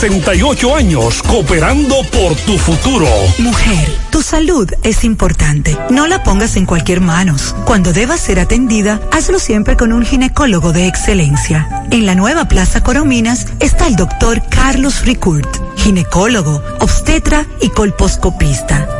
68 años cooperando por tu futuro. Mujer, tu salud es importante. No la pongas en cualquier manos. Cuando debas ser atendida, hazlo siempre con un ginecólogo de excelencia. En la nueva Plaza Corominas está el doctor Carlos Ricourt, ginecólogo, obstetra y colposcopista.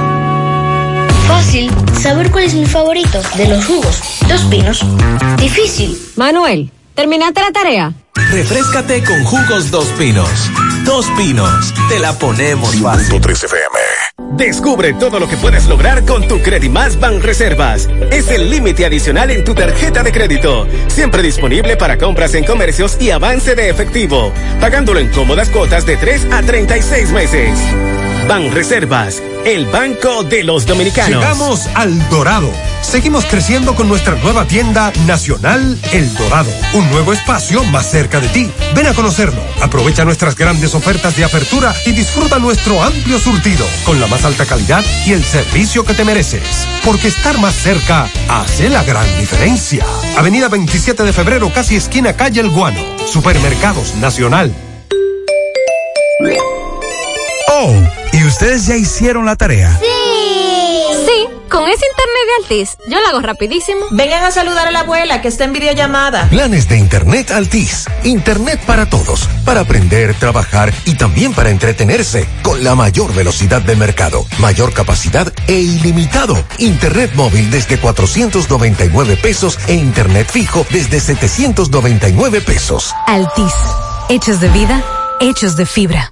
Fácil, saber cuál es mi favorito de los jugos. Dos pinos. Difícil. Manuel, ¿terminaste la tarea? Refrescate con jugos Dos Pinos. Dos Pinos, te la ponemos fácil. 3 FM. Descubre todo lo que puedes lograr con tu Credimas Ban Reservas. Es el límite adicional en tu tarjeta de crédito. Siempre disponible para compras en comercios y avance de efectivo. Pagándolo en cómodas cuotas de 3 a 36 meses. Ban Reservas, el banco de los dominicanos. Llegamos al Dorado. Seguimos creciendo con nuestra nueva tienda nacional El Dorado. Un nuevo espacio más cerca de ti. Ven a conocerlo. Aprovecha nuestras grandes ofertas de apertura y disfruta nuestro amplio surtido con la más alta calidad y el servicio que te mereces. Porque estar más cerca hace la gran diferencia. Avenida 27 de febrero, casi esquina calle El Guano. Supermercados Nacional. Oh, ¿y ustedes ya hicieron la tarea? Sí. Sí, con ese internet de Altis, yo lo hago rapidísimo. Vengan a saludar a la abuela que está en videollamada. Planes de Internet Altis. Internet para todos. Para aprender, trabajar y también para entretenerse. Con la mayor velocidad del mercado. Mayor capacidad e ilimitado. Internet móvil desde 499 pesos e Internet fijo desde 799 pesos. Altis. Hechos de vida, hechos de fibra.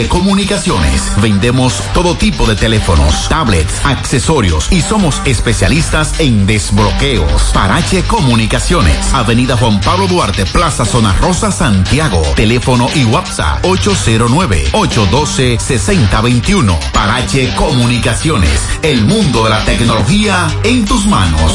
Comunicaciones. Vendemos todo tipo de teléfonos, tablets, accesorios y somos especialistas en desbloqueos. Parache Comunicaciones, Avenida Juan Pablo Duarte, Plaza Zona Rosa, Santiago. Teléfono y WhatsApp 809-812-6021. Parache Comunicaciones, el mundo de la tecnología en tus manos.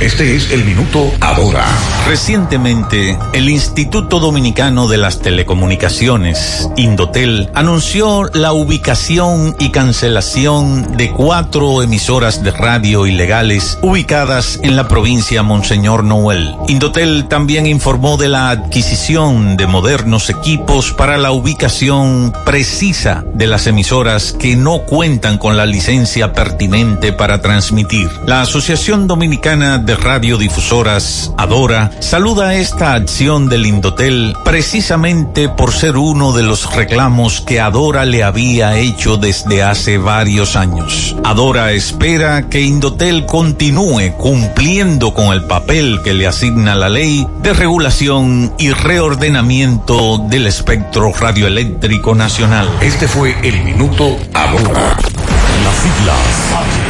Este es el minuto ahora. Recientemente, el Instituto Dominicano de las Telecomunicaciones, Indotel, anunció la ubicación y cancelación de cuatro emisoras de radio ilegales ubicadas en la provincia Monseñor Noel. Indotel también informó de la adquisición de modernos equipos para la ubicación precisa de las emisoras que no cuentan con la licencia pertinente para transmitir. La Asociación Dominicana de Radiodifusoras, Adora, saluda esta acción del Indotel precisamente por ser uno de los reclamos que Adora le había hecho desde hace varios años. Adora espera que Indotel continúe cumpliendo con el papel que le asigna la ley de regulación y reordenamiento del espectro radioeléctrico nacional. Este fue el minuto Adora. Las siglas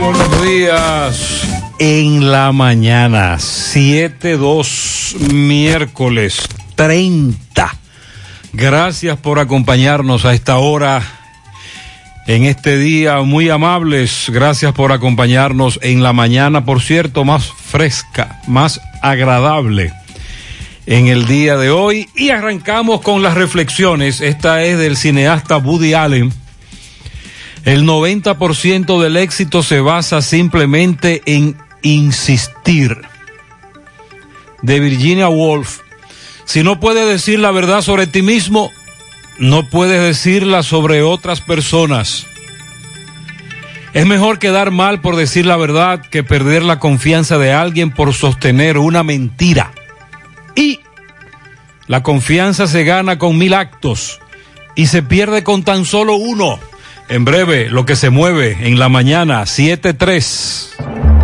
Buenos días. En la mañana, 7-2, miércoles 30. Gracias por acompañarnos a esta hora. En este día muy amables, gracias por acompañarnos en la mañana, por cierto, más fresca, más agradable en el día de hoy. Y arrancamos con las reflexiones. Esta es del cineasta Woody Allen El 90% del éxito se basa simplemente en insistir. De Virginia Woolf. Si no puedes decir la verdad sobre ti mismo, no puedes decirla sobre otras personas. Es mejor quedar mal por decir la verdad que perder la confianza de alguien por sostener una mentira. Y la confianza se gana con mil actos y se pierde con tan solo uno. En breve, lo que se mueve en la mañana, 7-3.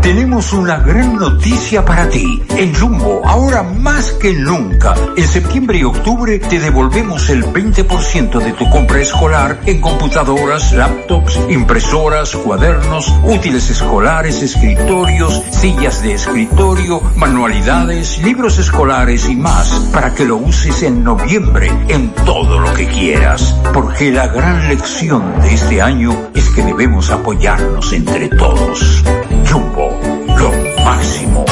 Tenemos una gran noticia para ti. En Jumbo, ahora más que nunca, en septiembre y octubre te devolvemos el 20% de tu compra escolar en computadoras, laptops, impresoras, cuadernos, útiles escolares, escritorios, sillas de escritorio, manualidades, libros escolares y más, para que lo uses en noviembre en todo lo que quieras. Porque la gran lección de este año es que debemos apoyarnos entre todos. Jumbo, máximo.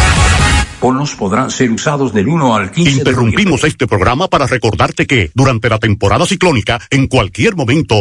Bonos podrán ser usados del 1 al 15 Interrumpimos este programa para recordarte que durante la temporada ciclónica, en cualquier momento.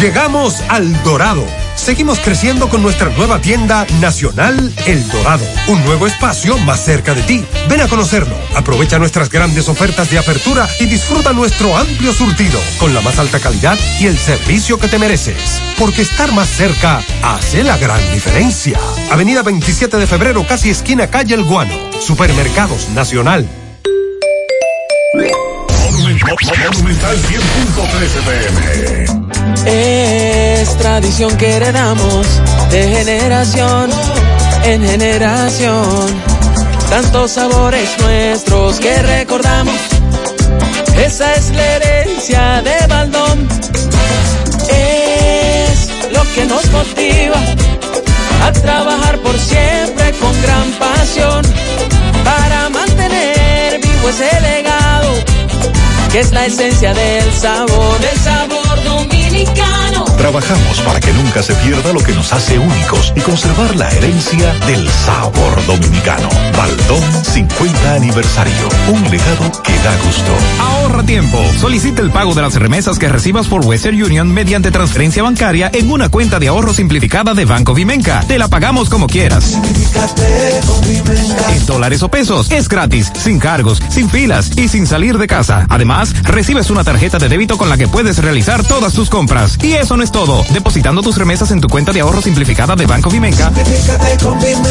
Llegamos al Dorado. Seguimos creciendo con nuestra nueva tienda nacional El Dorado, un nuevo espacio más cerca de ti. Ven a conocerlo, aprovecha nuestras grandes ofertas de apertura y disfruta nuestro amplio surtido con la más alta calidad y el servicio que te mereces. Porque estar más cerca hace la gran diferencia. Avenida 27 de febrero, casi esquina calle El Guano. Supermercados Nacional. Monumental 100.13 pm. Es tradición que heredamos de generación en generación. Tantos sabores nuestros que recordamos. Esa es la herencia de Baldón. Es lo que nos motiva a trabajar por siempre con gran pasión para mantener vivo ese legado es la esencia del sabor, del sabor dominicano. Trabajamos para que nunca se pierda lo que nos hace únicos y conservar la herencia del sabor dominicano. Baldón 50 aniversario. Un legado que da gusto. Ahorra tiempo. Solicita el pago de las remesas que recibas por Western Union mediante transferencia bancaria en una cuenta de ahorro simplificada de Banco Vimenca. Te la pagamos como quieras. En dólares o pesos. Es gratis, sin cargos, sin filas y sin salir de casa. Además, recibes una tarjeta de débito con la que puedes realizar todas tus compras. Y eso no es todo. Depositando tus remesas en tu cuenta de ahorro simplificada de Banco Vimenca,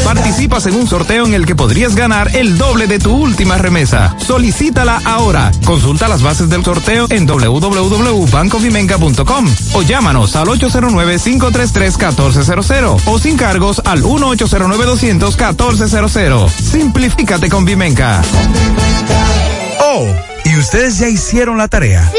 participas en un sorteo en el que podrías ganar el doble de tu última remesa. Solicítala ahora. Consulta las bases del sorteo en www.bancovimenca.com o llámanos al 809-533-1400 o sin cargos al 1-809-200-1400. Simplifícate con Vimenca. Oh, ¿y ustedes ya hicieron la tarea? Sí.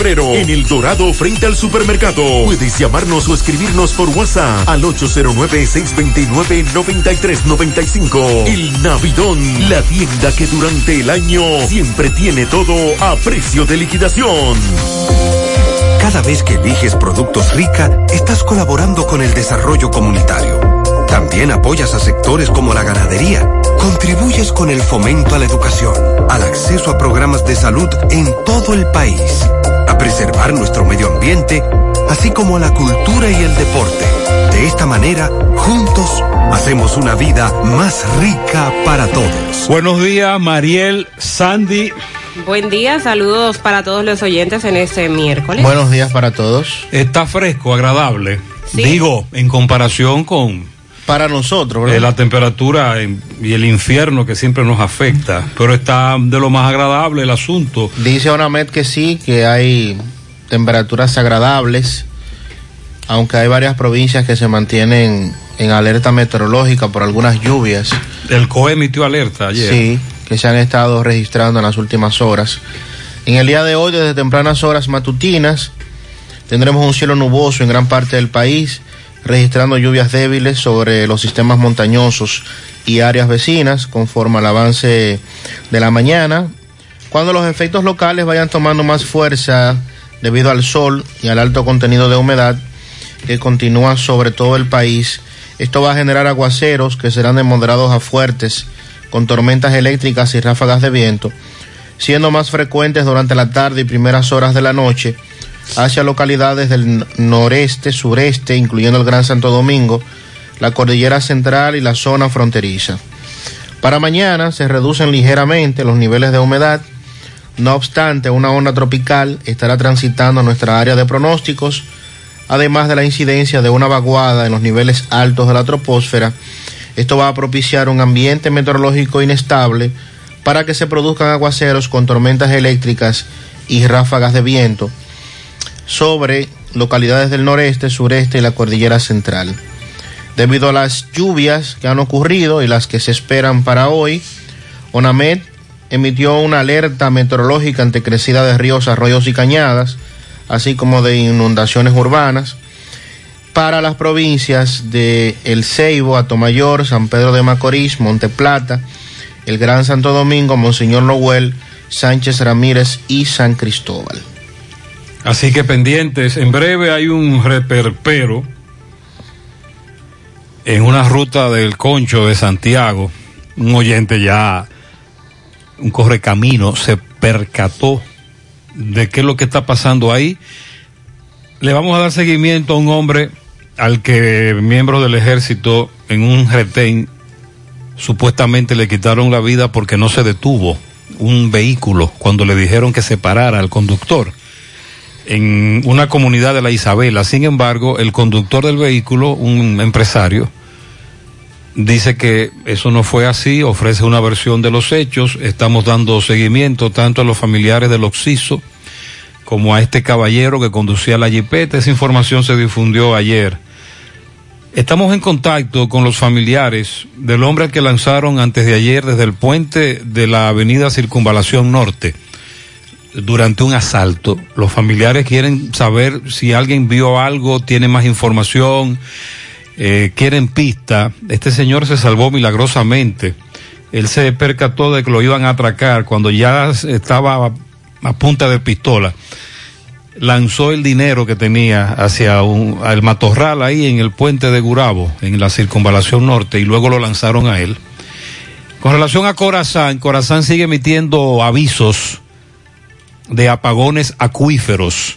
en El Dorado, frente al supermercado. Puedes llamarnos o escribirnos por WhatsApp al 809-629-9395. El Navidón, la tienda que durante el año siempre tiene todo a precio de liquidación. Cada vez que eliges productos rica, estás colaborando con el desarrollo comunitario. También apoyas a sectores como la ganadería, contribuyes con el fomento a la educación, al acceso a programas de salud en todo el país, a preservar nuestro medio ambiente, así como a la cultura y el deporte. De esta manera, juntos, hacemos una vida más rica para todos. Buenos días, Mariel, Sandy. Buen día, saludos para todos los oyentes en este miércoles. Buenos días para todos. Está fresco, agradable. Sí. Digo, en comparación con Para nosotros, eh, ¿verdad? la temperatura y el infierno que siempre nos afecta, pero está de lo más agradable el asunto. Dice Onamet que sí, que hay temperaturas agradables, aunque hay varias provincias que se mantienen en alerta meteorológica por algunas lluvias. El COE emitió alerta ayer. Sí, que se han estado registrando en las últimas horas. En el día de hoy, desde tempranas horas matutinas, tendremos un cielo nuboso en gran parte del país, registrando lluvias débiles sobre los sistemas montañosos y áreas vecinas conforme al avance de la mañana. Cuando los efectos locales vayan tomando más fuerza debido al sol y al alto contenido de humedad que continúa sobre todo el país, esto va a generar aguaceros que serán de moderados a fuertes con tormentas eléctricas y ráfagas de viento, siendo más frecuentes durante la tarde y primeras horas de la noche hacia localidades del noreste, sureste, incluyendo el Gran Santo Domingo, la cordillera central y la zona fronteriza. Para mañana se reducen ligeramente los niveles de humedad, no obstante, una onda tropical estará transitando nuestra área de pronósticos, además de la incidencia de una vaguada en los niveles altos de la troposfera. Esto va a propiciar un ambiente meteorológico inestable para que se produzcan aguaceros con tormentas eléctricas y ráfagas de viento sobre localidades del noreste, sureste y la cordillera central. Debido a las lluvias que han ocurrido y las que se esperan para hoy, ONAMED emitió una alerta meteorológica ante crecida de ríos, arroyos y cañadas, así como de inundaciones urbanas, para las provincias de El Ceibo, Atomayor, San Pedro de Macorís, Monte Plata, el Gran Santo Domingo, Monseñor Noel, Sánchez Ramírez y San Cristóbal. Así que pendientes, en breve hay un reperpero en una ruta del Concho de Santiago. Un oyente ya, un correcamino, se percató de qué es lo que está pasando ahí. Le vamos a dar seguimiento a un hombre al que miembros del ejército en un retén supuestamente le quitaron la vida porque no se detuvo un vehículo cuando le dijeron que se parara al conductor en una comunidad de la Isabela. Sin embargo, el conductor del vehículo, un empresario, dice que eso no fue así, ofrece una versión de los hechos. Estamos dando seguimiento tanto a los familiares del Oxiso como a este caballero que conducía la jipeta. Esa información se difundió ayer. Estamos en contacto con los familiares del hombre que lanzaron antes de ayer desde el puente de la avenida Circunvalación Norte durante un asalto. Los familiares quieren saber si alguien vio algo, tiene más información, eh, quieren pista. Este señor se salvó milagrosamente. Él se percató de que lo iban a atracar cuando ya estaba a, punta de pistola. Lanzó el dinero que tenía hacia un, al matorral ahí en el puente de Gurabo, en la circunvalación norte, y luego lo lanzaron a él. Con relación a Corazán, Corazán sigue emitiendo avisos de apagones acuíferos.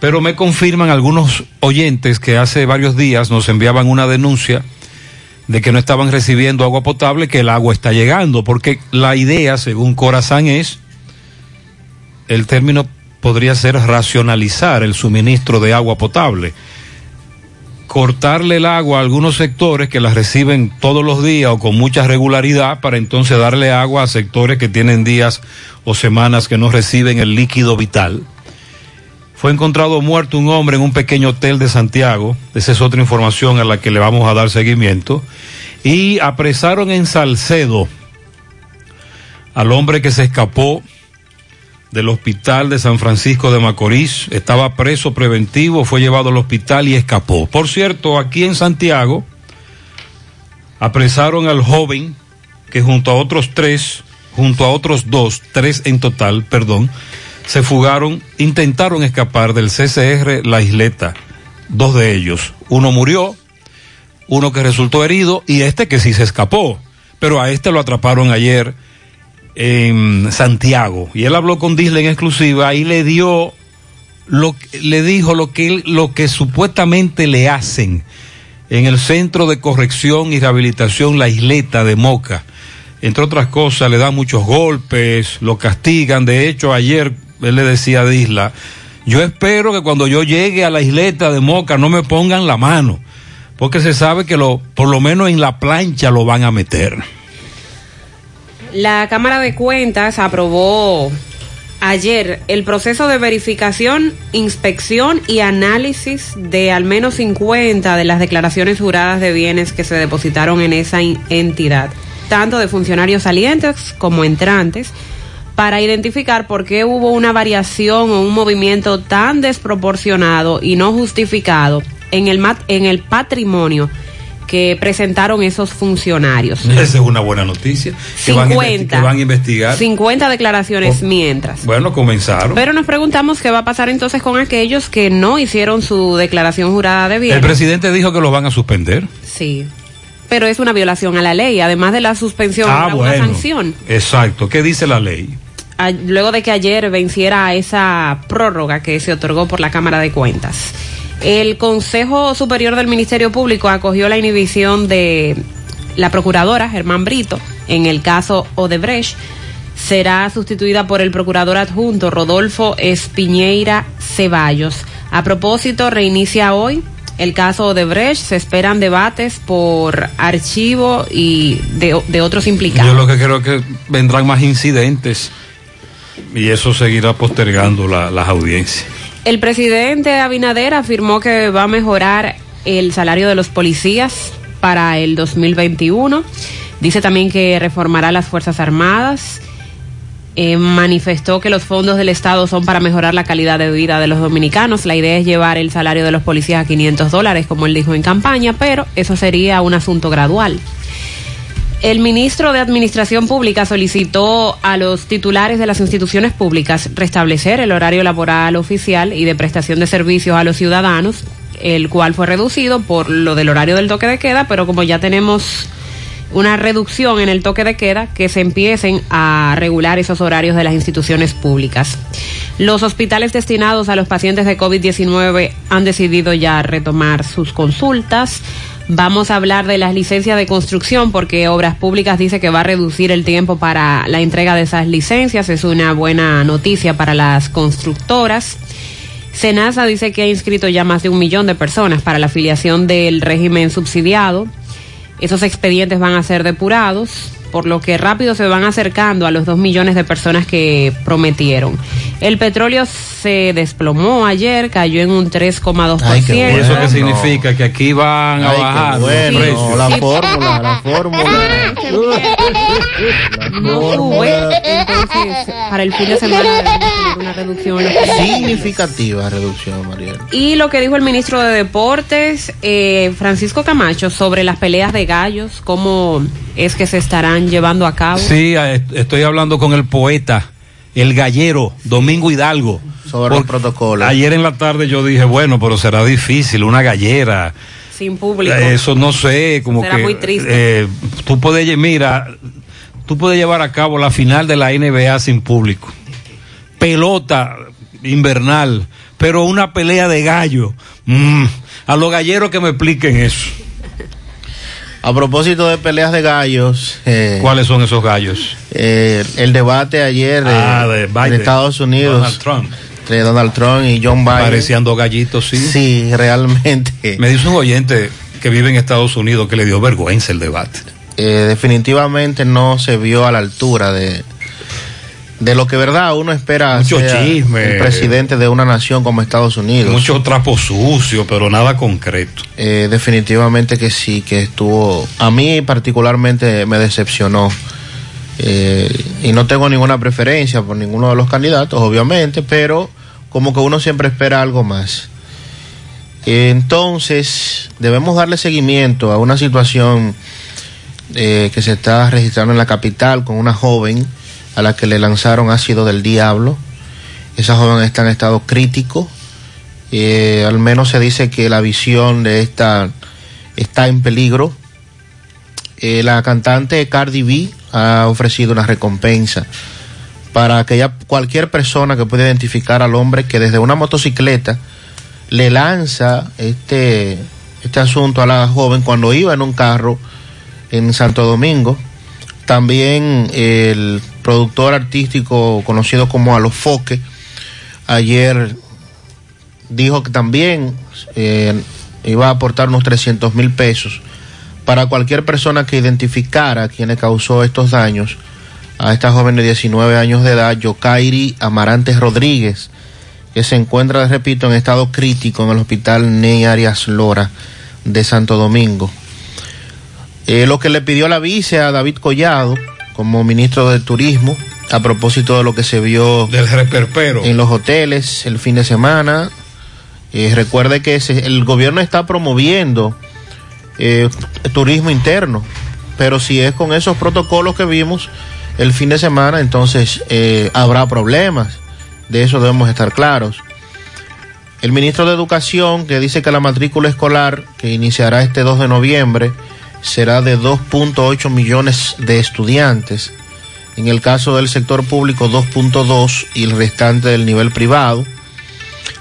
Pero me confirman algunos oyentes que hace varios días nos enviaban una denuncia de que no estaban recibiendo agua potable, que el agua está llegando, porque la idea, según Corazán, es, el término podría ser racionalizar el suministro de agua potable. Cortarle el agua a algunos sectores que la reciben todos los días o con mucha regularidad para entonces darle agua a sectores que tienen días o semanas que no reciben el líquido vital. Fue encontrado muerto un hombre en un pequeño hotel de Santiago. Esa es otra información a la que le vamos a dar seguimiento. Y apresaron en Salcedo al hombre que se escapó del hospital de San Francisco de Macorís. Estaba preso preventivo, fue llevado al hospital y escapó. Por cierto, aquí en Santiago apresaron al joven que junto a otros tres, junto a otros dos, tres en total, perdón, se fugaron, intentaron escapar del CCR La Isleta. Dos de ellos. Uno murió, uno que resultó herido y este que sí se escapó. pero a este lo atraparon ayer en Santiago y él habló con Disney en exclusiva y le dio lo le dijo lo que lo que supuestamente le hacen en el centro de corrección y rehabilitación La Isleta de Moca. Entre otras cosas, le dan muchos golpes, lo castigan. De hecho, ayer él le decía a Disla, yo espero que cuando yo llegue a la isleta de Moca no me pongan la mano, porque se sabe que lo, por lo menos en la plancha lo van a meter. La Cámara de Cuentas aprobó ayer el proceso de verificación, inspección y análisis de al menos 50 de las declaraciones juradas de bienes que se depositaron en esa entidad, tanto de funcionarios salientes como entrantes, para identificar por qué hubo una variación o un movimiento tan desproporcionado y no justificado en el, en el patrimonio que presentaron esos funcionarios. Esa es una buena noticia. 50. Que van, a investigar. 50 declaraciones mientras. Bueno, comenzaron. Pero nos preguntamos qué va a pasar entonces con aquellos que no hicieron su declaración jurada de bienes. El presidente dijo que los van a suspender. Sí. Pero es una violación a la ley, además de la suspensión, ah, una bueno. sanción. Exacto. ¿Qué dice la ley? Luego de que ayer venciera esa prórroga que se otorgó por la Cámara de Cuentas. El Consejo Superior del Ministerio Público acogió la inhibición de la procuradora Germán Brito en el caso Odebrecht. Será sustituida por el procurador adjunto Rodolfo Espiñeira Ceballos. A propósito, reinicia hoy el caso Odebrecht. Se esperan debates por archivo y de, otros implicados. Yo lo que creo que vendrán más incidentes y eso seguirá postergando la, las audiencias. El presidente Abinader afirmó que va a mejorar el salario de los policías para el 2021. Dice también que reformará las Fuerzas Armadas. Eh, manifestó que los fondos del Estado son para mejorar la calidad de vida de los dominicanos. La idea es llevar el salario de los policías a 500 dólares, como él dijo en campaña, pero eso sería un asunto gradual. El ministro de Administración Pública solicitó a los titulares de las instituciones públicas restablecer el horario laboral oficial y de prestación de servicios a los ciudadanos, el cual fue reducido por lo del horario del toque de queda, pero como ya tenemos una reducción en el toque de queda, que se empiecen a regular esos horarios de las instituciones públicas. Los hospitales destinados a los pacientes de COVID-19 han decidido ya retomar sus consultas. Vamos a hablar de las licencias de construcción porque Obras Públicas dice que va a reducir el tiempo para la entrega de esas licencias. Es una buena noticia para las constructoras. Senasa dice que ha inscrito ya más de un millón de personas para la afiliación del régimen subsidiado. Esos expedientes van a ser depurados, por lo que rápido se van acercando a los dos millones de personas que prometieron. El petróleo se desplomó ayer, cayó en un 3,2%. ¿Y eso qué significa? Que aquí van a Ay, bajar bueno, precios. la fórmula, la fórmula. No sube, entonces para el fin de semana una reducción. Significativa reducción, Mariel. Y lo que dijo el ministro de Deportes, eh, Francisco Camacho, sobre las peleas de gallos, cómo es que se estarán llevando a cabo. Sí, eh, estoy hablando con el poeta, el gallero, Domingo Hidalgo. Sobre los protocolos. Ayer en la tarde yo dije, bueno, pero será difícil, una gallera. Sin público. Eso no sé, como Será que. muy triste. eh, tú puedes, mira, tú puedes llevar a cabo la final de la NBA sin público. Pelota invernal, pero una pelea de gallo. mm, a los galleros que me expliquen eso. A propósito de peleas de gallos. eh, ¿Cuáles son esos gallos? eh, el debate ayer de, Ah, de Biden. de Estados Unidos. Donald Trump. Entre Donald Trump y John Biden. Parecían dos gallitos, sí. Sí, realmente. Me dice un oyente que vive en Estados Unidos que le dio vergüenza el debate. eh, definitivamente no se vio a la altura de de lo que verdad uno espera Mucho sea chisme. el presidente de una nación como Estados Unidos Mucho trapo sucio, pero nada concreto. Eh, definitivamente que sí que estuvo a mí particularmente me decepcionó Eh, y no tengo ninguna preferencia por ninguno de los candidatos obviamente pero como que uno siempre espera algo más entonces debemos darle seguimiento a una situación eh, que se está registrando en la capital con una joven a la que le lanzaron ácido del diablo. Esa joven está en estado crítico. Eh, al menos se dice que la visión de esta está en peligro. eh, la cantante Cardi B ha ofrecido una recompensa para aquella cualquier persona que pueda identificar al hombre que desde una motocicleta le lanza este este asunto a la joven cuando iba en un carro en Santo Domingo. También el productor artístico conocido como Alofoque ayer dijo que también eh, iba a aportar unos 300 mil pesos para cualquier persona que identificara a quien le causó estos daños a esta joven de 19 años de edad, Yokairi Amarantes Rodríguez, que se encuentra, repito, en estado crítico en el hospital Ney Arias Lora de Santo Domingo. Eh, lo que le pidió la vice a David Collado como ministro de Turismo a propósito de lo que se vio del reperpero en los hoteles el fin de semana. Eh, recuerde que se- el gobierno está promoviendo eh, turismo interno, pero si es con esos protocolos que vimos el fin de semana, entonces eh, habrá problemas. De eso debemos estar claros. El ministro de Educación, que dice que la matrícula escolar que iniciará este 2 de noviembre será de 2.8 millones de estudiantes. En el caso del sector público, 2.2 y el restante del nivel privado.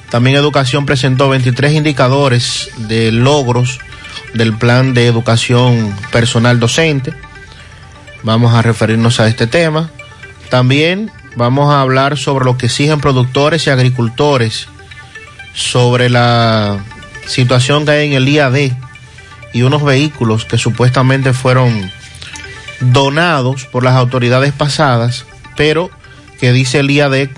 También Educación presentó 23 indicadores de logros del plan de educación personal docente. Vamos a referirnos a este tema. También vamos a hablar sobre lo que exigen productores y agricultores sobre la situación que hay en el IAD y unos vehículos que supuestamente fueron donados por las autoridades pasadas, pero que dice el IAD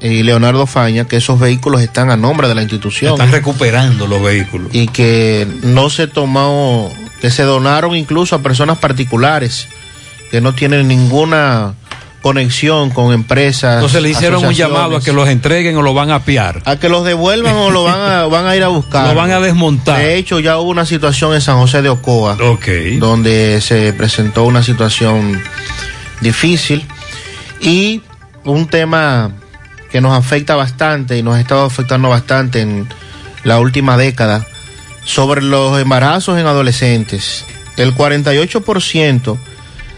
y Leonardo Faña que esos vehículos están a nombre de la institución Están recuperando los vehículos. y que no se tomó, que se donaron incluso a personas particulares que no tienen ninguna conexión con empresas. Entonces le hicieron un llamado a que los entreguen o lo van a piar. a que los devuelvan o lo van a, van a ir a buscar. Lo van a desmontar. De hecho, ya hubo una situación en San José de Ocoa, donde se presentó una situación difícil y un tema que nos afecta bastante y nos ha estado afectando bastante en la última década sobre los embarazos en adolescentes. El 48%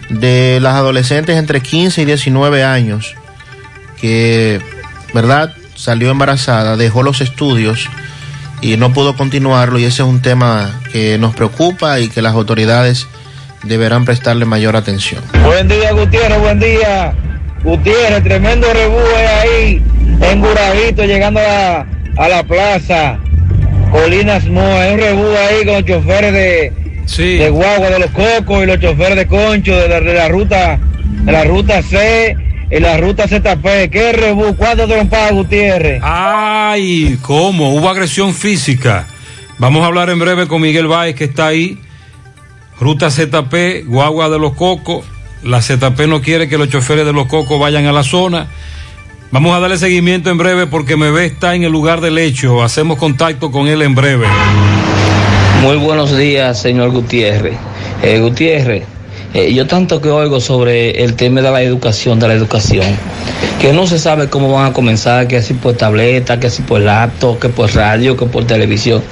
de las adolescentes entre 15 y 19 años que, ¿verdad?, salió embarazada, dejó los estudios y no pudo continuarlo y ese es un tema que nos preocupa y que las autoridades deberán prestarle mayor atención. Buen día, Gutiérrez, buen día. Gutiérrez, tremendo rebúe ahí en Gurabito, llegando a, a la plaza. Colinas Moa, es un rebú ahí con choferes de, de Guagua de los Cocos y los choferes de Concho de la, de la ruta de la ruta C y la ruta ZP. ¿Qué rebú? ¿Cuánto trompadas, Gutiérrez? Ay, ¿cómo? Hubo agresión física. Vamos a hablar en breve con Miguel Báez, que está ahí. Ruta ZP, Guagua de los Cocos. La ZP no quiere que los choferes de los Cocos vayan a la zona. Vamos a darle seguimiento en breve porque Mebé está en el lugar del hecho. Hacemos contacto con él en breve. Muy buenos días, señor Gutiérrez. Eh, Gutiérrez, eh, yo tanto que oigo sobre el tema de la educación, de la educación, que no se sabe cómo van a comenzar, que si por tableta, que si por laptop, que por radio, que por televisión.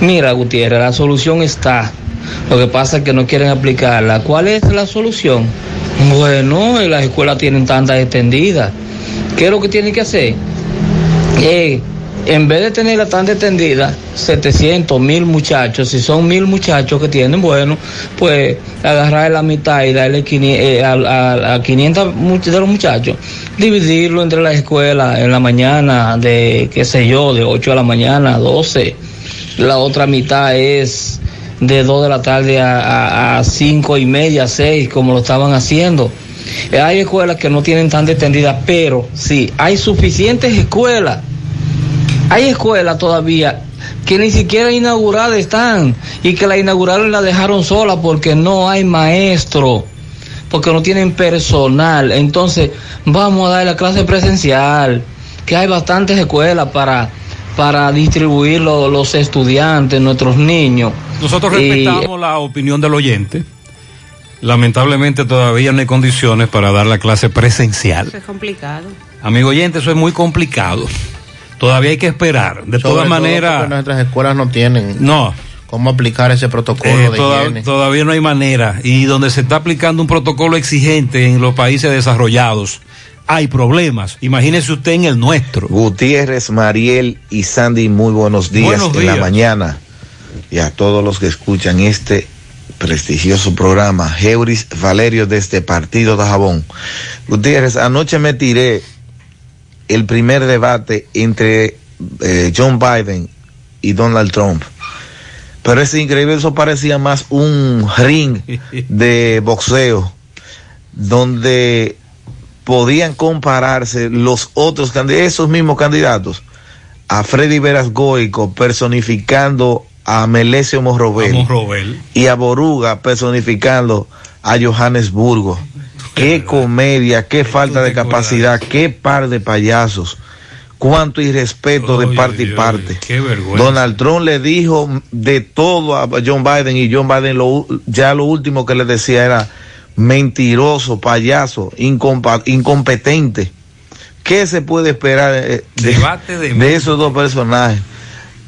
Mira, Gutiérrez, la solución está. Lo que pasa es que no quieren aplicarla. ¿Cuál es la solución? Bueno, las escuelas tienen tantas extendidas. ¿Qué es lo que tienen que hacer? Eh, en vez de tenerla tan extendida, 700, mil muchachos, si son mil muchachos que tienen, bueno, pues agarrar la mitad y darle 500, eh, a, a- a 500 much- de los muchachos, dividirlo entre las escuelas en la mañana de, qué sé yo, de 8 de la mañana a 12. La otra mitad es de 2 de la tarde a, a, 5 y media, 6, como lo estaban haciendo. Hay escuelas que no tienen tan extendidas, pero sí, hay suficientes escuelas. Hay escuelas todavía que ni siquiera inauguradas están y que la inauguraron y la dejaron sola porque no hay maestro, porque no tienen personal. Entonces, vamos a dar la clase presencial, que hay bastantes escuelas para, para distribuir lo- los estudiantes, nuestros niños. Nosotros Y- respetamos la opinión del oyente. Lamentablemente todavía no hay condiciones para dar la clase presencial. Eso es complicado. Amigo oyente, eso es muy complicado. Todavía hay que esperar. De Sobre todas maneras, nuestras escuelas no tienen no cómo aplicar ese protocolo Eh, de toda- higiene. todavía no hay manera. Y donde se está aplicando un protocolo exigente en los países desarrollados, hay problemas. Imagínese usted en el nuestro. Gutiérrez, Mariel y Sandy, muy buenos días, Buenos en la mañana. Y a todos los que escuchan este prestigioso programa, Heuris Valerio desde Partido de Jabón. Gutiérrez, anoche me tiré el primer debate entre eh, John Biden y Donald Trump. Pero es increíble, eso parecía más un ring de boxeo, donde podían compararse los otros candidatos, esos mismos candidatos, a Freddy Veras Goico personificando a Melesio Morrobel, Morrobel. y a Boruga personificando a Johannesburgo. Qué comedia, qué falta de capacidad, qué par de payasos, cuánto irrespeto de parte y parte. Qué vergüenza. Donald Trump le dijo de todo a John Biden y John Biden lo- ya lo último que le decía era mentiroso, payaso, incompetente. ¿Qué se puede esperar eh, de de esos dos personajes?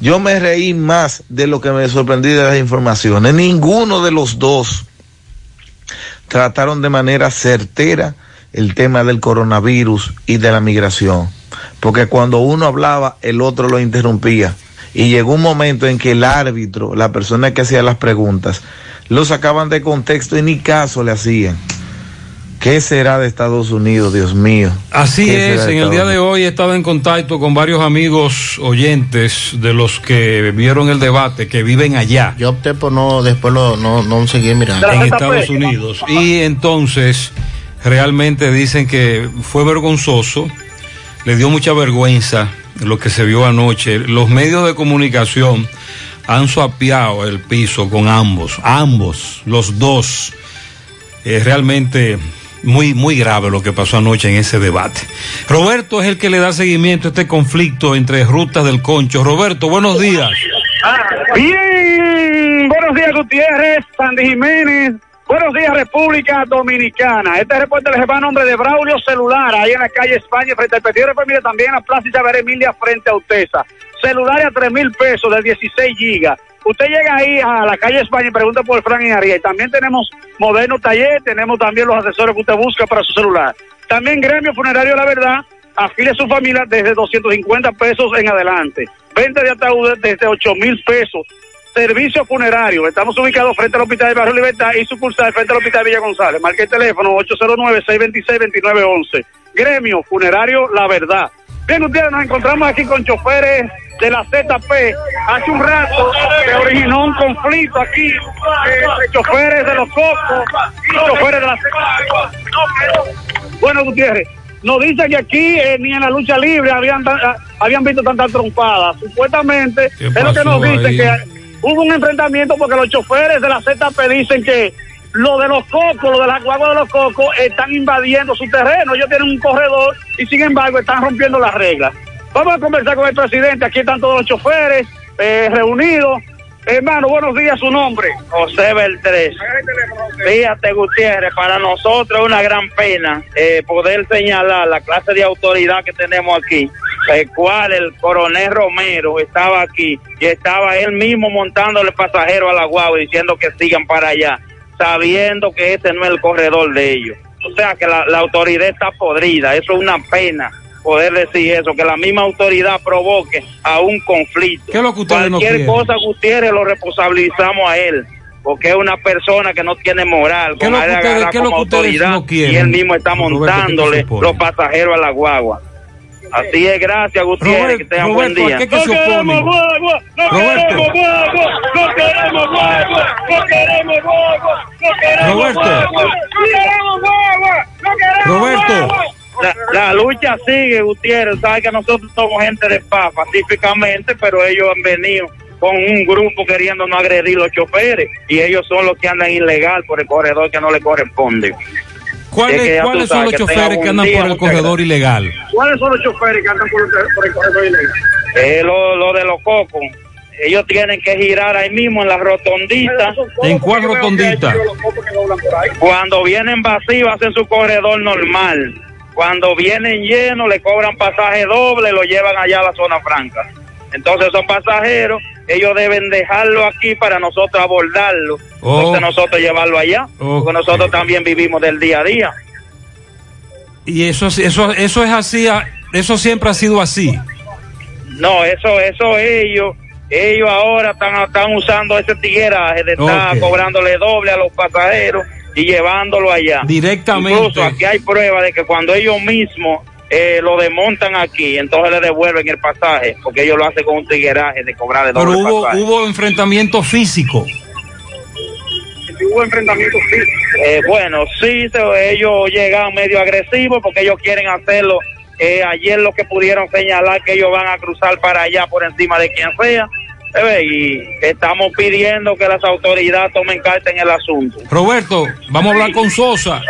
Yo me reí más de lo que me sorprendí de las informaciones. Ninguno de los dos trataron de manera certera el tema del coronavirus y de la migración. Porque cuando uno hablaba, el otro lo interrumpía. Y llegó un momento en que el árbitro, la persona que hacía las preguntas, lo sacaban de contexto y ni caso le hacían. ¿Qué será de Estados Unidos, Dios mío? Así ¿Qué es, en el día de hoy he estado en contacto con varios amigos oyentes de los que vieron el debate, que viven allá. Yo opté por no, después lo, no, no seguir mirando. en Estados Unidos. Y entonces realmente dicen que fue vergonzoso, le dio mucha vergüenza lo que se vio anoche. Los medios de comunicación han suapiado el piso con ambos, ambos, los dos. Es realmente muy, muy grave lo que pasó anoche en ese debate. Roberto es el que le da seguimiento a este conflicto entre rutas del concho. Roberto, buenos días. Bien, buenos días Gutiérrez, Sandy Jiménez, buenos días República Dominicana. Este reporte les va a nombre de Braulio Celular, ahí en la calle España, frente al Petit Mire también en la Plaza Isabel Emilia, frente a Utesa. Celular a tres mil pesos de 16 gigas. Usted llega ahí a la calle España y pregunta por Fran y Ariel. También tenemos moderno taller, tenemos también los accesorios que usted busca para su celular. También Gremio Funerario La Verdad, afile a su familia desde 250 pesos en adelante. Venta de ataúdes desde 8 mil pesos. Servicio funerario. Estamos ubicados frente al Hospital de Barrio Libertad y sucursal frente al Hospital Villa González. Marque el teléfono 809-626-2911. Gremio Funerario La Verdad. Bien, ustedes nos encontramos aquí con choferes de la ZP. Hace un rato se originó un conflicto aquí entre choferes de los Cocos y choferes de la ZP. Bueno, Gutiérrez, nos dicen que aquí eh, ni en la lucha libre habían, habían visto tantas trompadas. Supuestamente es lo que nos dicen, que hubo un enfrentamiento porque los choferes de la ZP dicen que lo de los cocos, lo de las guaguas de los cocos, están invadiendo su terreno. Ellos tienen un corredor y sin embargo están rompiendo las reglas. Vamos a conversar con el presidente. Aquí están todos los choferes eh, reunidos. Hermano, buenos días, su nombre. José Beltrés. Fíjate, Gutiérrez, para nosotros es una gran pena eh, poder señalar la clase de autoridad que tenemos aquí, el cual el coronel Romero estaba aquí y estaba él mismo montándole pasajero a la guagua diciendo que sigan para allá, sabiendo que ese no es el corredor de ellos. O sea que la, la autoridad está podrida, eso es una pena poder decir eso, que la misma autoridad provoque a un conflicto. ¿Qué es lo que no Cualquier quieren? cosa, Gutiérrez, lo responsabilizamos a él, porque es una persona que no tiene moral, ¿Qué es con lo que ustedes- qué lo que autoridad no quieren, y él mismo está Roberto, ¿qué montándole los pasajeros a la guagua. Así es, gracias Gutiérrez, Robert- que tengan buen día. ¿a qué que se oponen? guagua, no Roberto. queremos guagua, no queremos guagua, no queremos guagua, no queremos guagua, no queremos guagua, no queremos Roberto. La, la lucha sigue, Gutiérrez. Sabe que nosotros somos gente de paz, pacíficamente, pero ellos han venido con un grupo queriéndonos agredir los choferes y ellos son los que andan ilegal por el corredor que no le corresponde. ¿Cuáles, que cuáles son sabes los que choferes que andan por el corredor ilegal? ¿Cuáles son los choferes que andan por el, por el corredor ilegal? Eh, lo, lo de los cocos. Ellos tienen que girar ahí mismo en la rotondita. ¿En cuál rotondita? Cuando vienen vacíos hacen su corredor normal. Cuando vienen llenos le cobran pasaje doble, lo llevan allá a la zona franca. Entonces esos pasajeros ellos deben dejarlo aquí para nosotros abordarlo, Oh. entonces nosotros llevarlo allá, porque nosotros también vivimos del día a día. Y eso, eso, eso es así, eso siempre ha sido así. No, eso, eso ellos, ellos ahora están, están usando ese tigueraje de estar cobrándole doble a los pasajeros y llevándolo allá. Directamente. Incluso aquí hay prueba de que cuando ellos mismos eh, lo desmontan aquí, entonces le devuelven el pasaje, porque ellos lo hacen con un tigueraje de cobrarle Pero doble hubo, pasaje. hubo enfrentamiento físico. hubo enfrentamiento Eh, bueno, sí, se- ellos llegan medio agresivos porque ellos quieren hacerlo. Eh, ayer lo que pudieron señalar que ellos van a cruzar para allá por encima de quien sea. Y estamos pidiendo que las autoridades tomen carta en el asunto. Roberto, vamos a hablar con Sosa.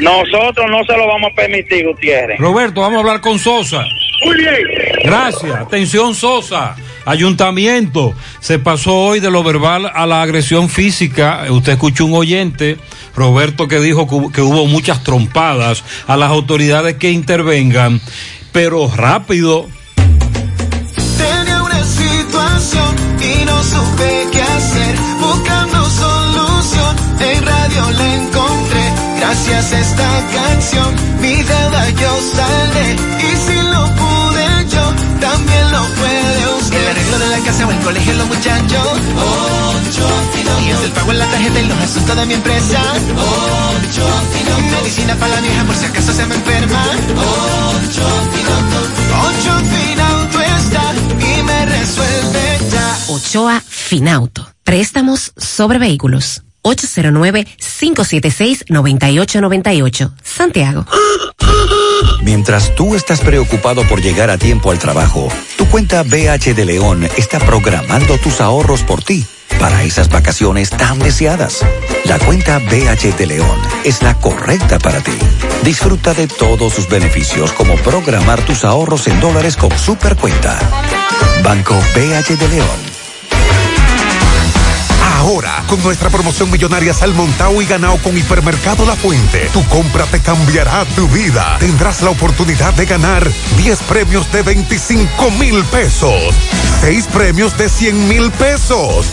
Nosotros no se lo vamos a permitir, Gutiérrez. Roberto, vamos a hablar con Sosa. Muy bien. Gracias. Atención, Sosa. Ayuntamiento. Se pasó hoy de lo verbal a la agresión física. Usted escuchó un oyente, Roberto, que dijo que hubo muchas trompadas a las autoridades que intervengan, pero rápido. Supe qué hacer. Buscando solución, en radio la encontré. Gracias a esta canción, mi deuda yo saldré. Y si lo pude yo, también lo puede usted. El arreglo de la casa o el colegio, los muchachos. Ocho Y es el pago en la tarjeta y los asuntos de mi empresa. Ocho Medicina para la vieja por si acaso se me enferma. Ocho Ocho Finauto está y me resuelve ya. Ochoa Finauto. Préstamos sobre vehículos. 809-576-9898. Santiago. Mientras tú estás preocupado por llegar a tiempo al trabajo, tu cuenta BH de León está programando tus ahorros por ti para esas vacaciones tan deseadas. La cuenta BH de León es la correcta para ti. Disfruta de todos sus beneficios como programar tus ahorros en dólares con Supercuenta. Banco BH de León. Ahora, con nuestra promoción millonaria Salmontao y ganado con Hipermercado La Fuente, tu compra te cambiará tu vida. Tendrás la oportunidad de ganar 10 premios de 25 mil pesos, 6 premios de 100 mil pesos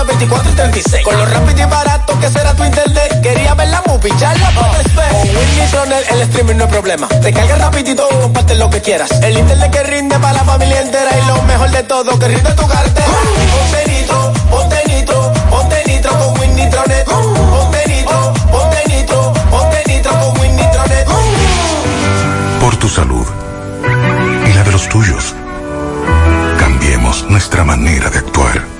12, 24 y 36. Con lo rápido y barato que será tu internet. Quería ver la movie, ya la puedes ver. Con Win Nitronet el streaming no hay problema. Te carga rapidito, comparte lo que quieras. El internet que rinde para la familia entera. Y lo mejor de todo, que rinde tu cartera. Ponte nitro, ponte nitro, ponte nitro con Win Nitronet. Ponte nitro, ponte nitro, ponte nitro con Win Nitronet. Por tu salud y la de los tuyos. Cambiemos nuestra manera de actuar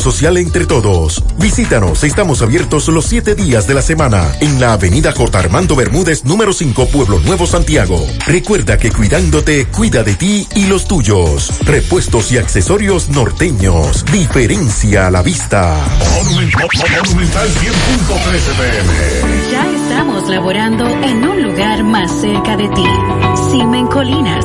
social entre todos. Visítanos, estamos abiertos los siete días de la semana en la avenida J. Armando Bermúdez, número 5, Pueblo Nuevo, Santiago. Recuerda que cuidándote, cuida de ti y los tuyos. Repuestos y accesorios norteños. Diferencia a la vista. Monumental 100.13 pm. Ya estamos laborando en un lugar más cerca de ti. Simen Colinas,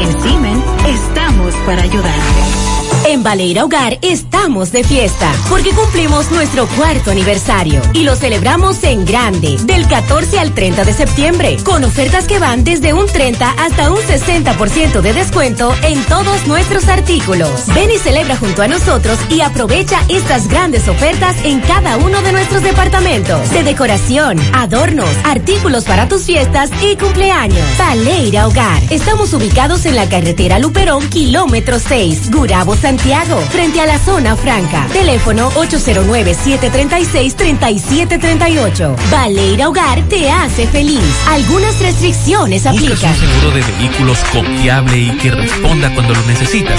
En Simen para ayudarte. En Baleira Hogar estamos de fiesta porque cumplimos nuestro cuarto aniversario y lo celebramos en grande del 14 al 30 de septiembre con ofertas que van desde un 30 hasta un 60% de descuento en todos nuestros artículos. Ven y celebra junto a nosotros y aprovecha estas grandes ofertas en cada uno de nuestros departamentos de decoración, adornos, artículos para tus fiestas y cumpleaños. Baleira Hogar. Estamos ubicados en la carretera Luperón, kilómetro 6, Gurabo, Santiago, frente a la zona franca. Teléfono 809-736-3738. Valeira Hogar te hace feliz. Algunas restricciones aplican. ¿Buscas un seguro de vehículos confiable y que responda cuando lo necesitas?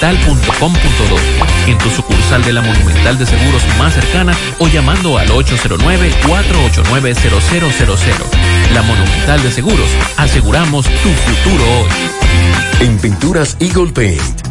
en tu sucursal de la Monumental de Seguros más cercana o llamando al 809-489-0000. La Monumental de Seguros, aseguramos tu futuro hoy. En Pinturas Eagle Paint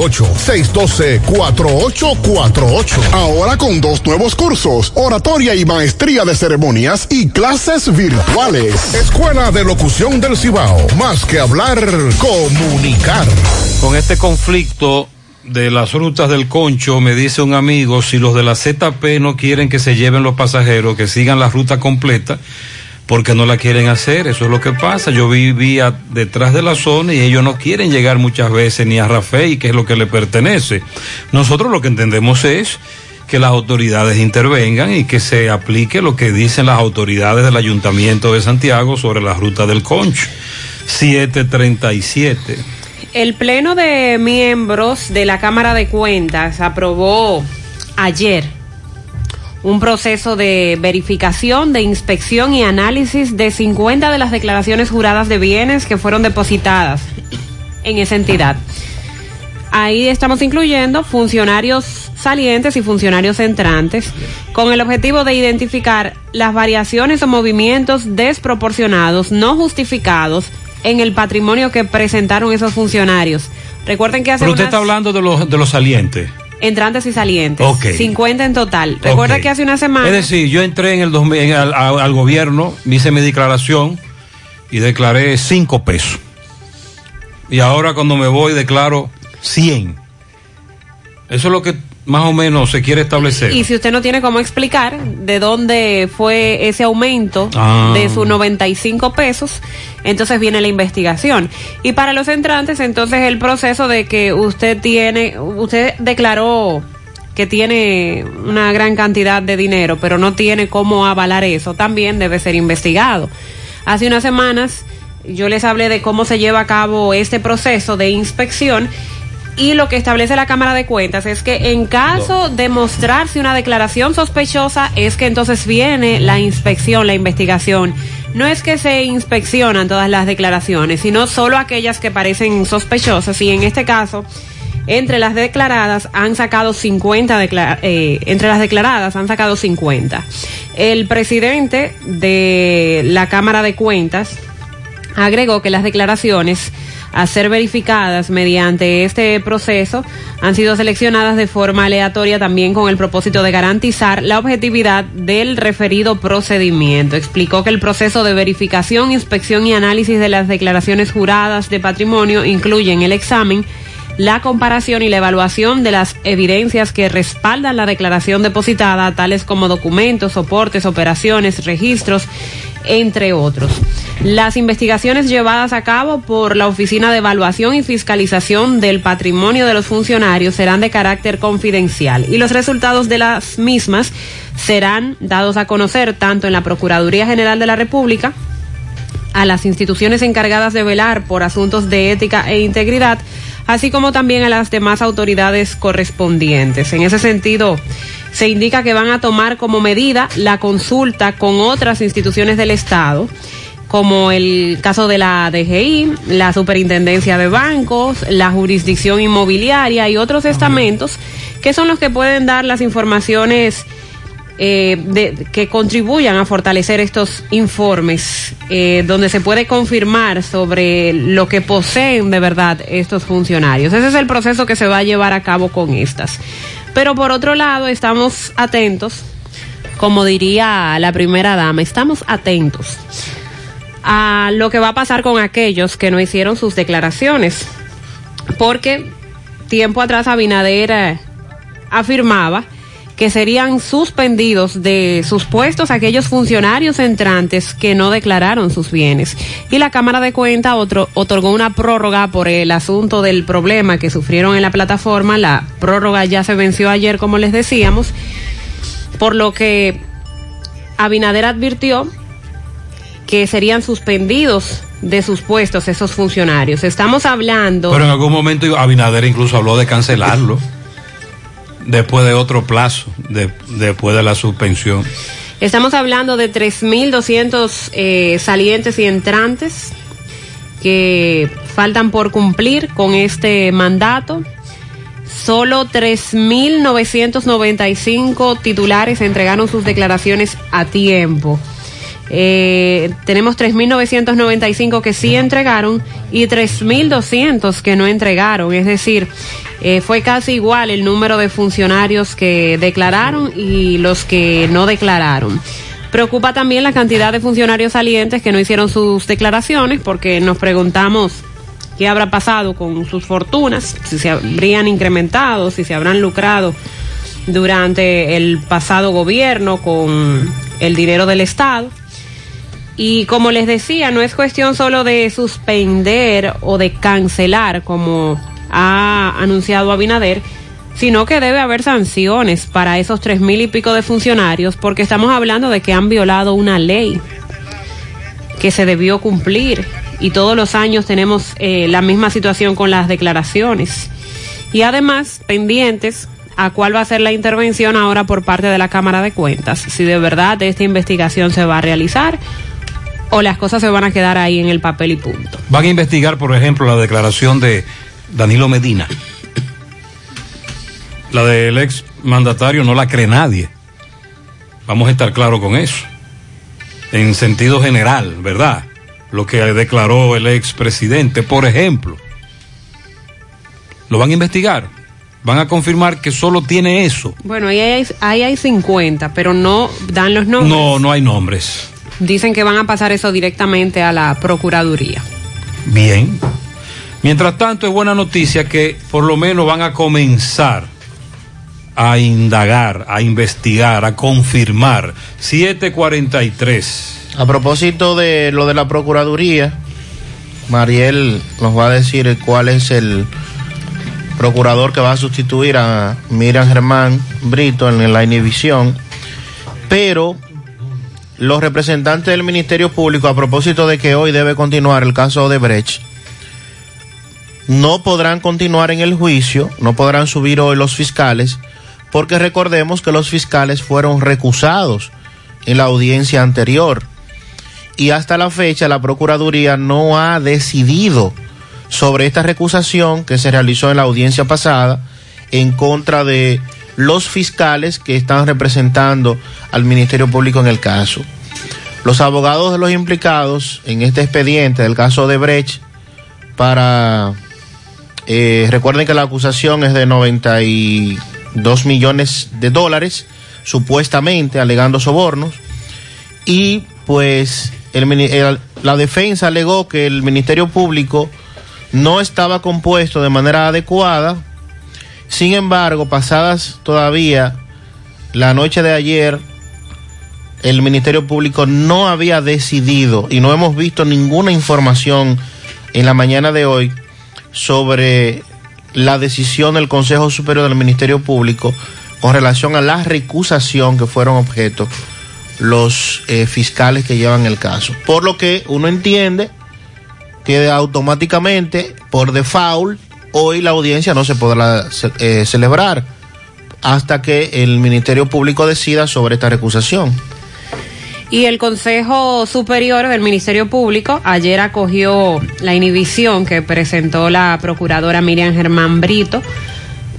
612-4848. Ahora con dos nuevos cursos, oratoria y maestría de ceremonias y clases virtuales. Escuela de Locución del Cibao. Más que hablar, comunicar. Con este conflicto de las rutas del concho, me dice un amigo, si los de la ZP no quieren que se lleven los pasajeros, que sigan la ruta completa, porque no la quieren hacer, eso es lo que pasa. Yo vivía detrás de la zona y ellos no quieren llegar muchas veces ni a Rafael, que es lo que le pertenece. Nosotros lo que entendemos es que las autoridades intervengan y que se aplique lo que dicen las autoridades del Ayuntamiento de Santiago sobre la ruta del Concho. 737. El Pleno de Miembros de la Cámara de Cuentas aprobó ayer un proceso de verificación, de inspección y análisis de 50 de las declaraciones juradas de bienes que fueron depositadas en esa entidad. Ahí estamos incluyendo funcionarios salientes y funcionarios entrantes con el objetivo de identificar las variaciones o movimientos desproporcionados, no justificados en el patrimonio que presentaron esos funcionarios. Recuerden que hace Pero usted unas- está hablando de los, de los salientes. Entrantes y salientes. Ok. 50 en total. Recuerda que hace una semana. Es decir, yo entré en el 2000 en al, al gobierno, hice mi declaración y declaré 5 pesos. Y ahora cuando me voy declaro 100. Eso es lo que más o menos se quiere establecer. Y si usted no tiene cómo explicar de dónde fue ese aumento Ah. de sus 95 pesos, entonces viene la investigación. Y para los entrantes, entonces el proceso de que usted tiene, usted declaró que tiene una gran cantidad de dinero, pero no tiene cómo avalar eso, también debe ser investigado. Hace unas semanas yo les hablé de cómo se lleva a cabo este proceso de inspección y lo que establece la Cámara de Cuentas es que en caso de mostrarse una declaración sospechosa es que entonces viene la inspección, la investigación. No es que se inspeccionan todas las declaraciones, sino solo aquellas que parecen sospechosas y en este caso entre las declaradas han sacado 50 decla- eh, entre las declaradas han sacado 50. El presidente de la Cámara de Cuentas agregó que las declaraciones a ser verificadas mediante este proceso han sido seleccionadas de forma aleatoria también con el propósito de garantizar la objetividad del referido procedimiento. Explicó que el proceso de verificación, inspección y análisis de las declaraciones juradas de patrimonio incluyen el examen, la comparación y la evaluación de las evidencias que respaldan la declaración depositada, tales como documentos, soportes, operaciones, registros, entre otros. Las investigaciones llevadas a cabo por la Oficina de Evaluación y Fiscalización del Patrimonio de los Funcionarios serán de carácter confidencial y los resultados de las mismas serán dados a conocer tanto en la Procuraduría General de la República, a las instituciones encargadas de velar por asuntos de ética e integridad, así como también a las demás autoridades correspondientes. En ese sentido, se indica que van a tomar como medida la consulta con otras instituciones del Estado como el caso de la DGI, la Superintendencia de Bancos, la Jurisdicción Inmobiliaria y otros estamentos que son los que pueden dar las informaciones eh, de- que contribuyan a fortalecer estos informes, eh, donde se puede confirmar sobre lo que poseen de verdad estos funcionarios. Ese es el proceso que se va a llevar a cabo con estas. Pero por otro lado, estamos atentos, como diría la primera dama, estamos atentos a lo que va a pasar con aquellos que no hicieron sus declaraciones. Porque tiempo atrás Abinader eh, afirmaba que serían suspendidos de sus puestos aquellos funcionarios entrantes que no declararon sus bienes. Y la Cámara de Cuentas otorgó una prórroga por el asunto del problema que sufrieron en la plataforma. La prórroga ya se venció ayer, como les decíamos, por lo que Abinader advirtió que serían suspendidos de sus puestos esos funcionarios. Estamos hablando... Pero en algún momento Abinader incluso habló de cancelarlo. Después de otro plazo, de- después de la suspensión. Estamos hablando de 3.200 eh, salientes y entrantes que faltan por cumplir con este mandato. Solo 3.995 titulares entregaron sus declaraciones a tiempo. Eh, tenemos 3.995 que sí entregaron y 3.200 que no entregaron. Es decir, eh, fue casi igual el número de funcionarios que declararon y los que no declararon. Preocupa también la cantidad de funcionarios salientes que no hicieron sus declaraciones porque nos preguntamos qué habrá pasado con sus fortunas, si se habrían incrementado, si se habrán lucrado durante el pasado gobierno con el dinero del Estado. Y como les decía, no es cuestión solo de suspender o de cancelar, como ha anunciado Abinader, sino que debe haber sanciones para esos tres mil y pico de funcionarios, porque estamos hablando de que han violado una ley que se debió cumplir y todos los años tenemos eh, la misma situación con las declaraciones. Y además, pendientes a cuál va a ser la intervención ahora por parte de la Cámara de Cuentas, si de verdad esta investigación se va a realizar o las cosas se van a quedar ahí en el papel y punto. Van a investigar, por ejemplo, la declaración de Danilo Medina. La del ex mandatario no la cree nadie. Vamos a estar claros con eso. En sentido general, ¿verdad? lo que declaró el expresidente. Por ejemplo, lo van a investigar. Van a confirmar que solo tiene eso. Bueno, ahí hay, ahí hay 50, pero no dan los nombres. No, no hay nombres. Dicen que van a pasar eso directamente a la Procuraduría. Bien. Mientras tanto, es buena noticia que por lo menos van a comenzar a indagar, a investigar, a confirmar. 743. A propósito de lo de la Procuraduría, Mariel nos va a decir cuál es el procurador que va a sustituir a Miriam Germán Brito en la inhibición, pero los representantes del Ministerio Público, a propósito de que hoy debe continuar el caso de Brecht, no podrán continuar en el juicio, no podrán subir hoy los fiscales, porque recordemos que los fiscales fueron recusados en la audiencia anterior y hasta la fecha la Procuraduría no ha decidido sobre esta recusación que se realizó en la audiencia pasada en contra de los fiscales que están representando al Ministerio Público en el caso. Los abogados de los implicados en este expediente del caso de Brecht para... Eh, recuerden que la acusación es de 92 millones de dólares, supuestamente alegando sobornos, y pues la defensa alegó que el Ministerio Público no estaba compuesto de manera adecuada. Sin embargo, pasadas todavía la noche de ayer, el Ministerio Público no había decidido y no hemos visto ninguna información en la mañana de hoy sobre la decisión del Consejo Superior del Ministerio Público con relación a la recusación que fueron objeto los eh, fiscales que llevan el caso. Por lo que uno entiende que automáticamente, por default, hoy la audiencia no se podrá eh, celebrar hasta que el Ministerio Público decida sobre esta recusación. Y el Consejo Superior del Ministerio Público ayer acogió la inhibición que presentó la procuradora Miriam Germán Brito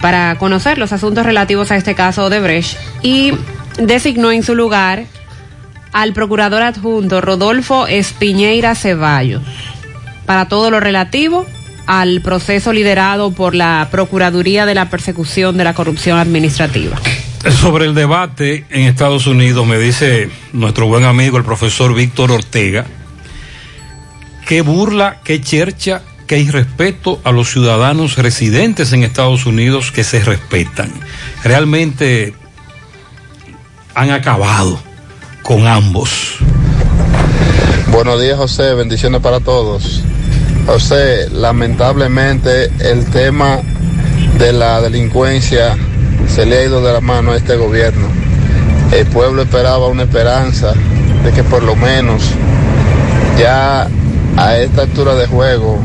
para conocer los asuntos relativos a este caso de Brecht y designó en su lugar al procurador adjunto Rodolfo Espiñeira Ceballos para todo lo relativo al proceso liderado por la Procuraduría de la Persecución de la Corrupción Administrativa. Sobre el debate en Estados Unidos, me dice nuestro buen amigo el profesor Víctor Ortega, que burla, que chercha, que irrespeto a los ciudadanos residentes en Estados Unidos que se respetan. Realmente han acabado con ambos. Buenos días, José. Bendiciones para todos. José, lamentablemente el tema de la delincuencia se le ha ido de la mano a este gobierno. El pueblo esperaba una esperanza de que por lo menos ya a esta altura de juego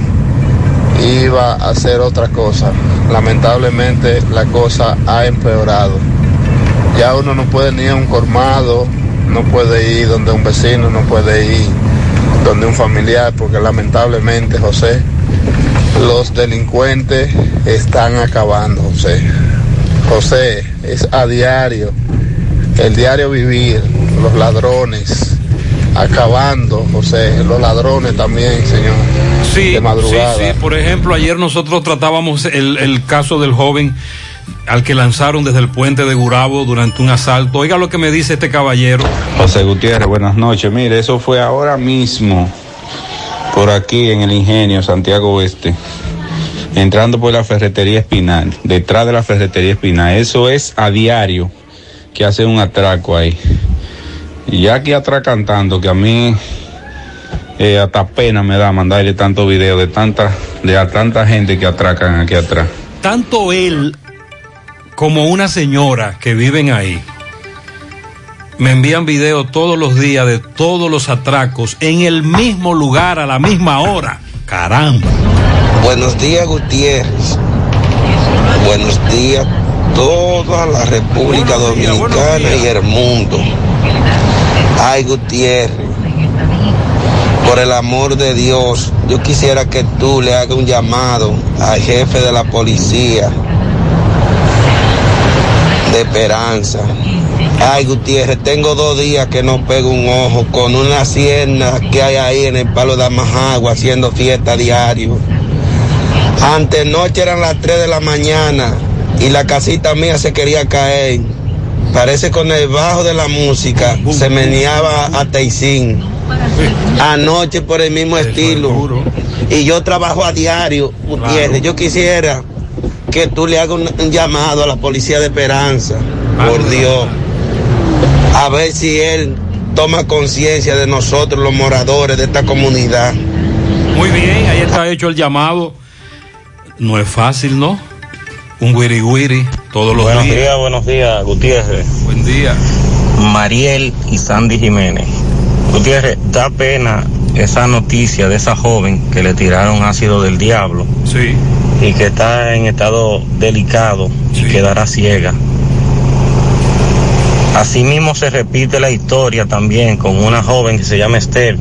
iba a hacer otra cosa. Lamentablemente la cosa ha empeorado. Ya uno no puede ni a un colmado, no puede ir donde un vecino, no puede ir donde un familiar, porque lamentablemente, José, los delincuentes están acabando, José. José, es a diario, el diario vivir, los ladrones, acabando, José, los ladrones también, Señor. Sí, de madrugada. sí, sí. Por ejemplo, ayer nosotros tratábamos el, el caso del joven al que lanzaron desde el puente de Gurabo durante un asalto. Oiga lo que me dice este caballero. José Gutiérrez, buenas noches. Mire, eso fue ahora mismo, por aquí en el Ingenio, Santiago Oeste, entrando por la ferretería Espinal, detrás de la ferretería Espinal. Eso es a diario que hace un atraco ahí. Y ya aquí atrás cantando, que a mí eh, hasta pena me da mandarle tantos videos de tanta, de a tanta gente que atracan aquí atrás. Tanto él como una señora que viven ahí me envían videos todos los días de todos los atracos en el mismo lugar a la misma hora. Caramba. Buenos días, Gutiérrez. Buenos días, toda la República Dominicana y el mundo. Ay, Gutiérrez, por el amor de Dios, yo quisiera que tú le hagas un llamado al jefe de la policía de Esperanza Ay, Gutiérrez, tengo dos días que no pego un ojo con una sierna que hay ahí en el palo de Amajagua haciendo fiesta diario. Antenoche eran las 3 de la mañana y la casita mía se quería caer. Parece con el bajo de la música se meneaba a Teisín. Anoche por el mismo estilo. Y yo trabajo a diario, Gutiérrez. Yo quisiera que tú le hagas un llamado a la policía de Esperanza, por Dios, a ver si él toma conciencia de nosotros, los moradores de esta comunidad. Muy bien, ahí está hecho el llamado. No es fácil, ¿no? Un wiri wiri todos los Buenos días. días, buenos días, Gutiérrez. Buen día. Mariel y Sandy Jiménez. Gutiérrez, da pena esa noticia de esa joven que le tiraron ácido del diablo. Sí. Y que está en estado delicado y quedará ciega. Asimismo se repite la historia también con una joven que se llama Esther,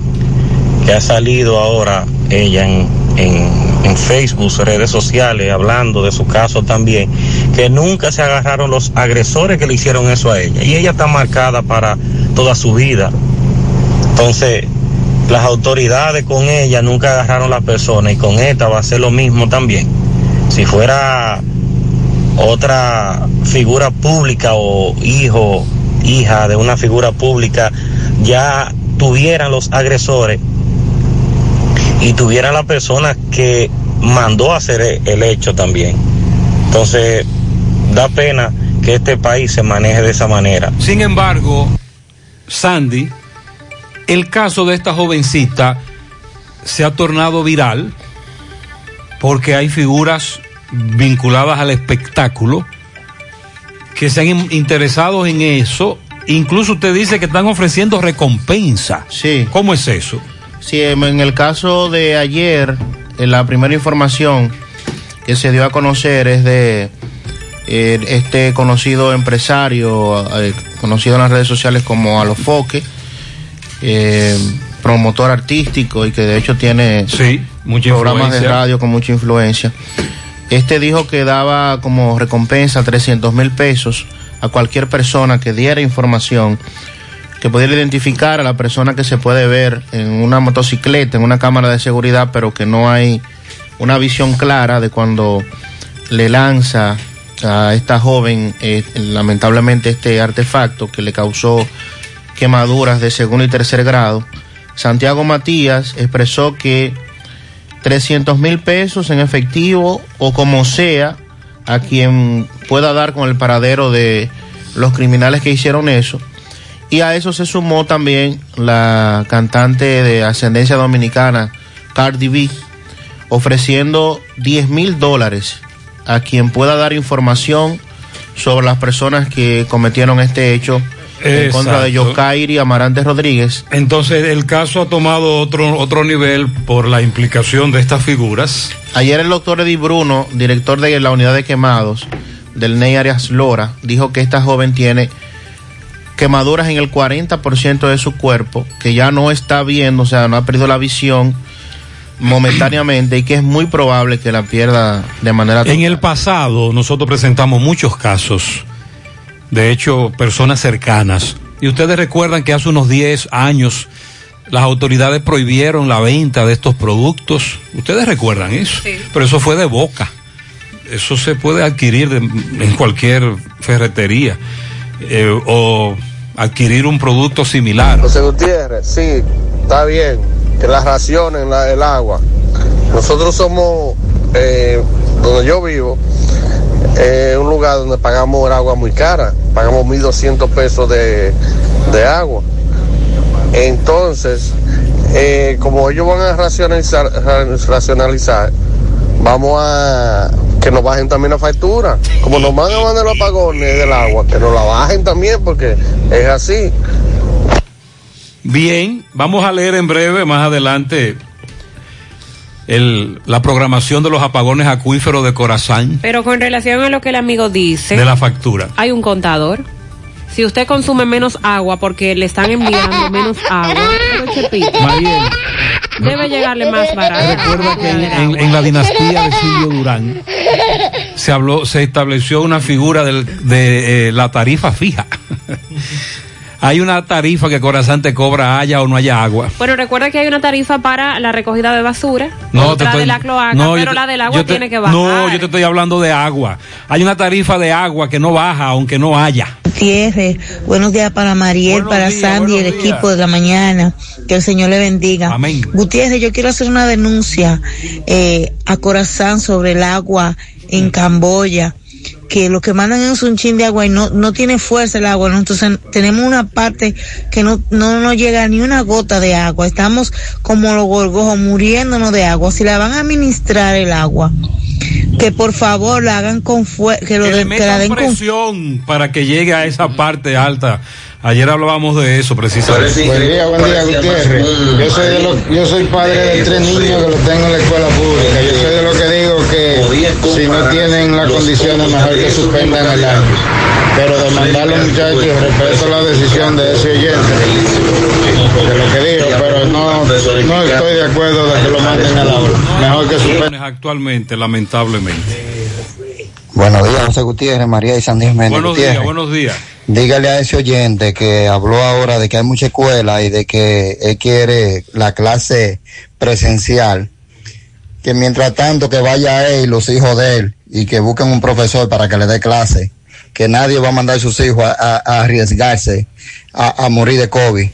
que ha salido ahora ella en, en, en Facebook, redes sociales, hablando de su caso también, que nunca se agarraron los agresores que le hicieron eso a ella. Y ella está marcada para toda su vida. Entonces, las autoridades con ella nunca agarraron la persona y con esta va a ser lo mismo también. Si fuera otra figura pública o hijo, hija de una figura pública, ya tuvieran los agresores y tuvieran la persona que mandó a hacer e- el hecho también. Entonces, da pena que este país se maneje de esa manera. Sin embargo, Sandy, el caso de esta jovencita se ha tornado viral porque hay figuras vinculadas al espectáculo que se han in- interesado en eso. Incluso usted dice que están ofreciendo recompensa. Sí. ¿Cómo es eso? Sí, en el caso de ayer, la primera información que se dio a conocer es de eh, este conocido empresario, eh, conocido en las redes sociales como Alofoque, eh, promotor artístico y que de hecho tiene mucha programas de radio con mucha influencia. Este dijo que daba como recompensa 300 mil pesos a cualquier persona que diera información que pudiera identificar a la persona que se puede ver en una motocicleta, en una cámara de seguridad, pero que no hay una visión clara de cuando le lanza a esta joven eh, lamentablemente este artefacto que le causó quemaduras de segundo y tercer grado. Santiago Matías expresó que 300 mil pesos en efectivo o como sea a quien pueda dar con el paradero de los criminales que hicieron eso. Y a eso se sumó también la cantante de ascendencia dominicana, Cardi B, ofreciendo 10 mil dólares a quien pueda dar información sobre las personas que cometieron este hecho en contra de. Yokairi Amarante Rodríguez. Entonces el caso ha tomado otro, otro nivel por la implicación de estas figuras. Ayer el doctor Eddie Bruno, director de la unidad de quemados del NEI Arias Lora, dijo que esta joven tiene quemaduras en el 40% de su cuerpo, que ya no está viendo, o sea, no ha perdido la visión momentáneamente y que es muy probable que la pierda de manera En el pasado nosotros presentamos muchos casos, de hecho personas cercanas, y ustedes recuerdan que hace unos 10 años las autoridades prohibieron la venta de estos productos, ustedes recuerdan eso, pero eso fue de boca, eso se puede adquirir de- en cualquier ferretería eh, o adquirir un producto similar. José Gutiérrez, sí, está bien, que las racionen la- el agua. Nosotros somos, eh, donde yo vivo, eh, un lugar donde pagamos el agua muy cara, pagamos 1.200 pesos de, de agua. Entonces, eh, como ellos van a racionalizar, ra- racionalizar, vamos a que nos bajen también la factura. Como nos van a mandar los apagones del agua, que nos la bajen también, porque es así. Bien, vamos a leer en breve, más adelante, el, la programación de los apagones acuíferos de Corazán, Pero con relación a lo que el amigo dice, de la factura. hay un contador. Si usted consume menos agua porque le están enviando menos agua, pero Chepito, debe llegarle más barato. Recuerda que en, la dinastía de Silvio Durán se habló, se estableció una figura del- de eh, la tarifa fija. Hay una tarifa que Corazán te cobra haya o no haya agua. Bueno, recuerda que hay una tarifa para la recogida de basura, No, otra te estoy- de la cloaca, no, pero te- la del agua te- tiene que bajar. No, yo te estoy hablando de agua. Hay una tarifa de agua que no baja aunque no haya. Gutiérrez, buenos días para Mariel, para Sandy y el equipo de la mañana. Que el Señor le bendiga. Amén. Gutiérrez, yo quiero hacer una denuncia eh, a Corazán sobre el agua en Camboya. Que lo que mandan es un chin de agua y no, no tiene fuerza el agua, ¿no? Entonces tenemos una parte que no, no nos llega ni una gota de agua. Estamos como los gorgojos muriéndonos de agua. Si la van a administrar el agua, que por favor la hagan con fuerza, que, lo Que le den- que la metan den con presión para que llegue a esa parte alta. Ayer hablábamos de eso precisamente. Buen día, buen día, Gutiérrez. Yo soy, de los- yo soy padre de tres niños que los tengo en la escuela pública. Yo soy de los que digo que si no tienen las condiciones, mejor que suspendan el año. Pero demandar a los muchachos, respeto la decisión de ese oyente, de lo que digo, pero no, no estoy de acuerdo de que lo manden al aula. Mejor que suspendan. Actualmente, lamentablemente. Buenos días, José Gutiérrez, María y Sandy Jiménez Buenos Gutiérrez. días, buenos días. Dígale a ese oyente que habló ahora de que hay mucha escuela y de que él quiere la clase presencial, que mientras tanto que vaya él y los hijos de él y que busquen un profesor para que le dé clase, que nadie va a mandar a sus hijos a, a- a arriesgarse a, a morir de COVID,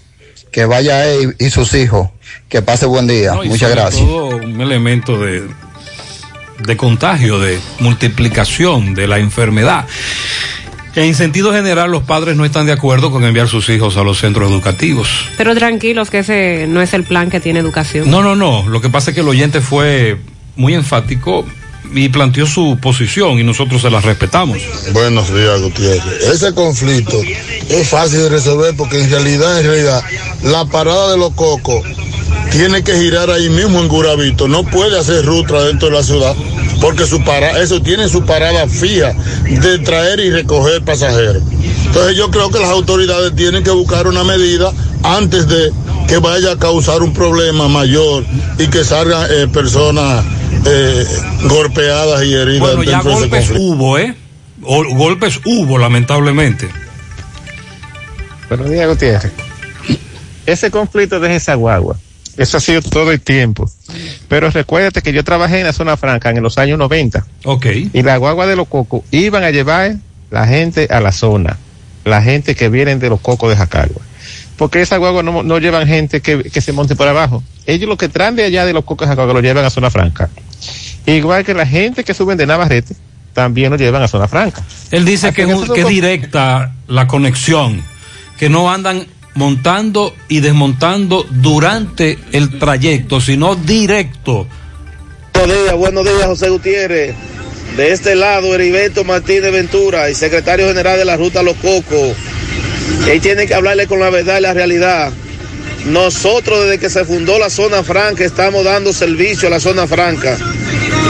que vaya él y sus hijos, que pase buen día. No, Muchas gracias. todo un elemento de, de contagio, de multiplicación de la enfermedad. En sentido general, los padres no están de acuerdo con enviar sus hijos a los centros educativos. Pero tranquilos que ese no es el plan que tiene educación. No, no, no. Lo que pasa es que el oyente fue muy enfático y planteó su posición y nosotros se la respetamos. Buenos días, Gutiérrez. Ese conflicto es fácil de resolver porque en realidad, en realidad, la parada de los cocos tiene que girar ahí mismo en Guravito. No puede hacer ruta dentro de la ciudad porque su para, eso tiene su parada fija de traer y recoger pasajeros. Entonces yo creo que las autoridades tienen que buscar una medida antes de que vaya a causar un problema mayor y que salgan eh, personas eh, golpeadas y heridas Bueno, ya dentro de ese golpes conflicto. hubo, ¿eh? O- golpes hubo, lamentablemente. Buenos días, Gutiérrez. Ese conflicto de esa guagua, eso ha sido todo el tiempo. Pero recuérdate que yo trabajé en la zona franca en los años 90. Ok. Y la guagua de los cocos iban a llevar la gente a la zona, la gente que vienen de los cocos de Jacagua. Porque esa guagua no, no llevan gente que, que se monte por abajo. Ellos lo que traen de allá de los cocos de Jacagua lo llevan a zona franca. Igual que la gente que suben de Navarrete, también lo llevan a zona franca. Él dice que, que es directa la conexión, que no andan montando y desmontando durante el trayecto, sino directo. Buenos días, buenos días, José Gutiérrez. De este lado, Heriberto Martínez Ventura, y secretario general de la Ruta Los Cocos. Él tiene que hablarle con la verdad y la realidad. Nosotros, desde que se fundó la zona franca, estamos dando servicio a la zona franca.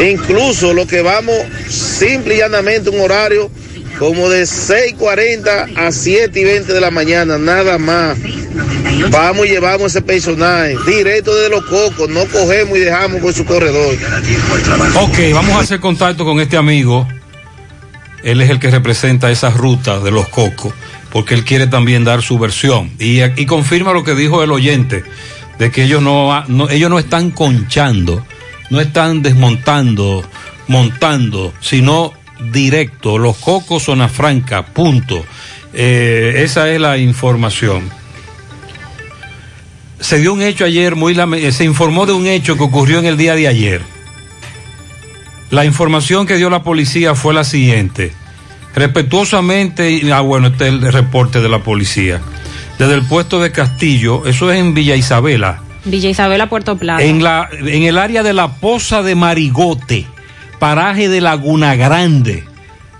Incluso lo que vamos, simple y llanamente, un horario como de 6:40 a 7 y 20 de la mañana, nada más. Vamos y llevamos ese personaje directo desde los cocos, no cogemos y dejamos por su corredor. Ok, vamos a hacer contacto con este amigo. Él es el que representa esa ruta de los cocos, porque él quiere también dar su versión. Y, confirma lo que dijo el oyente, de que ellos no, ellos no están conchando, no están desmontando, montando, sino directo. Los cocos, zona franca, punto. Eh, esa es la información. Se dio un hecho ayer muy eh, se informó de un hecho que ocurrió en el día de ayer. La información que dio la policía fue la siguiente. Respetuosamente, ah bueno, este es el reporte de la policía. Desde el puesto de Castillo, eso es en Villa Isabela, Villa Isabela, Puerto Plata. en, la, en el área de la Poza de Marigote, paraje de Laguna Grande,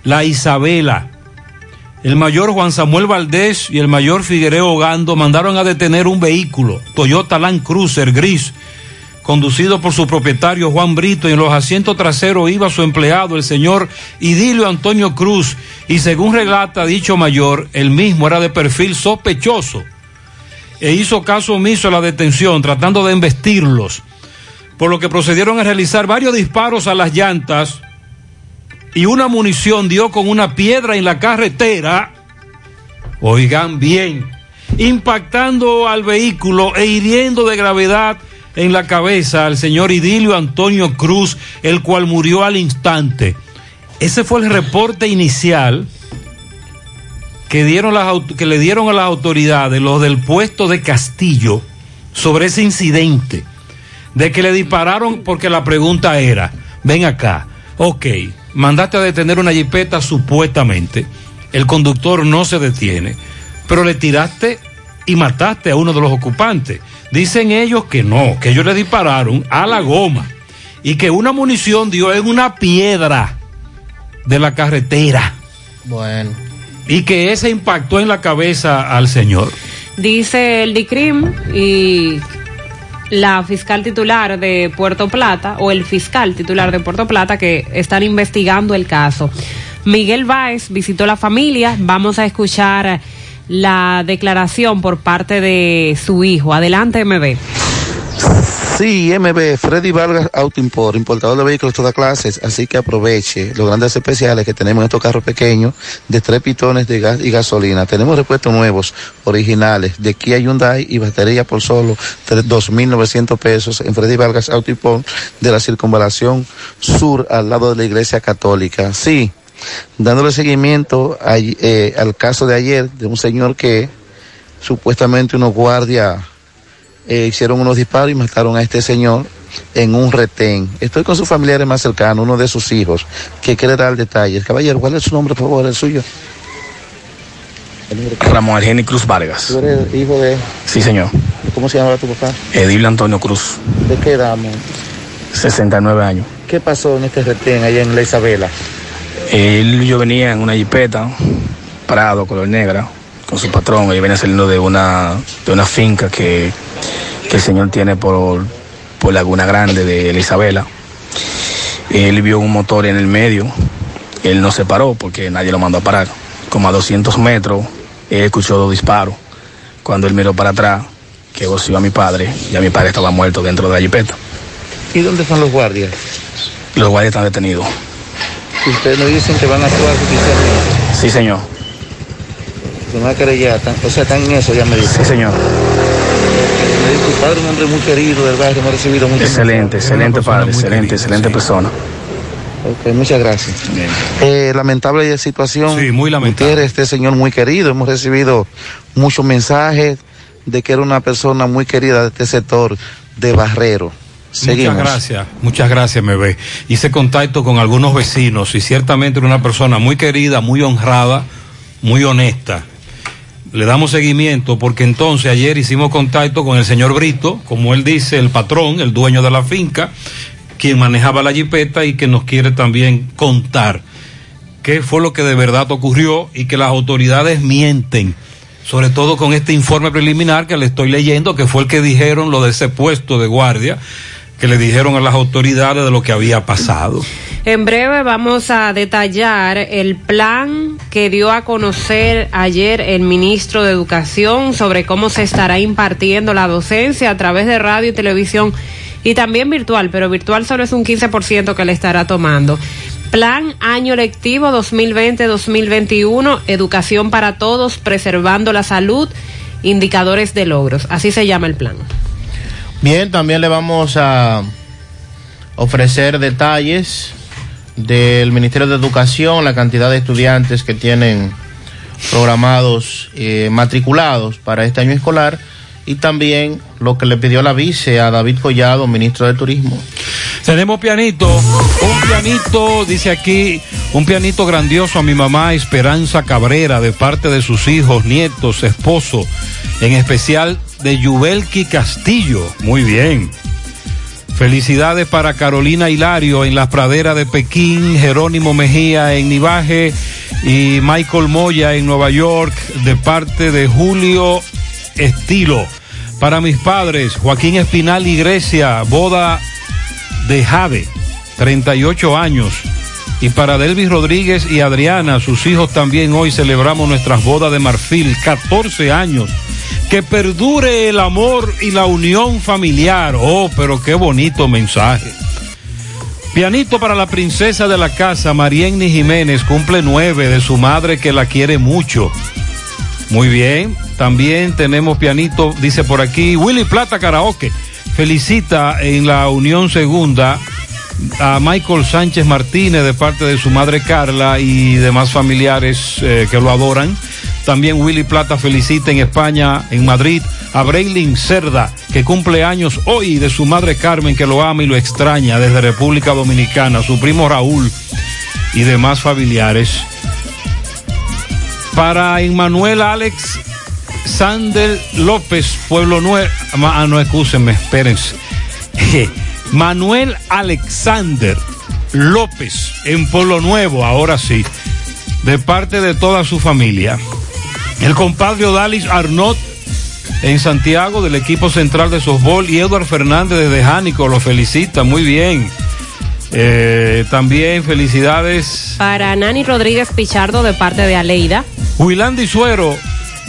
la Isabela. El mayor Juan Samuel Valdés y el mayor Figuereo Gando mandaron a detener un vehículo, Toyota Land Cruiser gris, conducido por su propietario Juan Brito y en los asientos traseros iba su empleado, el señor Idilio Antonio Cruz, y según relata dicho mayor, el mismo era de perfil sospechoso e hizo caso omiso a la detención, tratando de embestirlos, por lo que procedieron a realizar varios disparos a las llantas y una munición dio con una piedra en la carretera, oigan bien, impactando al vehículo e hiriendo de gravedad en la cabeza al señor Idilio Antonio Cruz, el cual murió al instante. Ese fue el reporte inicial que, dieron las, que le dieron a las autoridades, los del puesto de Castillo, sobre ese incidente. De que le dispararon porque la pregunta era, ven acá, ok, mandaste a detener una jipeta supuestamente, el conductor no se detiene, pero le tiraste y mataste a uno de los ocupantes. Dicen ellos que no, que ellos le dispararon a la goma y que una munición dio en una piedra de la carretera. Bueno. Y que ese impactó en la cabeza al señor. Dice el DICRIM y la fiscal titular de Puerto Plata o el fiscal titular de Puerto Plata que están investigando el caso. Miguel Báez visitó la familia. Vamos a escuchar la declaración por parte de su hijo. Adelante, MB. Sí, MB, Freddy Vargas Auto Import, importador de vehículos de todas clases, así que aproveche los grandes especiales que tenemos en estos carros pequeños de tres pitones de gas y gasolina. Tenemos repuestos nuevos, originales, de Kia Hyundai y batería por solo tres- 2.900 pesos en Freddy Vargas Auto Import de la Circunvalación Sur al lado de la Iglesia Católica. Sí, dándole seguimiento a- eh, al caso de ayer de un señor que supuestamente unos guardias eh, hicieron unos disparos y mataron a este señor en un retén. Estoy con sus familiares más cercanos, uno de sus hijos, que quiere dar detalles. Caballero, ¿cuál es su nombre, por favor, el suyo? Ramón Argeni Cruz Vargas. Tú eres hijo de... Sí, señor. ¿Cómo se llama tu papá? Edil Antonio Cruz, ¿De qué edad, amor? 69 años. ¿Qué pasó en este retén allá en La Isabela? Él, yo venía en una jipeta, parado, color negra, con su patrón. Él venía saliendo de una, de una finca que, que el señor tiene por, por Laguna Grande de la Isabela. Él vio un motor en el medio. Él no se paró porque nadie lo mandó a parar. Como a 200 metros, él escuchó dos disparos. Cuando él miró para atrás, que voció a mi padre, ya mi padre estaba muerto dentro de la jipeta. ¿Y dónde están los guardias? Los guardias están detenidos. Ustedes nos dicen que van a actuar judicialmente, Sí, señor. se van a querellar, o sea, están en eso, ya me dicen. Sí, señor. Me Tu padre es un hombre muy querido del barrio, hemos recibido mucho. Excelente, excelente padre, excelente, excelente persona. Ok, muchas gracias. Eh, lamentable situación. Sí, muy lamentable. Gutiérrez, este señor muy querido. Hemos recibido muchos mensajes de que era una persona muy querida de este sector de Barrero. Seguimos. Muchas gracias, muchas gracias, me ve. Hice contacto con algunos vecinos y ciertamente era una persona muy querida, muy honrada, muy honesta. Le damos seguimiento porque entonces ayer hicimos contacto con el señor Brito, como él dice, el patrón, el dueño de la finca, quien manejaba la jipeta y que nos quiere también contar qué fue lo que de verdad ocurrió y que las autoridades mienten, sobre todo con este informe preliminar que le estoy leyendo, que fue el que dijeron lo de ese puesto de guardia, que le dijeron a las autoridades de lo que había pasado. En breve vamos a detallar el plan que dio a conocer ayer el ministro de Educación sobre cómo se estará impartiendo la docencia a través de radio y televisión y también virtual, pero virtual solo es un 15% que le estará tomando. Plan año lectivo 2020-2021, educación para todos, preservando la salud, indicadores de logros. Así se llama el plan. Bien, también le vamos a ofrecer detalles del Ministerio de Educación, la cantidad de estudiantes que tienen programados eh, matriculados para este año escolar y también lo que le pidió la vice a David Collado, ministro de Turismo. Tenemos pianito, un pianito, dice aquí, un pianito grandioso a mi mamá Esperanza Cabrera de parte de sus hijos, nietos, esposo, en especial de Yubelki Castillo. Muy bien. Felicidades para Carolina Hilario en las praderas de Pekín, Jerónimo Mejía en Nivaje y Michael Moya en Nueva York de parte de Julio Estilo. Para mis padres, Joaquín Espinal y Grecia, boda de Jade, 38 años. Y para Delvis Rodríguez y Adriana, sus hijos también hoy celebramos nuestras bodas de marfil, 14 años. Que perdure el amor y la unión familiar. Oh, pero qué bonito mensaje. Pianito para la princesa de la casa, Marienny Jiménez, cumple nueve de su madre que la quiere mucho. Muy bien, también tenemos pianito, dice por aquí, Willy Plata Karaoke. Felicita en la Unión Segunda a Michael Sánchez Martínez de parte de su madre Carla y demás familiares eh, que lo adoran. También Willy Plata felicita en España, en Madrid, a Braylin Cerda, que cumple años hoy de su madre Carmen, que lo ama y lo extraña desde República Dominicana, su primo Raúl y demás familiares. Para Emmanuel Alex Sander López, Pueblo Nuevo. Ah, no, excúsenme, espérense. Manuel Alexander López en Pueblo Nuevo, ahora sí, de parte de toda su familia. El compadre Odalis Arnott en Santiago del equipo central de softball y Eduard Fernández desde Jánico lo felicita, muy bien. Eh, también felicidades. Para Nani Rodríguez Pichardo de parte de Aleida. Huilandi Suero,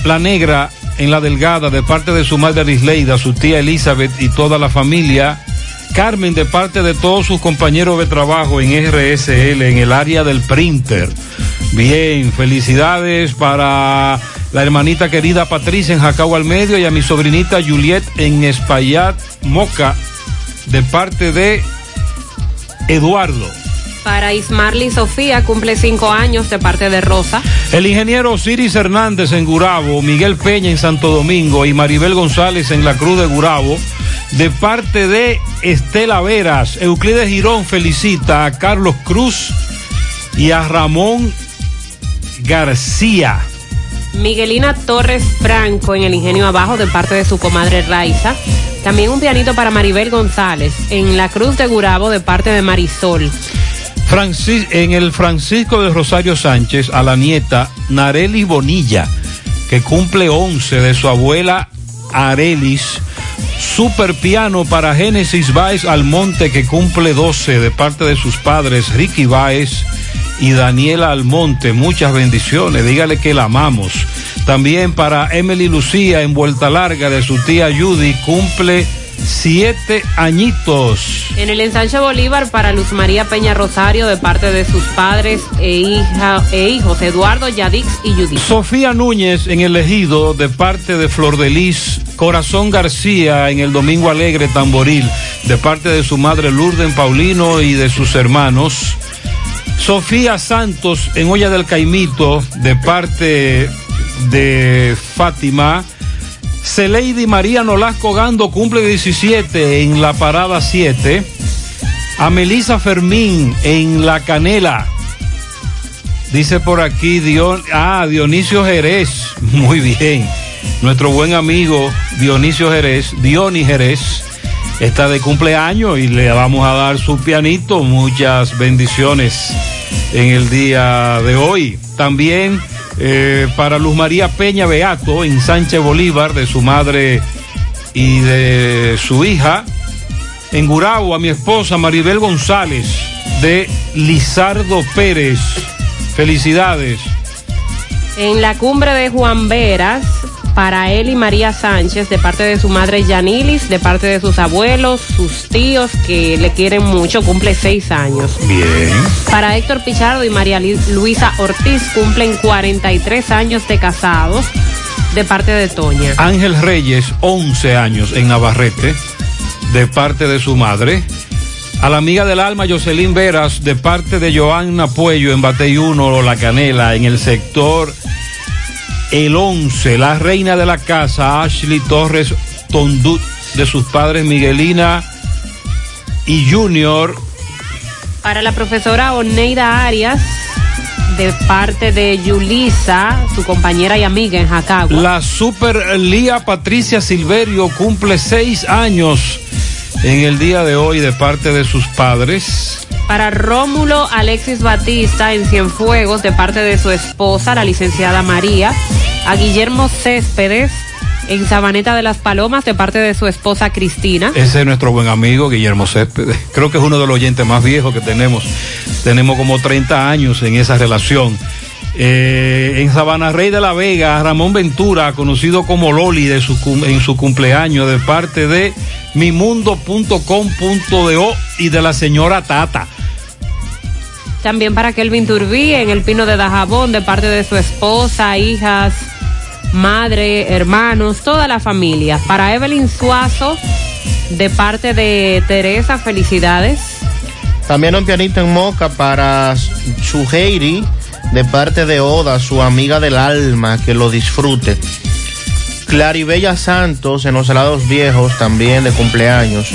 la negra en la delgada de parte de su madre Arisleida, su tía Elizabeth y toda la familia. Carmen de parte de todos sus compañeros de trabajo en RSL en el área del printer. Bien, felicidades para la hermanita querida Patricia en Jacao al Medio y a mi sobrinita Juliet en Espaillat Moca de parte de Eduardo. Para Ismarly Sofía cumple cinco años de parte de Rosa. El ingeniero Ciris Hernández en Gurabo, Miguel Peña en Santo Domingo y Maribel González en la Cruz de Gurabo. De parte de Estela Veras, Euclides Girón felicita a Carlos Cruz y a Ramón García. Miguelina Torres Franco en el Ingenio Abajo de parte de su comadre Raiza. También un pianito para Maribel González en la Cruz de Gurabo de parte de Marisol. Francis, en el Francisco de Rosario Sánchez a la nieta Nareli Bonilla, que cumple 11 de su abuela Arelis. Super piano para Génesis Baez Almonte, que cumple 12 de parte de sus padres Ricky Baez y Daniela Almonte. Muchas bendiciones, dígale que la amamos. También para Emily Lucía en Vuelta Larga de su tía Judy, cumple siete añitos. En el ensanche Bolívar para Luz María Peña Rosario de parte de sus padres e, hija, e hijos Eduardo, Yadix y Judith. Sofía Núñez en el ejido de parte de Flor de Lis. Corazón García en el Domingo Alegre Tamboril de parte de su madre Lourdes Paulino y de sus hermanos. Sofía Santos en Olla del Caimito de parte de Fátima. Celeidi María Nolasco Gando cumple 17 en la parada 7. A Melisa Fermín en La Canela. Dice por aquí Dion, ah, Dionisio Jerez. Muy bien. Nuestro buen amigo Dionisio Jerez, Dionis Jerez, está de cumpleaños y le vamos a dar su pianito. Muchas bendiciones en el día de hoy. También eh, para Luz María Peña Beato en Sánchez Bolívar, de su madre y de su hija. En Gurabo, a mi esposa Maribel González, de Lizardo Pérez. Felicidades. En la cumbre de Juan Veras, para él y María Sánchez, de parte de su madre Yanilis, de parte de sus abuelos, sus tíos que le quieren mucho, cumple seis años. Bien. Para Héctor Pichardo y María Luisa Ortiz cumplen 43 años de casados, de parte de Toña. Ángel Reyes, 11 años en Navarrete, de parte de su madre. A la amiga del alma Jocelyn Veras, de parte de Joanna Puello en Batey 1, La Canela, en el sector el 11, la reina de la casa, Ashley Torres Tondut, de sus padres Miguelina y Junior. Para la profesora Oneida Arias, de parte de Yulisa, su compañera y amiga en Jacagua. La super Lía Patricia Silverio cumple seis años en el día de hoy de parte de sus padres. Para Rómulo Alexis Batista en Cienfuegos, de parte de su esposa, la licenciada María. A Guillermo Céspedes en Sabaneta de las Palomas, de parte de su esposa Cristina. Ese es nuestro buen amigo Guillermo Céspedes. Creo que es uno de los oyentes más viejos que tenemos. Tenemos como 30 años en esa relación. Eh, en Sabana Rey de la Vega, Ramón Ventura, conocido como Loli de su, cum- en su cumpleaños, de parte de mimundo.com.do y de la señora Tata. También para Kelvin Turbí en el Pino de Dajabón, de parte de su esposa, hijas, madre, hermanos, toda la familia. Para Evelyn Suazo, de parte de Teresa, felicidades. También un pianito en Moca para Suheiri, de parte de Oda, su amiga del alma, que lo disfrute. Claribella Santos en los helados viejos, también de cumpleaños.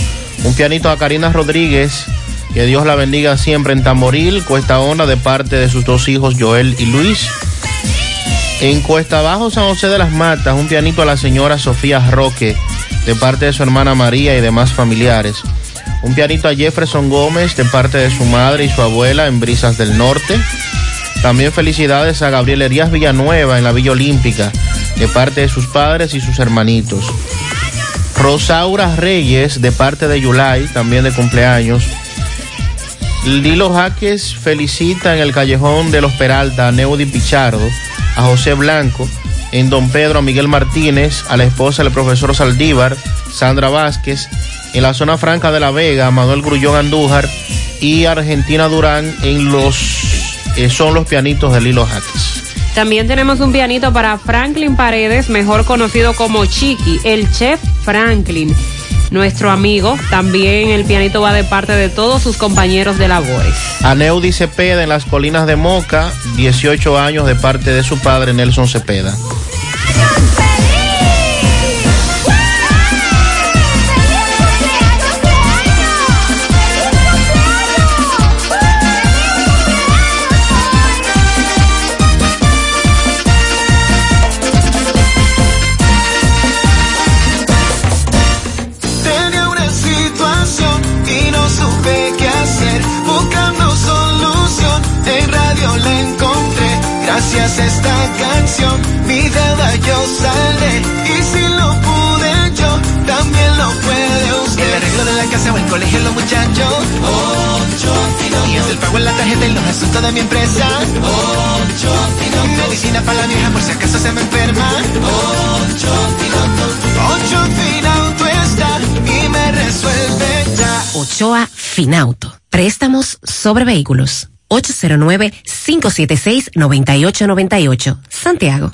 Un pianito a Karina Rodríguez, que Dios la bendiga siempre en Tamboril, Cuesta Honda, de parte de sus dos hijos Joel y Luis. En Cuesta Bajo, San José de las Matas, un pianito a la señora Sofía Roque, de parte de su hermana María y demás familiares. Un pianito a Jefferson Gómez, de parte de su madre y su abuela en Brisas del Norte. También felicidades a Gabriel Herías Villanueva en la Villa Olímpica, de parte de sus padres y sus hermanitos. Rosaura Reyes, de parte de Yulay, también de cumpleaños. Lilo Jaques felicita en el callejón de los Peralta a Neudi Pichardo, a José Blanco, en Don Pedro a Miguel Martínez, a la esposa del profesor Saldívar, Sandra Vázquez, en la zona franca de La Vega, Manuel Grullón Andújar y Argentina Durán en los eh, son los pianitos de Lilo Jaques. También tenemos un pianito para Franklin Paredes, mejor conocido como Chiqui, el chef Franklin, nuestro amigo. También el pianito va de parte de todos sus compañeros de labores. A Neudi Cepeda en las colinas de Moca, 18 años de parte de su padre Nelson Cepeda. De mi empresa. Ocho Medicina para la vieja por si acaso se me enferma. Ocho Ocho Finauto está y me resuelve ya. Ochoa Finauto. Préstamos sobre vehículos. 809-576-9898. Santiago.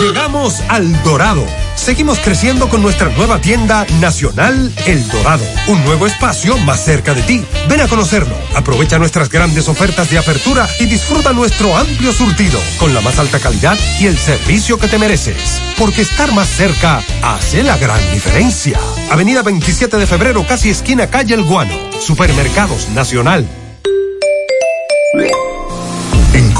Llegamos al Dorado. Seguimos creciendo con nuestra nueva tienda nacional El Dorado. Un nuevo espacio más cerca de ti. Ven a conocerlo. Aprovecha nuestras grandes ofertas de apertura y disfruta nuestro amplio surtido con la más alta calidad y el servicio que te mereces. Porque estar más cerca hace la gran diferencia. Avenida 27 de febrero, casi esquina calle El Guano. Supermercados Nacional. En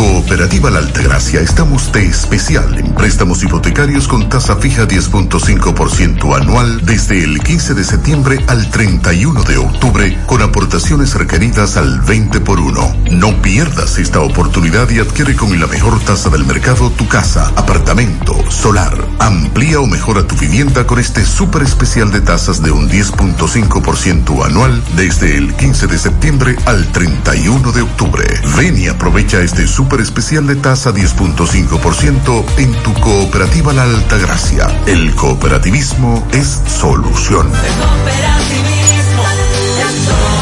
Cooperativa La Altagracia estamos de especial en préstamos hipotecarios con tasa fija 10.5% anual desde el 15 de septiembre al 31 de octubre con aportaciones requeridas al 20 por 1. No pierdas esta oportunidad y adquiere con la mejor tasa del mercado tu casa, apartamento, solar. Amplía o mejora tu vivienda con este súper especial de tasas de un 10.5% anual desde el 15 de septiembre al 31 de octubre. Ven y aprovecha este súper especial de tasa 10.5% en tu cooperativa La Altagracia. El cooperativismo es solución. Cooperativismo es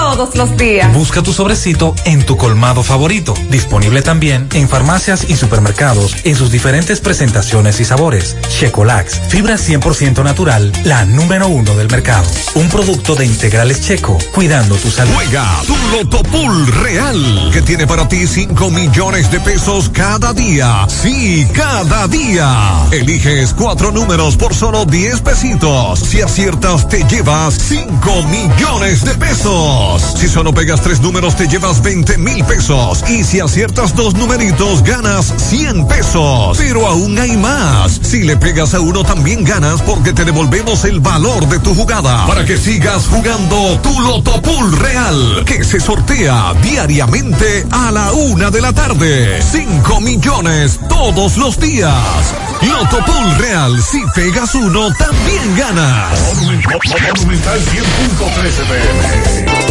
todos los días. Busca tu sobrecito en tu colmado favorito. Disponible también en farmacias y supermercados en sus diferentes presentaciones y sabores. Checolax, fibra 100% natural, la número uno del mercado. Un producto de integrales checo, cuidando tu salud. Juega tu Loto Pool Real, que tiene para ti 5 millones de pesos cada día. Sí, cada día. Eliges cuatro números por solo 10 pesitos. Si aciertas, te llevas 5 millones de pesos. Si solo pegas tres números, te llevas 20 mil pesos. Y si aciertas dos numeritos, ganas 100 pesos. Pero aún hay más. Si le pegas a uno, también ganas porque te devolvemos el valor de tu jugada. Para que sigas jugando tu Loto Pool Real, que se sortea diariamente a la una de la tarde. 5 millones todos los días. Loto Pool Real, si pegas uno, también ganas. Monumental 100.13 pm.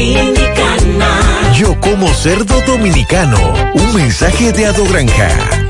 dominicana. Yo como cerdo dominicano. Un mensaje de Ado Granja.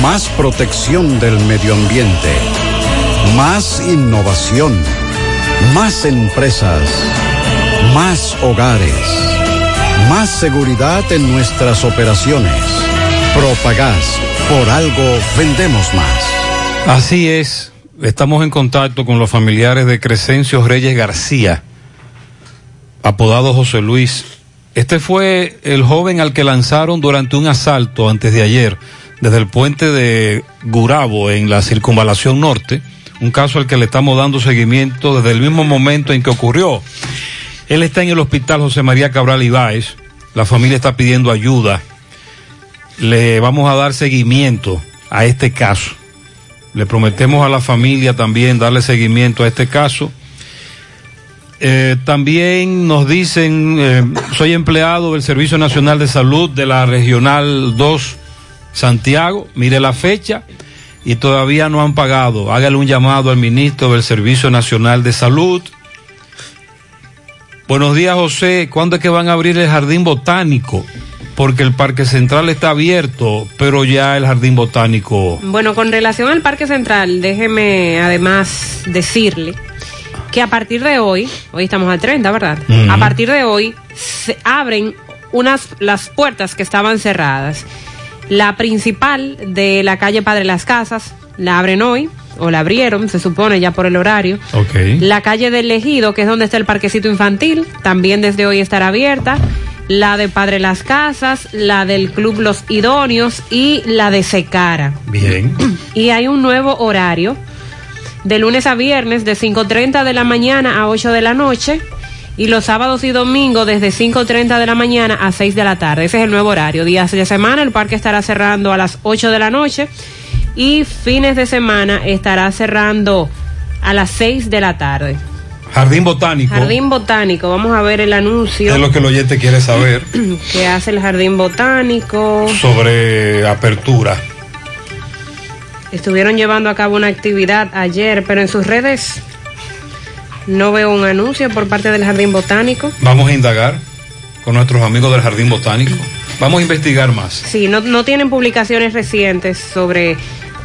Más protección del medio ambiente. Más innovación. Más empresas. Más hogares. Más seguridad en nuestras operaciones. Propagás. Por algo vendemos más. Así es. Estamos en contacto con los familiares de Crescencio Reyes García, apodado José Luis. Este fue el joven al que lanzaron durante un asalto antes de ayer desde el puente de Gurabo en la circunvalación norte, un caso al que le estamos dando seguimiento desde el mismo momento en que ocurrió. Él está en el hospital José María Cabral Ibáez, la familia está pidiendo ayuda, le vamos a dar seguimiento a este caso. Le prometemos a la familia también darle seguimiento a este caso. Eh, también nos dicen, eh, soy empleado del Servicio Nacional de Salud de la Regional 2 Santiago, mire la fecha y todavía no han pagado. Hágale un llamado al ministro del Servicio Nacional de Salud. Buenos días, José. ¿Cuándo es que van a abrir el jardín botánico? Porque el Parque Central está abierto, pero ya el jardín botánico. Bueno, con relación al Parque Central, déjeme además decirle que a partir de hoy, hoy estamos al 30, ¿verdad? A partir de hoy se abren unas las puertas que estaban cerradas. La principal de la calle Padre Las Casas la abren hoy o la abrieron, se supone ya por el horario. Ok. La calle del Ejido, que es donde está el parquecito infantil, también desde hoy estará abierta. La de Padre Las Casas, la del Club Los Idóneos y la de Secara. Bien. Y hay un nuevo horario de lunes a viernes de 5.30 de la mañana a 8 de la noche y los sábados y domingos desde 5.30 de la mañana a 6 de la tarde. Ese es el nuevo horario. Días de semana el parque estará cerrando a las 8 de la noche y fines de semana estará cerrando a las 6 de la tarde. Jardín Botánico. Jardín Botánico, vamos a ver el anuncio Es lo que el oyente quiere saber que hace el Jardín Botánico. sobre apertura. Estuvieron llevando a cabo una actividad ayer, pero en sus redes no veo un anuncio por parte del Jardín Botánico. Vamos a indagar con nuestros amigos del Jardín Botánico. Vamos a investigar más. Sí, no, no tienen publicaciones recientes sobre...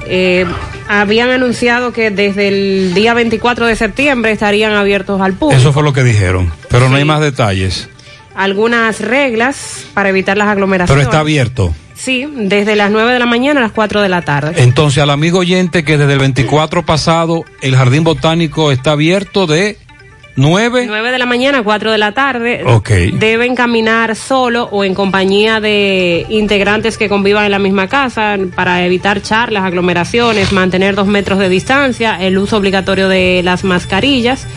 eh, habían anunciado que desde el día 24 de septiembre estarían abiertos al público. Eso fue lo que dijeron, pero no hay más detalles. Algunas reglas para evitar las aglomeraciones. Pero está abierto. Sí, desde las 9 de la mañana a las 4 de la tarde. Entonces, al amigo oyente que desde el 24 pasado el Jardín Botánico está abierto de 9. 9 de la mañana a 4 de la tarde. Ok. Deben caminar solo o en compañía de integrantes que convivan en la misma casa para evitar charlas, aglomeraciones, mantener dos metros de distancia, el uso obligatorio de las mascarillas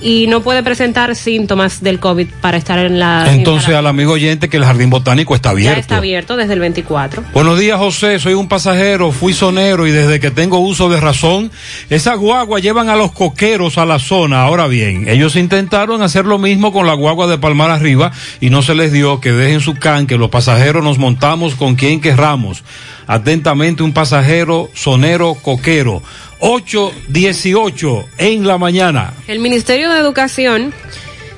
y no puede presentar síntomas del COVID para estar en la... Entonces, al amigo oyente que el Jardín Botánico está ya abierto. está abierto desde el 24. Buenos días, José. Soy un pasajero, fui sonero y desde que tengo uso de razón, esas guaguas llevan a los coqueros a la zona. Ahora bien, ellos intentaron hacer lo mismo con la guagua de Palmar Arriba y no se les dio que dejen su can, que los pasajeros nos montamos con quien querramos. Atentamente, un pasajero sonero coquero. 818 en la mañana. El Ministerio de Educación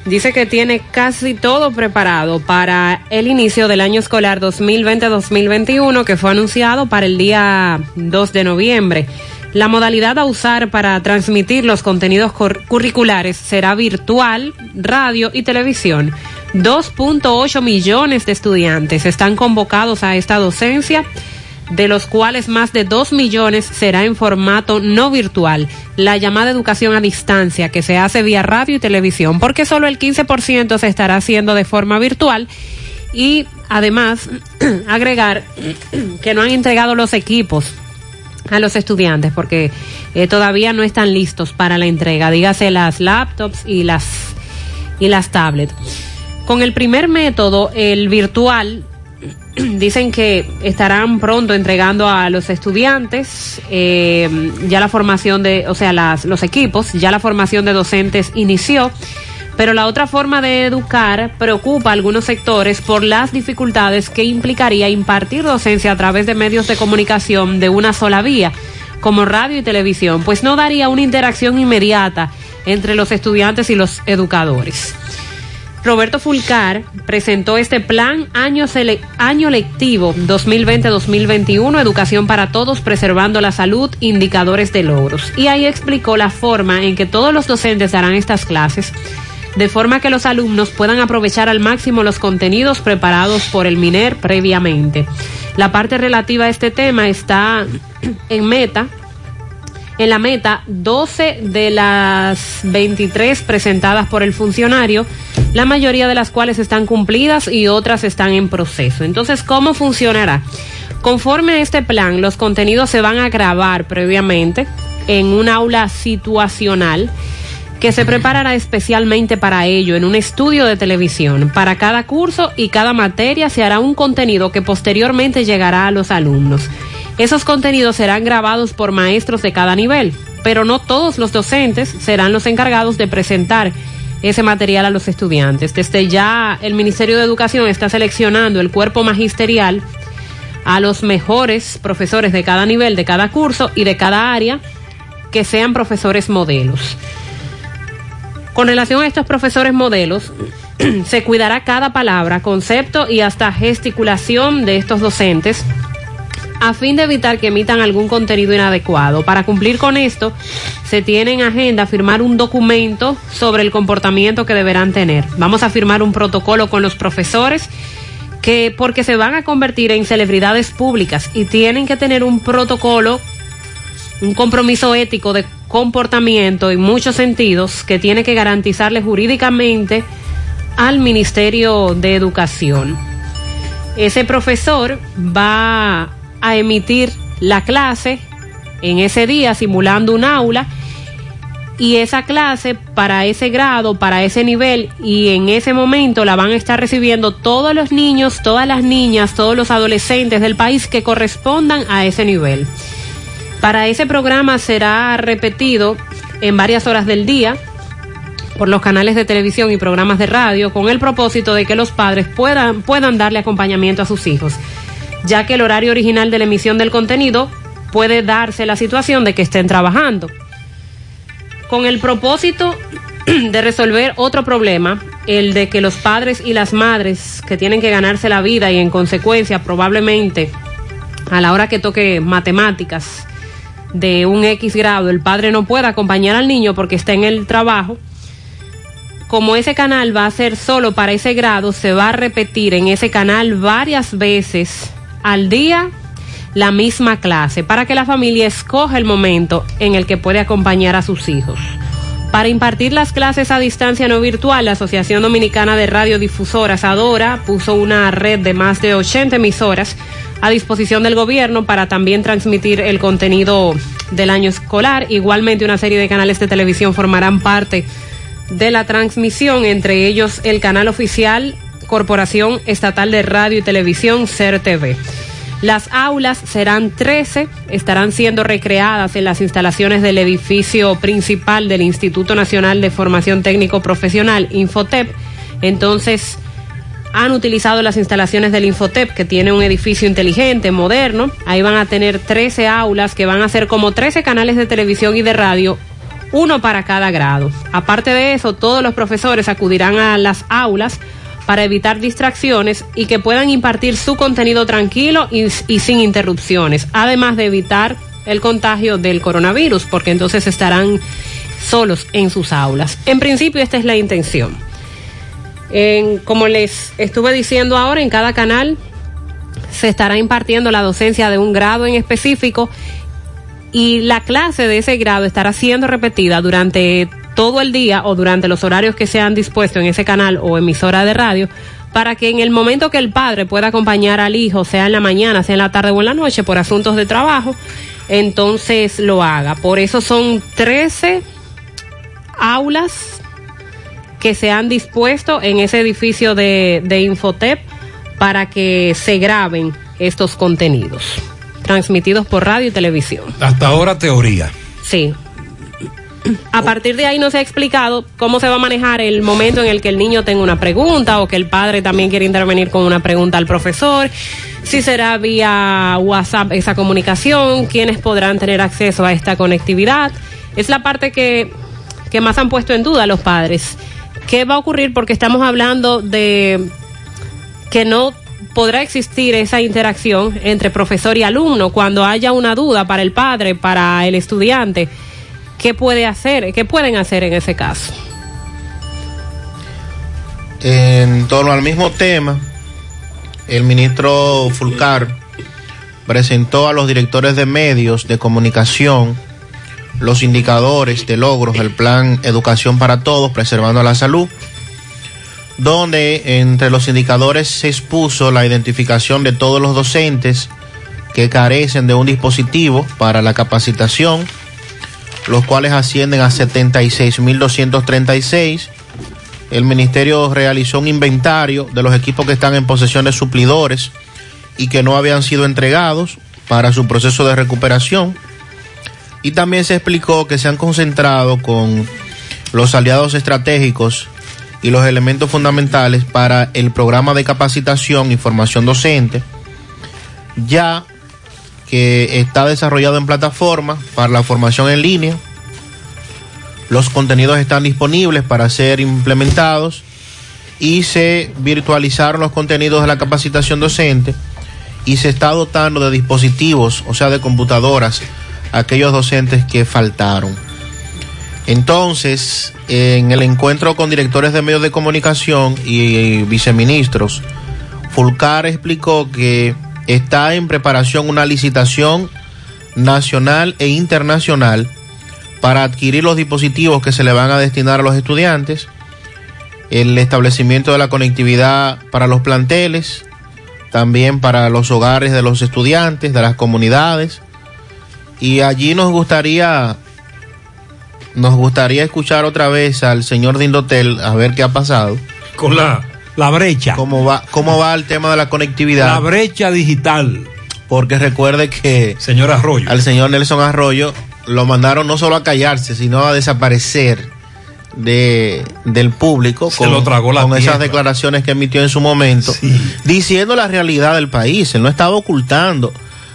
dice que tiene casi todo preparado para el inicio del año escolar 2020-2021 que fue anunciado para el día 2 de noviembre. La modalidad a usar para transmitir los contenidos cur- curriculares será virtual, radio y televisión. 2.8 millones de estudiantes están convocados a esta docencia de los cuales más de 2 millones será en formato no virtual, la llamada educación a distancia que se hace vía radio y televisión, porque solo el 15% se estará haciendo de forma virtual y además agregar que no han entregado los equipos a los estudiantes porque eh, todavía no están listos para la entrega, dígase las laptops y las y las tablets. Con el primer método, el virtual, dicen que estarán pronto entregando a los estudiantes eh, ya la formación de, o sea, las, los equipos, ya la formación de docentes inició. Pero la otra forma de educar preocupa a algunos sectores por las dificultades que implicaría impartir docencia a través de medios de comunicación de una sola vía, como radio y televisión, pues no daría una interacción inmediata entre los estudiantes y los educadores. Roberto Fulcar presentó este plan año, año lectivo 2020-2021, Educación para Todos, preservando la salud, indicadores de logros. Y ahí explicó la forma en que todos los docentes darán estas clases, de forma que los alumnos puedan aprovechar al máximo los contenidos preparados por el MINER previamente. La parte relativa a este tema está en meta, en la meta 12 de las 23 presentadas por el funcionario, la mayoría de las cuales están cumplidas y otras están en proceso. Entonces, ¿cómo funcionará? Conforme a este plan, los contenidos se van a grabar previamente en un aula situacional que se preparará especialmente para ello en un estudio de televisión. Para cada curso y cada materia se hará un contenido que posteriormente llegará a los alumnos. Esos contenidos serán grabados por maestros de cada nivel, pero no todos los docentes serán los encargados de presentar ese material a los estudiantes. Desde ya el Ministerio de Educación está seleccionando el cuerpo magisterial a los mejores profesores de cada nivel, de cada curso y de cada área que sean profesores modelos. Con relación a estos profesores modelos, se cuidará cada palabra, concepto y hasta gesticulación de estos docentes a fin de evitar que emitan algún contenido inadecuado. Para cumplir con esto, se tiene en agenda firmar un documento sobre el comportamiento que deberán tener. Vamos a firmar un protocolo con los profesores que porque se van a convertir en celebridades públicas y tienen que tener un protocolo, un compromiso ético de comportamiento en muchos sentidos que tiene que garantizarle jurídicamente al Ministerio de Educación. Ese profesor va a emitir la clase en ese día simulando un aula y esa clase para ese grado, para ese nivel y en ese momento la van a estar recibiendo todos los niños, todas las niñas, todos los adolescentes del país que correspondan a ese nivel. Para ese programa será repetido en varias horas del día por los canales de televisión y programas de radio con el propósito de que los padres puedan, puedan darle acompañamiento a sus hijos, ya que el horario original de la emisión del contenido puede darse la situación de que estén trabajando. Con el propósito de resolver otro problema, el de que los padres y las madres que tienen que ganarse la vida y en consecuencia probablemente a la hora que toque matemáticas de un X grado el padre no pueda acompañar al niño porque está en el trabajo, como ese canal va a ser solo para ese grado, se va a repetir en ese canal varias veces al día la misma clase para que la familia escoja el momento en el que puede acompañar a sus hijos. Para impartir las clases a distancia no virtual, la Asociación Dominicana de Radiodifusoras, ADORA, puso una red de más de 80 emisoras a disposición del gobierno para también transmitir el contenido del año escolar. Igualmente una serie de canales de televisión formarán parte de la transmisión, entre ellos el canal oficial Corporación Estatal de Radio y Televisión, CERTV. Las aulas serán 13, estarán siendo recreadas en las instalaciones del edificio principal del Instituto Nacional de Formación Técnico Profesional, Infotep. Entonces, han utilizado las instalaciones del Infotep, que tiene un edificio inteligente, moderno. Ahí van a tener 13 aulas que van a ser como 13 canales de televisión y de radio, uno para cada grado. Aparte de eso, todos los profesores acudirán a las aulas para evitar distracciones y que puedan impartir su contenido tranquilo y, sin interrupciones, además de evitar el contagio del coronavirus, porque entonces estarán solos en sus aulas. En principio esta es la intención. En, como les estuve diciendo ahora, en cada canal se estará impartiendo la docencia de un grado en específico y la clase de ese grado estará siendo repetida durante todo el día o durante los horarios que se han dispuesto en ese canal o emisora de radio para que en el momento que el padre pueda acompañar al hijo, sea en la mañana, sea en la tarde o en la noche, por asuntos de trabajo, entonces lo haga. Por eso son 13 aulas que se han dispuesto en ese edificio de, de Infotep para que se graben estos contenidos transmitidos por radio y televisión. Hasta ahora teoría. Sí. A partir de ahí no se ha explicado cómo se va a manejar el momento en el que el niño tenga una pregunta o que el padre también quiere intervenir con una pregunta al profesor, si será vía WhatsApp esa comunicación, quiénes podrán tener acceso a esta conectividad. Es la parte que, que más han puesto en duda los padres. ¿Qué va a ocurrir? Porque estamos hablando de que no podrá existir esa interacción entre profesor y alumno cuando haya una duda para el padre, para el estudiante. ¿Qué puede hacer? ¿Qué pueden hacer en ese caso? En torno al mismo tema, el ministro Fulcar presentó a los directores de medios de comunicación los indicadores de logros del plan Educación para Todos, preservando la salud, donde entre los indicadores se expuso la identificación de todos los docentes que carecen de un dispositivo para la capacitación, los cuales ascienden a 76.236. El ministerio realizó un inventario de los equipos que están en posesión de suplidores y que no habían sido entregados para su proceso de recuperación. Y también se explicó que se han concentrado con los aliados estratégicos y los elementos fundamentales para el programa de capacitación y formación docente, ya que está desarrollado en plataforma para la formación en línea. Los contenidos están disponibles para ser implementados y se virtualizaron los contenidos de la capacitación docente y se está dotando de dispositivos, o sea, de computadoras, a aquellos docentes que faltaron. Entonces, en el encuentro con directores de medios de comunicación y viceministros, Fulcar explicó que está en preparación una licitación nacional e internacional para adquirir los dispositivos que se le van a destinar a los estudiantes, el establecimiento de la conectividad para los planteles, también para los hogares de los estudiantes, de las comunidades, y allí nos gustaría nos gustaría escuchar otra vez al señor Dindotel a ver qué ha pasado. Con la brecha. ¿Cómo va, ¿Cómo va el tema de la conectividad? La brecha digital. Porque recuerde que Señor Arroyo. al señor Nelson Arroyo lo mandaron no solo a callarse, sino a desaparecer de, del público Se lo tragó la con esas declaraciones que emitió en su momento, diciendo la realidad del país. Él no estaba ocultando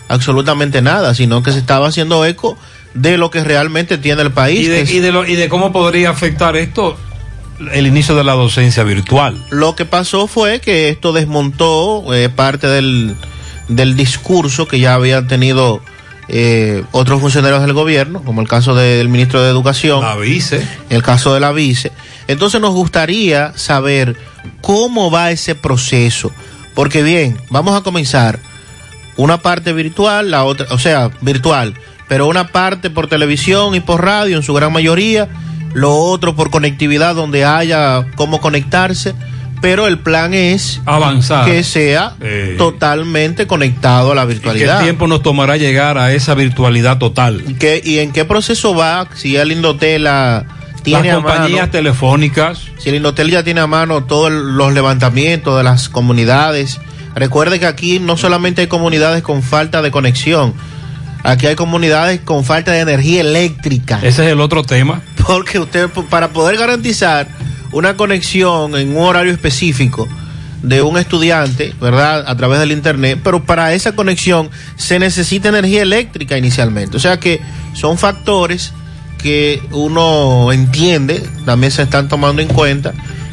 absolutamente nada, sino que se estaba haciendo eco de lo que realmente tiene el país. Y de, es- y, de lo- y de cómo podría afectar esto el inicio de la docencia virtual. Lo que pasó fue que esto desmontó eh, parte del, del discurso que ya habían tenido eh, otros funcionarios del gobierno, como el caso del ministro de Educación. La vice. El caso de la vice. Entonces nos gustaría saber cómo va ese proceso. Porque bien, vamos a comenzar una parte virtual, la otra, o sea, virtual, pero una parte por televisión y por radio en su gran mayoría, lo otro por conectividad donde haya cómo conectarse, pero el plan es Avanzar. que sea Eh. totalmente conectado a la ¿Qué virtualidad. tiempo nos tomará llegar a esa virtualidad total? ¿Qué- ¿Y en qué proceso va? Si el Indotel la tiene Las a mano- compañías telefónicas. si el Indotel ya tiene a mano todos los levantamientos de las comunidades, recuerde que aquí no solamente hay comunidades con falta de conexión, aquí hay comunidades con falta de energía eléctrica. Ese es el otro tema. Porque usted, para poder garantizar una conexión en un horario específico de un estudiante, ¿verdad? A través del Internet, pero para esa conexión se necesita energía eléctrica inicialmente. O sea que son factores que uno entiende, también se están tomando en cuenta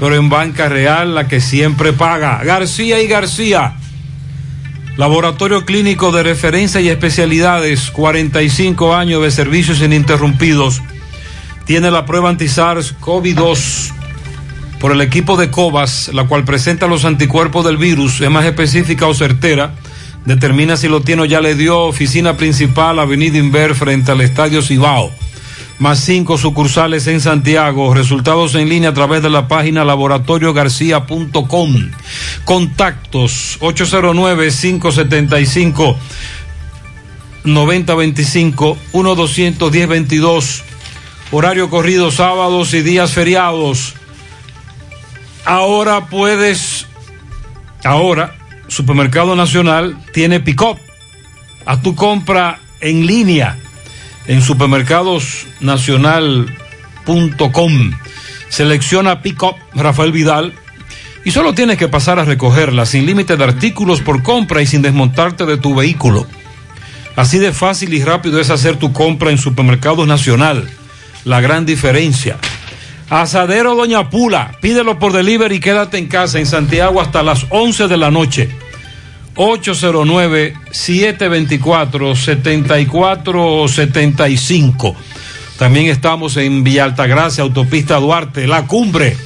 Pero en Banca Real la que siempre paga. García y García. Laboratorio Clínico de Referencia y Especialidades, 45 años de servicios ininterrumpidos. Tiene la prueba anti-SARS-CoV-2 por el equipo de COVAS, la cual presenta los anticuerpos del virus, es más específica o certera. Determina si lo tiene o ya le dio. Oficina principal, Avenida Inver, frente al Estadio Cibao. Más cinco sucursales en Santiago. Resultados en línea a través de la página laboratoriogarcía.com. Contactos 809-575. 9025 1210 22 horario corrido sábados y días feriados ahora puedes ahora Supermercado Nacional tiene pick-up a tu compra en línea en supermercadosnacional.com selecciona pick-up Rafael Vidal y solo tienes que pasar a recogerla sin límite de artículos por compra y sin desmontarte de tu vehículo Así de fácil y rápido es hacer tu compra en Supermercados Nacional. La gran diferencia. Asadero Doña Pula. Pídelo por delivery y quédate en casa en Santiago hasta las 11 de la noche. 809-724-7475. También estamos en Villa Altagracia, Autopista Duarte, La Cumbre.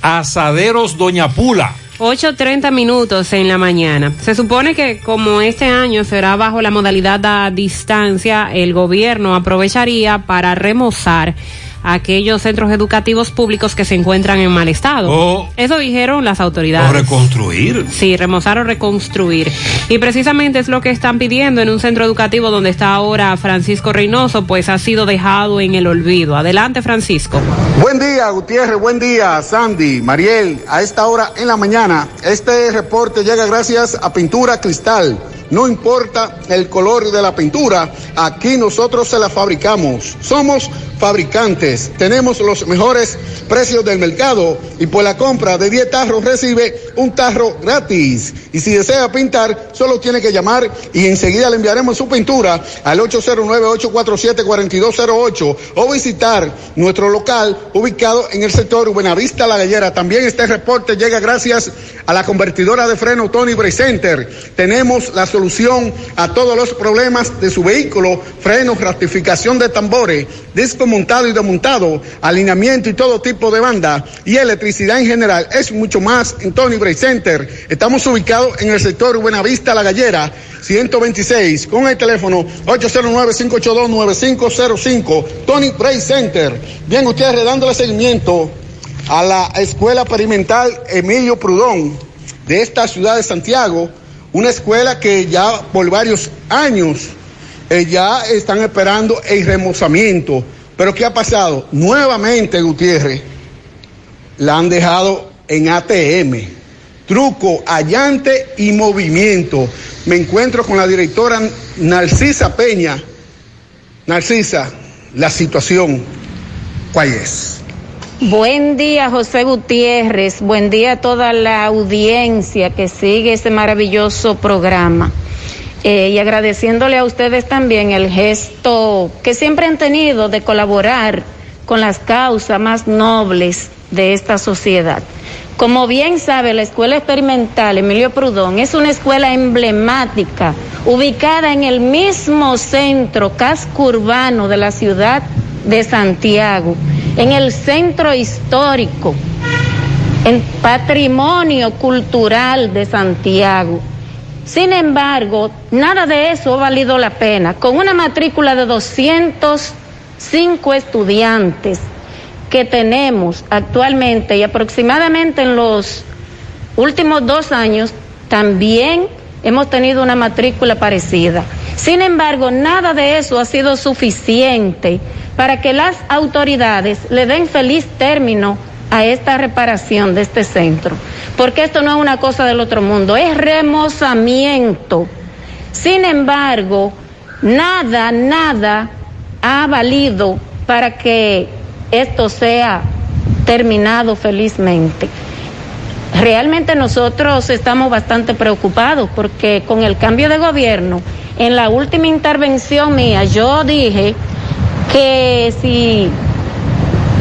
Asaderos Doña Pula. 8.30 minutos en la mañana. Se supone que como este año será bajo la modalidad a distancia, el gobierno aprovecharía para remozar aquellos centros educativos públicos que se encuentran en mal estado. O- Eso dijeron las autoridades. O reconstruir. Sí, remozar o reconstruir. Y precisamente es lo que están pidiendo en un centro educativo donde está ahora Francisco Reynoso, pues ha sido dejado en el olvido. Adelante, Francisco. Buen día, Gutiérrez. Buen día, Sandy, Mariel. A esta hora en la mañana, este reporte llega gracias a Pintura Cristal. No importa el color de la pintura, aquí nosotros se la fabricamos. Somos fabricantes, tenemos los mejores precios del mercado y por la compra de 10 tarros recibe un tarro gratis. Y si desea pintar, solo tiene que llamar y enseguida le enviaremos su pintura al 809-847-4208 o visitar nuestro local ubicado en el sector Buenavista La Gallera. También este reporte llega gracias a la convertidora de freno Tony Bray Center. Tenemos la solución a todos los problemas de su vehículo, frenos, rectificación de tambores, disco montado y desmontado, alineamiento y todo tipo de banda y electricidad en general. Es mucho más en Tony Bray Center. Estamos ubicados en el sector Buenavista La Gallera, 126, con el teléfono 809-582-9505. Tony Bray Center. Bien, ustedes dándole seguimiento a la Escuela Experimental Emilio Prudón de esta ciudad de Santiago, una escuela que ya por varios años eh, ya están esperando el remozamiento. Pero ¿qué ha pasado? Nuevamente, Gutiérrez, la han dejado en ATM. Truco, allante y movimiento. Me encuentro con la directora Narcisa Peña. Narcisa, la situación, ¿cuál es? Buen día, José Gutiérrez. Buen día a toda la audiencia que sigue este maravilloso programa. Eh, y agradeciéndole a ustedes también el gesto que siempre han tenido de colaborar con las causas más nobles de esta sociedad. Como bien sabe, la Escuela Experimental Emilio Prudón es una escuela emblemática, ubicada en el mismo centro casco urbano de la ciudad de Santiago, en el centro histórico, en patrimonio cultural de Santiago. Sin embargo, nada de eso ha valido la pena. Con una matrícula de 205 estudiantes que tenemos actualmente y aproximadamente en los últimos dos años, también hemos tenido una matrícula parecida. Sin embargo, nada de eso ha sido suficiente para que las autoridades le den feliz término a esta reparación de este centro, porque esto no es una cosa del otro mundo, es remozamiento. Sin embargo, nada, nada ha valido para que esto sea terminado felizmente. Realmente nosotros estamos bastante preocupados porque con el cambio de gobierno, en la última intervención mía, yo dije que si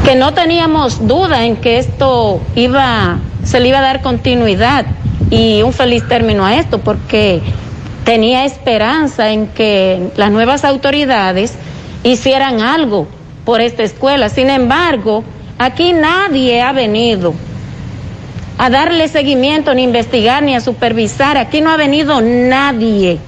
que no teníamos duda en que esto iba, se le iba a dar continuidad y un feliz término a esto, porque tenía esperanza en que las nuevas autoridades hicieran algo por esta escuela. Sin embargo, aquí nadie ha venido a darle seguimiento, ni investigar, ni a supervisar. Aquí no ha venido nadie.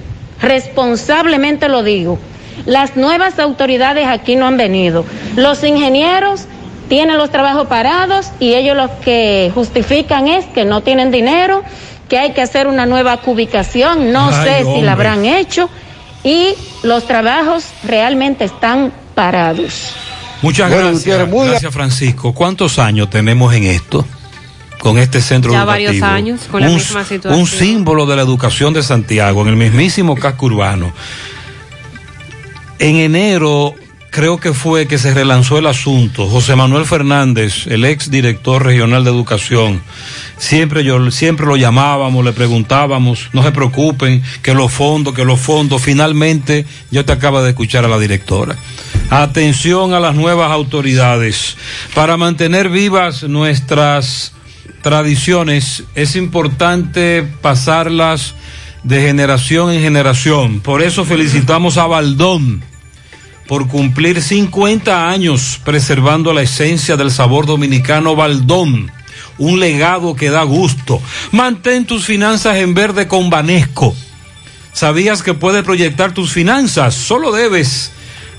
Responsablemente lo digo. Las nuevas autoridades aquí no han venido. Los ingenieros tienen los trabajos parados y ellos lo que justifican es que no tienen dinero, que hay que hacer una nueva cubicación, no Ay, sé si la habrán hecho y los trabajos realmente están parados. Muchas Bueno, gracias. Gutiérrez, muy- Gracias, Francisco. ¿Cuántos años tenemos en esto? Con este centro Ya educativo. varios años con la un, misma situación. Un símbolo de la educación de Santiago, en el mismísimo casco urbano. En enero creo que fue que se relanzó el asunto. José Manuel Fernández, el ex director regional de educación, siempre yo siempre lo llamábamos, le preguntábamos, no se preocupen, que los fondos, que los fondos, finalmente yo te acaba de escuchar a la directora. Atención a las nuevas autoridades. Para mantener vivas nuestras tradiciones es importante pasarlas de generación en generación. Por eso felicitamos a Baldón por cumplir 50 años preservando la esencia del sabor dominicano Baldón. Un legado que da gusto. Mantén tus finanzas en verde con Banesco. ¿Sabías que puedes proyectar tus finanzas? Solo debes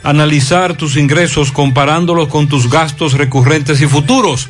analizar tus ingresos comparándolos con tus gastos recurrentes y futuros.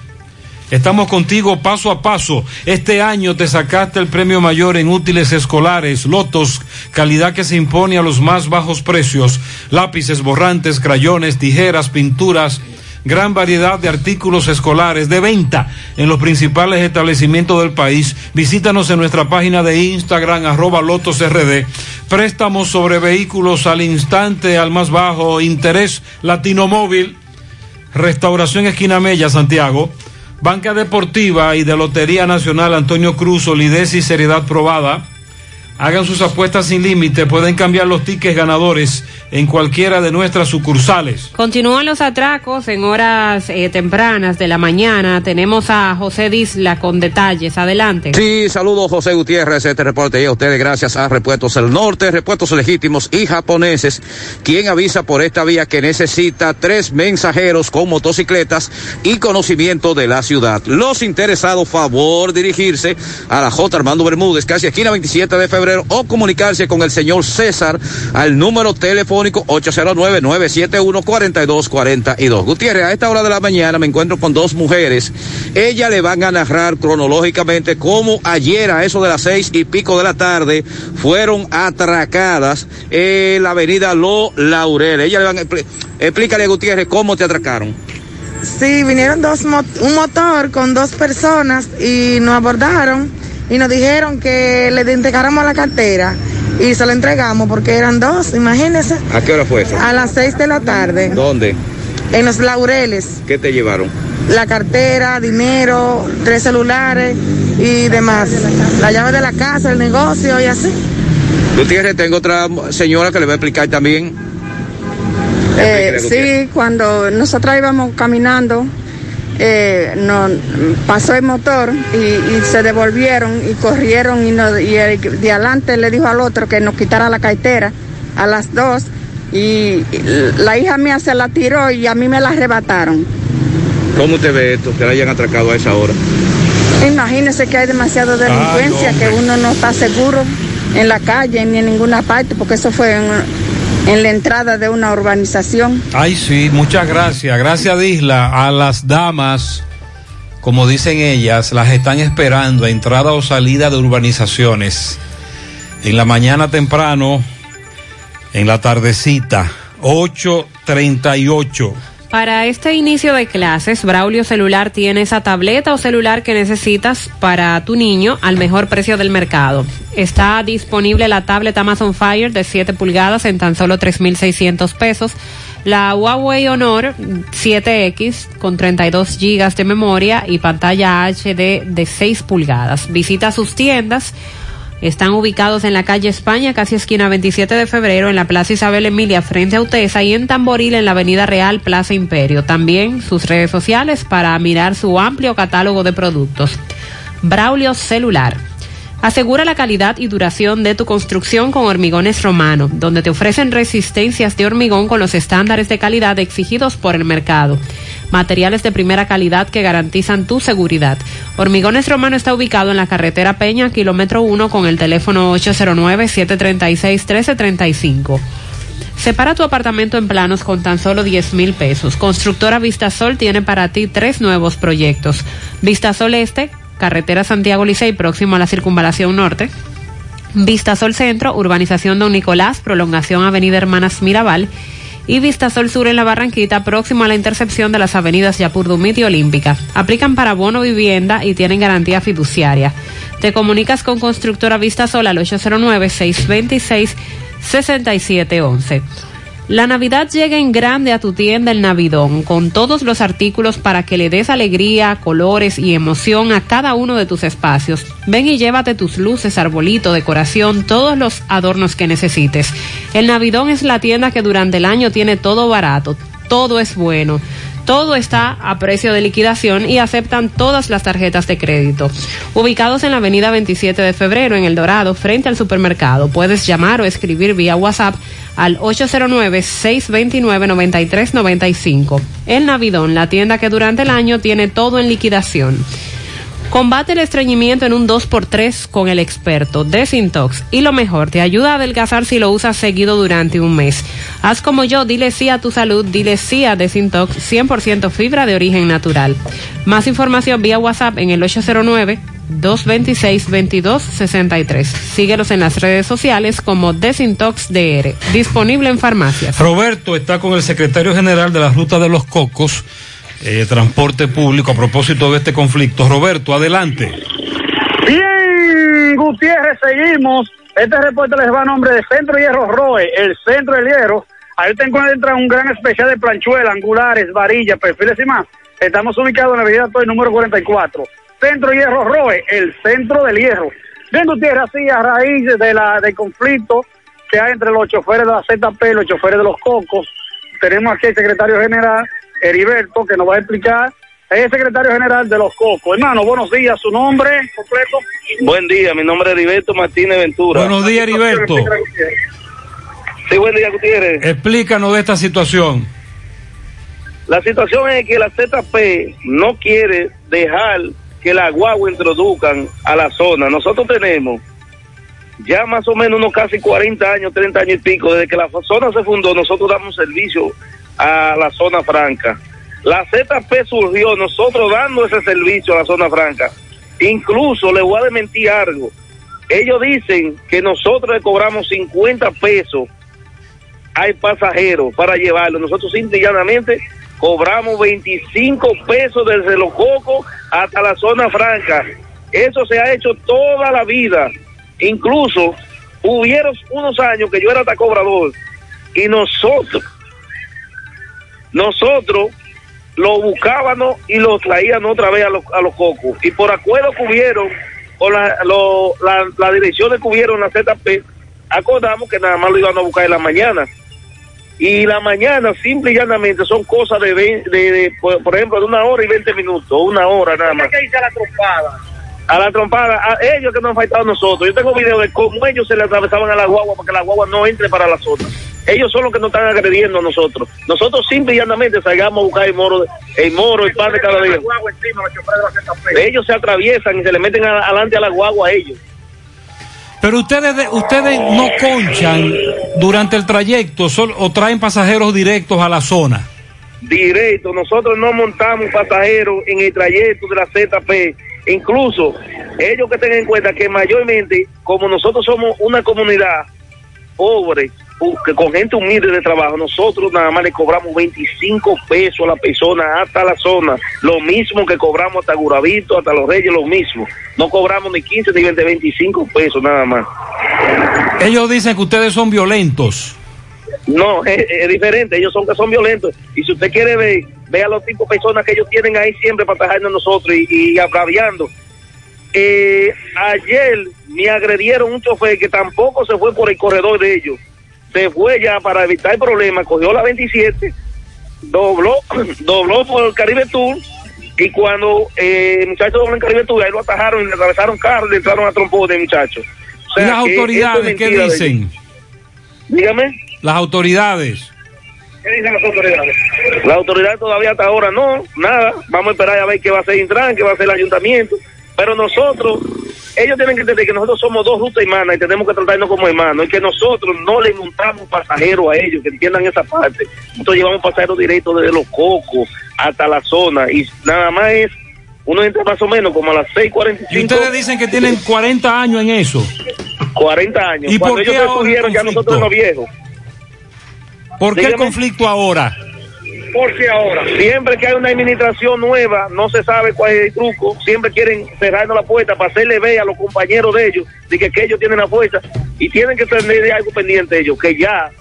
Estamos contigo paso a paso. Este año te sacaste el premio mayor en útiles escolares, lotos, calidad que se impone a los más bajos precios, lápices, borrantes, crayones, tijeras, pinturas, gran variedad de artículos escolares de venta en los principales establecimientos del país. Visítanos en nuestra página de Instagram, arroba lotosrd. Préstamos sobre vehículos al instante, al más bajo interés, Latino Móvil. Restauración Esquina Mella, Santiago. Banca Deportiva y de Lotería Nacional Antonio Cruz, solidez y seriedad probada. Hagan sus apuestas sin límite, pueden cambiar los tickets ganadores en cualquiera de nuestras sucursales. Continúan los atracos en horas eh, tempranas de la mañana. Tenemos a José Disla con detalles. Adelante. Sí, saludos José Gutiérrez, este reporte y a ustedes gracias a Repuestos del Norte, Repuestos Legítimos y Japoneses, quien avisa por esta vía que necesita tres mensajeros con motocicletas y conocimiento de la ciudad. Los interesados, favor dirigirse a la J. Armando Bermúdez, casi esquina 27 de febrero, o comunicarse con el señor César al número telefónico 809-971-4242. Gutiérrez, a esta hora de la mañana me encuentro con dos mujeres. Ellas le van a narrar cronológicamente cómo ayer a eso de las seis y pico de la tarde fueron atracadas en la avenida Lo Laurel. Ella le van a expli- explícale Gutiérrez cómo te atracaron. Sí, vinieron dos un motor con dos personas y nos abordaron y nos dijeron que le entregáramos la cartera y se la entregamos porque eran dos, imagínense, ¿A qué hora fue eso? a las seis de la tarde ¿Dónde? en los laureles. ¿Qué te llevaron? La cartera, dinero, tres celulares y demás. La llave de la casa, el negocio y así. Gutiérrez, tengo otra señora que le va a explicar también. Eh, sí, cuando nosotros íbamos caminando, eh, nos pasó el motor y, y se devolvieron y corrieron y, el de adelante le dijo al otro que nos quitara la cartera a las dos y, la hija mía se la tiró y a mí me la arrebataron. ¿Cómo te ve esto? Que la hayan atracado a esa hora. Imagínese que hay demasiada delincuencia, que uno no está seguro en la calle ni en ninguna parte, porque eso fue en, en la entrada de una urbanización. Ay, sí, muchas gracias. Gracias, Disla. A las damas, como dicen ellas, las están esperando a entrada o salida de urbanizaciones. En la mañana temprano, en la tardecita, 8.38. Para este inicio de clases, Braulio Celular tiene esa tableta o celular que necesitas para tu niño al mejor precio del mercado. Está disponible la tablet Amazon Fire de 7 pulgadas en tan solo 3.600 pesos. La Huawei Honor 7X con 32 gigas de memoria y pantalla HD de 6 pulgadas. Visita sus tiendas. Están ubicados en la calle España, casi esquina 27 de febrero, en la Plaza Isabel Emilia, frente a Utesa, y en Tamboril, en la Avenida Real, Plaza Imperio. También sus redes sociales para mirar su amplio catálogo de productos. Braulio Celular. Asegura la calidad y duración de tu construcción con Hormigones Romano, donde te ofrecen resistencias de hormigón con los estándares de calidad exigidos por el mercado. Materiales de primera calidad que garantizan tu seguridad. Hormigones Romano está ubicado en la carretera Peña, kilómetro 1, con el teléfono 809-736-1335. Separa tu apartamento en planos con tan solo 10 mil pesos. Constructora Vistasol tiene para ti tres nuevos proyectos. Vistasol Este, carretera Santiago Licey, próximo a la circunvalación norte. Vistasol Centro, urbanización Don Nicolás, prolongación Avenida Hermanas Mirabal. Y Vistasol Sur en la Barranquita, próximo a la intercepción de las avenidas Yapurdumit y Olímpica. Aplican para bono vivienda y tienen garantía fiduciaria. Te comunicas con Constructora Vistasol al 809-626-6711. La Navidad llega en grande a tu tienda El Navidón, con todos los artículos para que le des alegría, colores y emoción a cada uno de tus espacios. Ven y llévate tus luces, arbolito, decoración, todos los adornos que necesites. El Navidón es la tienda que durante el año tiene todo barato, todo es bueno. Todo está a precio de liquidación y aceptan todas las tarjetas de crédito. Ubicados en la avenida 27 de febrero, en El Dorado, frente al supermercado. Puedes llamar o escribir vía WhatsApp al 809-629-9395. El Navidón, la tienda que durante el año tiene todo en liquidación. Combate el estreñimiento en un 2x3 con el experto Desintox. Y lo mejor, te ayuda a adelgazar si lo usas seguido durante un mes. Haz como yo, dile sí a tu salud, dile sí a Desintox 100% fibra de origen natural. Más información vía WhatsApp en el 809-226-2263. Síguelos en las redes sociales como Desintox DR. Disponible en farmacias. Roberto está con el secretario general de la Ruta de los Cocos, eh, Transporte Público, a propósito de este conflicto. Roberto, adelante. Bien, Gutiérrez, seguimos. Este reporte les va a nombre de Centro Hierro Roe, el centro del hierro, Ahí te encuentras un gran especial de planchuelas, angulares, varillas, perfiles y más. Estamos ubicados en la avenida Toy número 44. Centro Hierro Roe, el centro del hierro. Bien, Gutiérrez, así a raíz de la, del conflicto que hay entre los choferes de la ZP y los choferes de los Cocos, tenemos aquí el secretario general, Heriberto, que nos va a explicar. Es el secretario general de los Cocos. Hermano, buenos días. ¿Su nombre completo? Buen día, mi nombre es Heriberto Martínez Ventura. Buenos días, Heriberto. Sí, buen día, Gutiérrez. Explícanos de esta situación. La situación es que la ZP no quiere dejar que la guagua introduzcan a la zona. Nosotros tenemos ya más o menos unos casi 40 años, 30 años y pico, desde que la zona se fundó, nosotros damos servicio a la zona franca. La ZP surgió nosotros dando ese servicio a la zona franca. Incluso le voy a desmentir algo. Ellos dicen que nosotros le cobramos 50 pesos al pasajero para llevarlo. Nosotros simple cobramos 25 pesos desde los cocos hasta la zona franca. Eso se ha hecho toda la vida. Incluso hubieron unos años que yo era hasta cobrador y nosotros, nosotros lo buscábamos y lo traíamos otra vez a los, a los cocos. Y por acuerdo que hubieron, con la, lo, la, la dirección que hubieron la ZP, acordamos que nada más lo iban a buscar en la mañana. Y la mañana, simple y llanamente, son cosas de, vein- de, de, por, ejemplo, de una hora y 20 minutos, una hora nada más. ¿Qué dice la trompada? A la trompada, a ellos que nos han faltado a nosotros. Yo tengo video de cómo ellos se le atravesaban a la guagua para que la guagua no entre para la zona. Ellos son los que nos están agrediendo a nosotros. Nosotros simple y llanamente salgamos a buscar el moro, el moro, el pan de cada día. Ellos se atraviesan y se le meten a- adelante a la guagua a ellos. Pero ustedes, de- ustedes no conchan durante el trayecto sol- o traen pasajeros directos a la zona. directo. Nosotros no montamos pasajeros en el trayecto de la ZP. Incluso ellos que tengan en cuenta que mayormente, como nosotros somos una comunidad pobre, con gente humilde de trabajo, nosotros nada más le cobramos 25 pesos a la persona hasta la zona. Lo mismo que cobramos hasta Guravito, hasta Los Reyes, lo mismo. No cobramos ni 15 ni 20, 25 pesos nada más. Ellos dicen que ustedes son violentos. No, es, es diferente, ellos son que son violentos. Y si usted quiere ver, vea los tipos de personas que ellos tienen ahí siempre para atajarnos a nosotros y, y abraviando. Eh, ayer me agredieron un chofer que tampoco se fue por el corredor de ellos. Se fue ya para evitar problemas, cogió la 27, dobló, dobló por el Caribe Tour y cuando eh, el muchacho dobló en Caribe Tour, ahí lo atajaron y le atravesaron carro y le entraron a trompón de muchacho. O sea, ¿Y las autoridades es qué dicen? Dígame. Las autoridades. ¿Qué dicen las autoridades? La autoridad todavía hasta ahora no, nada. Vamos a esperar a ver qué va a hacer Intran, qué va a hacer el ayuntamiento. Pero nosotros, ellos tienen que entender que nosotros somos dos rutas hermanas y tenemos que tratarnos como hermanos. Y que nosotros no le montamos pasajeros a ellos, que entiendan esa parte. Nosotros llevamos pasajeros directos desde los cocos hasta la zona. Y nada más es, uno entra más o menos como a las 6:45. Y ustedes dicen que tienen 40 años en eso. 40 años. ¿Y Cuando por qué ellos ahora el ya nosotros los viejos. ¿Por qué el conflicto ahora? Porque ahora, siempre que hay una administración nueva, no se sabe cuál es el truco, siempre quieren cerrarnos la puerta para hacerle ver a los compañeros de ellos de que, que ellos tienen la fuerza y tienen que tener algo pendiente ellos, que ya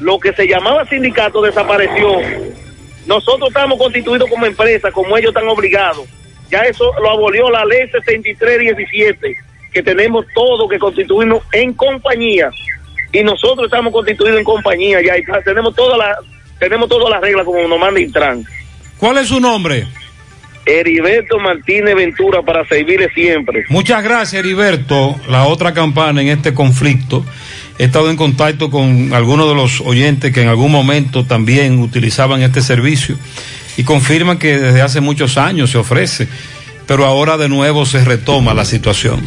lo que se llamaba sindicato desapareció. Nosotros estamos constituidos como empresa, como ellos están obligados. Ya eso lo abolió la ley 7317, que tenemos todo que constituirnos en compañía. Y nosotros estamos constituidos en compañía ya, tenemos todas las tenemos todas las reglas como nos manda Intran. ¿Cuál es su nombre? Heriberto Martínez Ventura para servirle siempre. Muchas gracias, Heriberto. La otra campana en este conflicto. He estado en contacto con algunos de los oyentes que en algún momento también utilizaban este servicio y confirman que desde hace muchos años se ofrece, pero ahora de nuevo se retoma la situación.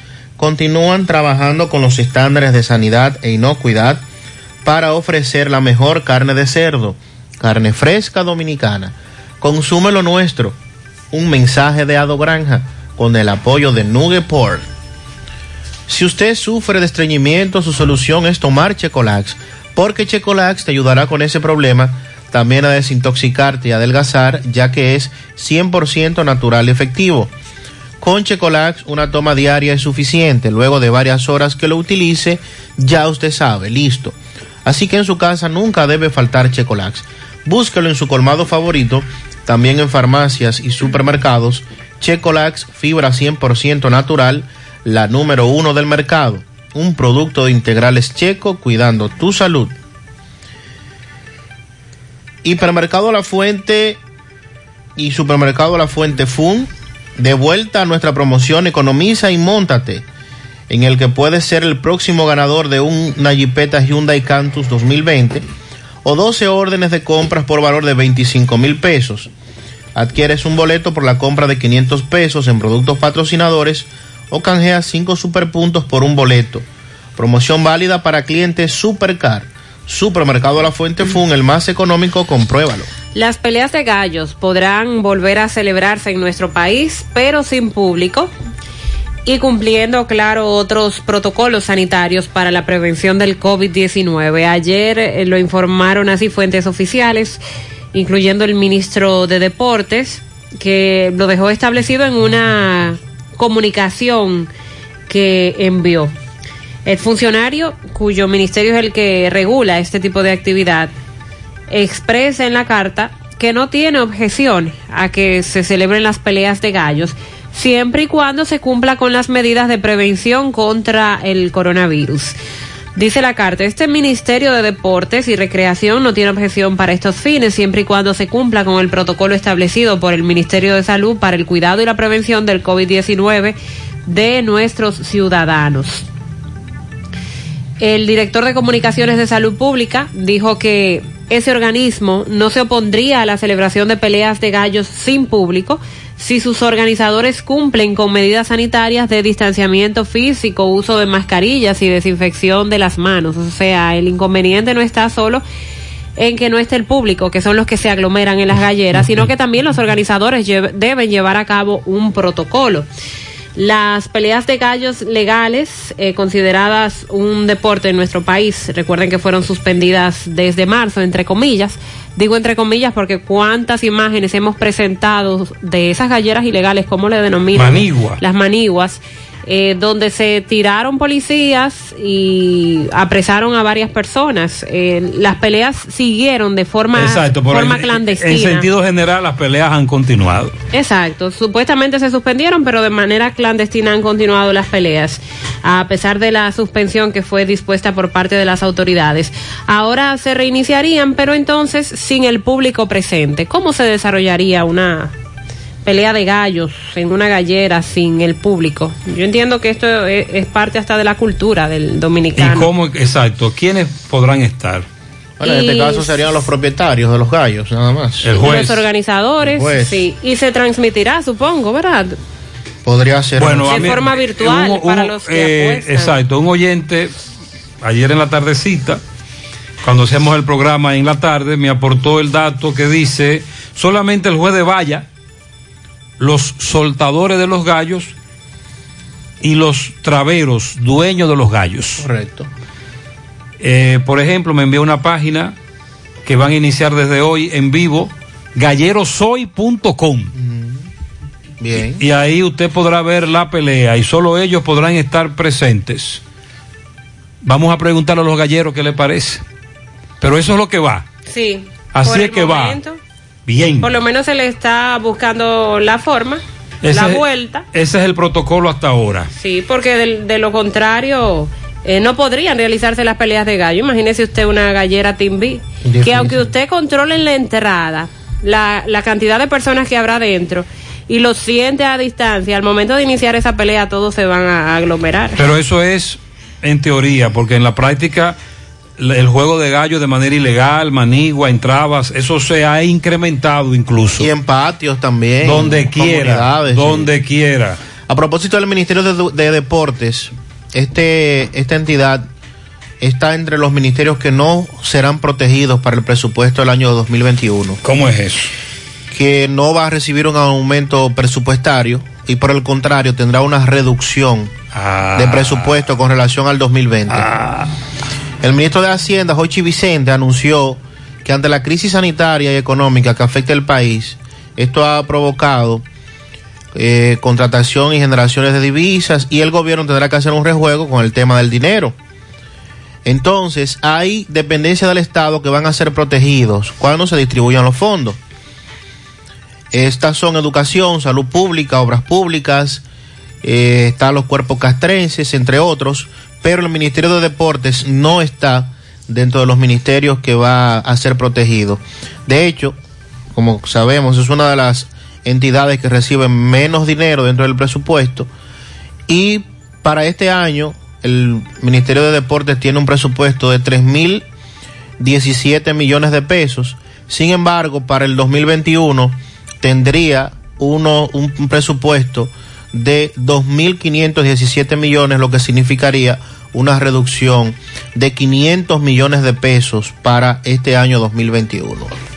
continúan trabajando con los estándares de sanidad e inocuidad para ofrecer la mejor carne de cerdo. carne fresca dominicana. Consume lo nuestro. Un mensaje de Ado Granja con el apoyo de Nugeport. Si usted sufre de estreñimiento, su solución es tomar Checolax, porque Checolax te ayudará con ese problema, también a desintoxicarte y adelgazar, ya que es 100% natural y efectivo. Con Checolax una toma diaria es suficiente, luego de varias horas que lo utilice, ya usted sabe, listo. Así que en su casa nunca debe faltar Checolax. Búsquelo en su colmado favorito, también en farmacias y supermercados. Checolax, fibra 100% natural, la número uno del mercado. Un producto de integrales checo cuidando tu salud. Hipermercado La Fuente y Supermercado La Fuente Fun. De vuelta a nuestra promoción Economiza y Móntate, en el que puedes ser el próximo ganador de un- una Jeepeta Hyundai Cantus 2020 o 12 órdenes de compras por valor de 25 mil pesos. Adquieres un boleto por la compra de 500 pesos en productos patrocinadores o canjeas 5 superpuntos por un boleto. Promoción válida para clientes Supercar. Supermercado La Fuente Fun, el más económico, compruébalo. Las peleas de gallos podrán volver a celebrarse en nuestro país, pero sin público y cumpliendo, claro, otros protocolos sanitarios para la prevención del COVID-19. Ayer eh, lo informaron así fuentes oficiales, incluyendo el ministro de Deportes, que lo dejó establecido en una comunicación que envió. El funcionario, cuyo ministerio es el que regula este tipo de actividad, expresa en la carta que no tiene objeción a que se celebren las peleas de gallos, siempre y cuando se cumpla con las medidas de prevención contra el coronavirus. Dice la carta, este Ministerio de Deportes y Recreación no tiene objeción para estos fines, siempre y cuando se cumpla con el protocolo establecido por el Ministerio de Salud para el cuidado y la prevención del COVID-19 de nuestros ciudadanos. El director de Comunicaciones de Salud Pública dijo que ese organismo no se opondría a la celebración de peleas de gallos sin público si sus organizadores cumplen con medidas sanitarias de distanciamiento físico, uso de mascarillas y desinfección de las manos. O sea, el inconveniente no está solo en que no esté el público, que son los que se aglomeran en las galleras, sino que también los organizadores deben llevar a cabo un protocolo. Las peleas de gallos legales, eh, consideradas un deporte en nuestro país, recuerden que fueron suspendidas desde marzo, entre comillas. Digo entre comillas porque cuántas imágenes hemos presentado de esas galleras ilegales, ¿cómo le denominan? Manigua. Las maniguas, eh, donde se tiraron policías y apresaron a varias personas. Eh, las peleas siguieron de forma, Exacto, forma en- clandestina. En sentido general, las peleas han continuado. Exacto, supuestamente se suspendieron, pero de manera clandestina han continuado las peleas, a pesar de la suspensión que fue dispuesta por parte de las autoridades. Ahora se reiniciarían, pero entonces sin el público presente. ¿Cómo se desarrollaría una pelea de gallos en una gallera sin el público? Yo entiendo que esto es, es parte hasta de la cultura del ¿Y dominicano. cómo, exacto, quiénes podrán estar? Bueno, en este Y- caso serían los propietarios de los gallos, nada más. El Los organizadores, El juez. sí, y se transmitirá, supongo, ¿verdad? Podría ser. Bueno, de forma virtual un- para los que eh, apuestan. Exacto, un oyente ayer en la tardecita, cuando hacemos el programa en la tarde, me aportó el dato que dice, solamente el juez de valla, los soltadores de los gallos y los traveros, dueños de los gallos. Correcto. Eh, por ejemplo, me envió una página que van a iniciar desde hoy en vivo, gallerosoy.com. Bien. Y ahí usted podrá ver la pelea y solo ellos podrán estar presentes. Vamos a preguntarle a los galleros qué le parece. Pero eso es lo que va. Sí. Así por es el que va. Bien. Por lo menos se le está buscando la forma, Ese la es- vuelta. Ese es el protocolo hasta ahora. Sí, porque de, de lo contrario eh, no podrían realizarse las peleas de gallo. Imagínese usted una gallera Team B, que aunque usted controle en la entrada la, la cantidad de personas que habrá dentro y lo siente a distancia, al momento de iniciar esa pelea todos se van a aglomerar. Pero eso es en teoría, porque en la práctica el juego de gallo de manera ilegal, manigua, en trabas, eso se ha incrementado incluso. Y en patios también. Donde quiera, donde quiera. A propósito del Ministerio de, de Deportes, este, esta entidad está entre los ministerios que no serán protegidos para el presupuesto del año 2021. ¿Cómo es eso? Que no va a recibir un aumento presupuestario y por el contrario tendrá una reducción de presupuesto con relación al 2020. El ministro de Hacienda, Jochi Vicente, anunció que ante la crisis sanitaria y económica que afecta el país, esto ha provocado eh, contratación y generaciones de divisas y el gobierno tendrá que hacer un rejuego con el tema del dinero. Entonces, hay dependencias del Estado que van a ser protegidos cuando se distribuyan los fondos. Estas son educación, salud pública, obras públicas, eh, están los cuerpos castrenses, entre otros, pero el Ministerio de Deportes no está dentro de los ministerios que va a ser protegido. De hecho, como sabemos, es una de las entidades que reciben menos dinero dentro del presupuesto y para este año el Ministerio de Deportes tiene un presupuesto de 3.017 millones de pesos. Sin embargo, para el 2021 tendría uno, un, presupuesto de 2.517 millones, lo que significaría una reducción de 500 millones de pesos para este año 2021.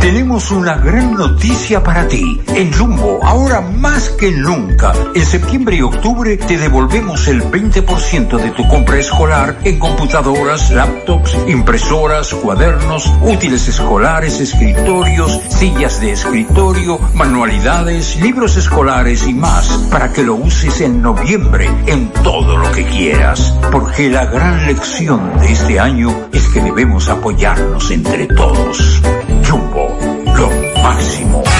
Tenemos una gran noticia para ti. En Jumbo, ahora más que nunca, en septiembre y octubre te devolvemos el 20% de tu compra escolar en computadoras, laptops, impresoras, cuadernos, útiles escolares, escritorios, sillas de escritorio, manualidades, libros escolares y más para que lo uses en noviembre en todo lo que quieras. Porque la gran lección de este año es que debemos apoyarnos entre todos. Jumbo, máximo.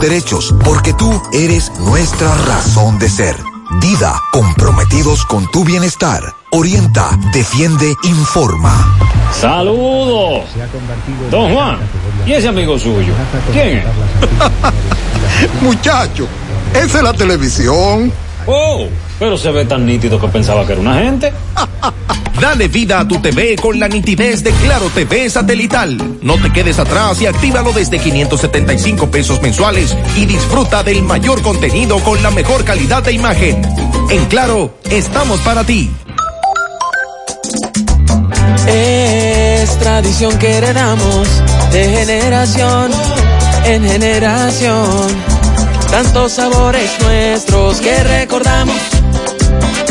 derechos, porque tú eres nuestra razón de ser. Dida, comprometidos con tu bienestar. Orienta, defiende, informa. Saludos. Don Juan, ¿y ese amigo suyo? ¿Quién es? Muchacho, esa es la televisión. Oh, pero se ve tan nítido que pensaba que era una gente. Dale vida a tu TV con la nitidez de Claro TV satelital. No te quedes atrás y actívalo desde 575 pesos mensuales y disfruta del mayor contenido con la mejor calidad de imagen. En Claro, estamos para ti. Es tradición que heredamos de generación en generación. Tantos sabores nuestros que recordamos.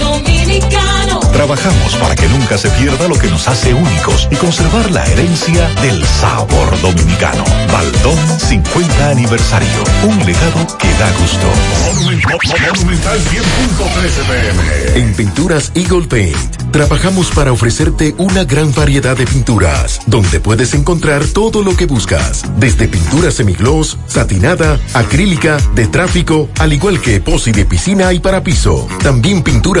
dominicano. Trabajamos para que nunca se pierda lo que nos hace únicos y conservar la herencia del sabor dominicano. Baldón 50 aniversario. Un legado que da gusto. Monumental 10.13 pm. En Pinturas Eagle Paint trabajamos para ofrecerte una gran variedad de pinturas, donde puedes encontrar todo lo que buscas, desde pintura semigloss, satinada, acrílica, de tráfico, al igual que epoxi de piscina y para piso. También pintura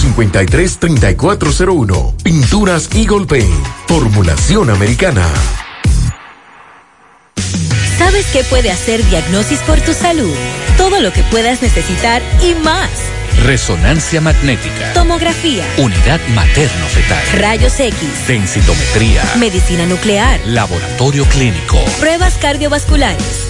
809-853-3401. Pinturas Eagle Paint. Formulación americana. ¿Sabes qué puede hacer Diagnosis por tu salud? Todo lo que puedas necesitar y más. Resonancia magnética. Tomografía. Unidad materno-fetal. Rayos X. Densitometría. Medicina nuclear. Laboratorio clínico. Pruebas cardiovasculares.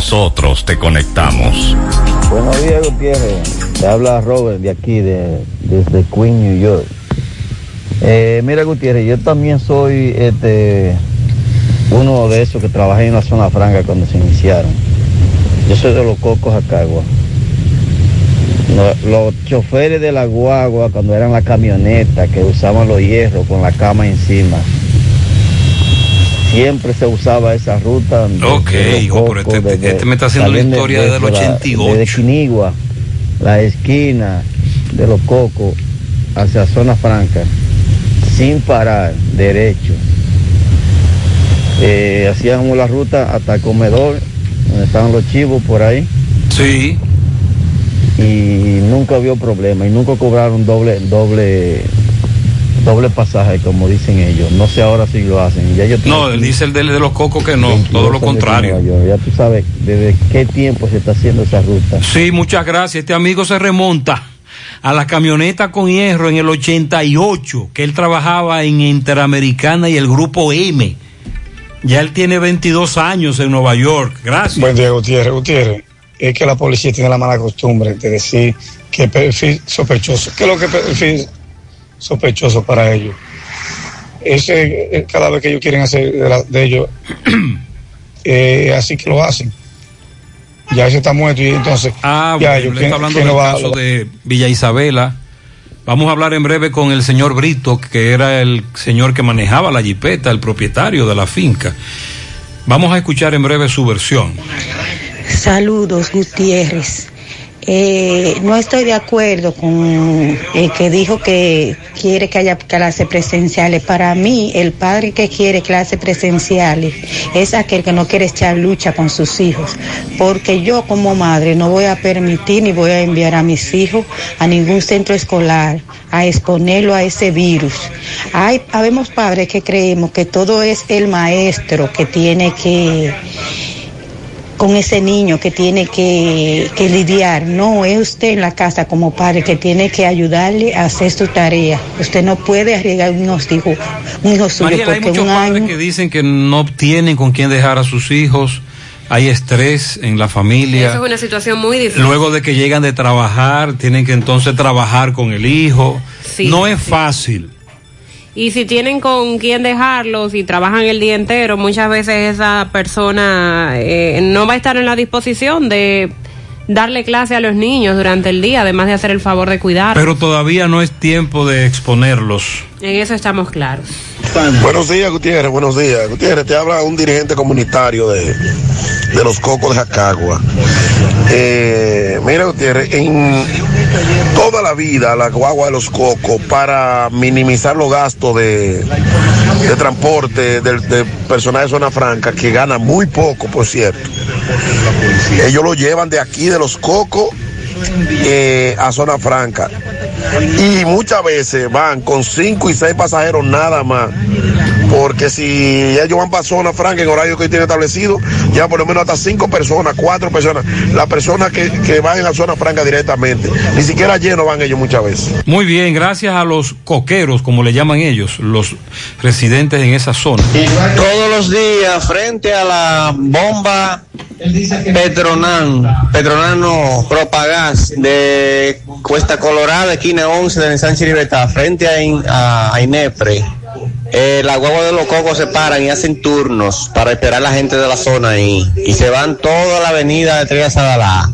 nosotros te conectamos. Buenos días, Gutiérrez. Te habla Robert de aquí, de, desde Queen, New York. Eh, mira, Gutiérrez, yo también soy este, uno de esos que trabajé en la zona franca cuando se iniciaron. Yo soy de los cocos Acagua. Los, los choferes de la guagua, cuando eran las camionetas que usaban los hierros con la cama encima, siempre se usaba esa ruta. Ok, hijo, pero este, este me está haciendo una historia desde el 88. Desde Quinigua, la esquina de los cocos hacia zona franca, sin parar, derecho. Eh, hacíamos la ruta hasta el comedor, donde estaban los chivos por ahí. Sí. Y nunca había problema, y nunca cobraron doble, doble, doble pasaje, como dicen ellos. No sé ahora si lo hacen. Ya yo No, dice el de, de los cocos que no, todo lo contrario. Ya tú sabes desde qué tiempo se está haciendo esa ruta. Sí, muchas gracias. Este amigo se remonta a la camioneta con hierro en el 88, que él trabajaba en Interamericana y el grupo M. Ya él tiene 22 años en Nueva York. Gracias. Buen día, Gutiérrez. Gutiérrez, es que la policía tiene la mala costumbre de decir que perfil sospechoso. ¿Qué es lo que es perfil sospechoso para ellos? Ese, eh, cada vez que ellos quieren hacer de, la- de ellos, eh, así que lo hacen. Ya ese está muerto y entonces. Ah, ya bueno, ellos, le ¿quién- está hablando del va- caso de Villa Isabela. Vamos a hablar en breve con el señor Brito, que era el señor que manejaba la jipeta, el propietario de la finca. Vamos a escuchar en breve su versión. Saludos, Gutiérrez. Eh, no estoy de acuerdo con el que dijo que quiere que haya clases presenciales. Para mí, el padre que quiere clases presenciales es aquel que no quiere echar lucha con sus hijos. Porque yo como madre no voy a permitir ni voy a enviar a mis hijos a ningún centro escolar a exponerlo a ese virus. Hay, habemos padres que creemos que todo es el maestro que tiene que con ese niño que tiene que, que lidiar. No, es usted en la casa como padre que tiene que ayudarle a hacer su tarea. Usted no puede arriesgar unos hijos, un hijo suyo Mariela, hay porque muchos un padres año... que dicen que no tienen con quién dejar a sus hijos. Hay estrés en la familia. Eso es una situación muy difícil. Luego de que llegan de trabajar, tienen que entonces trabajar con el hijo. Sí, no es fácil. Y si tienen con quién dejarlos y trabajan el día entero, muchas veces esa persona eh, no va a estar en la disposición de darle clase a los niños durante el día, además de hacer el favor de cuidar. Pero todavía no es tiempo de exponerlos. En eso estamos claros. Buenos días, Gutiérrez, buenos días. Gutiérrez, te habla un dirigente comunitario de, de los Cocos de Jacagua. Eh, mira, Gutiérrez, en toda la vida la guagua de los Cocos, para minimizar los gastos de, de transporte del de personal de zona franca, que gana muy poco, por cierto, ellos lo llevan de aquí, de los Cocos, eh, a zona franca. Y muchas veces van con cinco y seis pasajeros nada más. Porque si ellos van para zona franca en horario que tiene establecido, ya por lo menos hasta cinco personas, cuatro personas. Las personas que, que van en la zona franca directamente. Ni siquiera lleno van ellos muchas veces. Muy bien, gracias a los coqueros, como le llaman ellos, los residentes en esa zona. Todos los días frente a la bomba Petronan, Petronano Propagás de Cuesta Colorada, esquina 11 de Sánchez Libertad, frente a, In- a, a Inepre. Eh, la guagua de los cocos se paran y hacen turnos para esperar a la gente de la zona ahí. Y se van toda la avenida de Estrella Sadalá.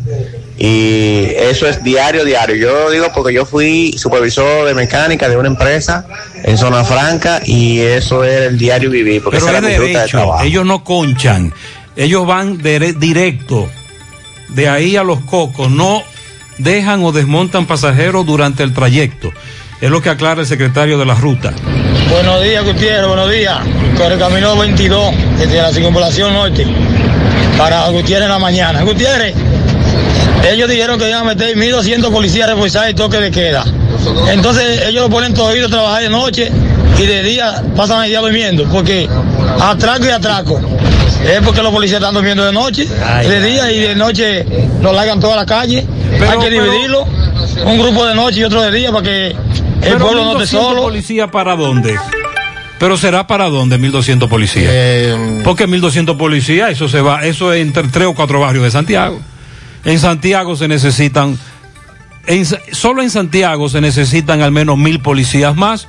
Y eso es diario, diario. Yo lo digo porque yo fui supervisor de mecánica de una empresa en Zona Franca y eso era el diario vivir, porque Pero esa es era mi ruta de trabajo. ellos no conchan, ellos van dere- directo de ahí a los cocos, no dejan o desmontan pasajeros durante el trayecto. Es lo que aclara el secretario de la ruta. Buenos días, Gutiérrez, buenos días. Por el camino 22, desde la circunvalación norte, para Gutiérrez en la mañana. Gutiérrez, ellos dijeron que iban a meter 1.200 policías reforzados y toque de queda. Entonces, ellos lo ponen todo a trabajar de noche y de día pasan el día durmiendo, porque atraco y atraco. Es porque los policías están durmiendo de noche, de día y de noche lo largan toda la calle. Hay que dividirlo, un grupo de noche y otro de día para que el Pero pueblo no 1.200 solo. policías para dónde? Pero será para dónde 1200 policías? Porque 1200 policías, eso se va, eso es entre tres o cuatro barrios de Santiago. En Santiago se necesitan, en solo en Santiago se necesitan al menos mil policías más.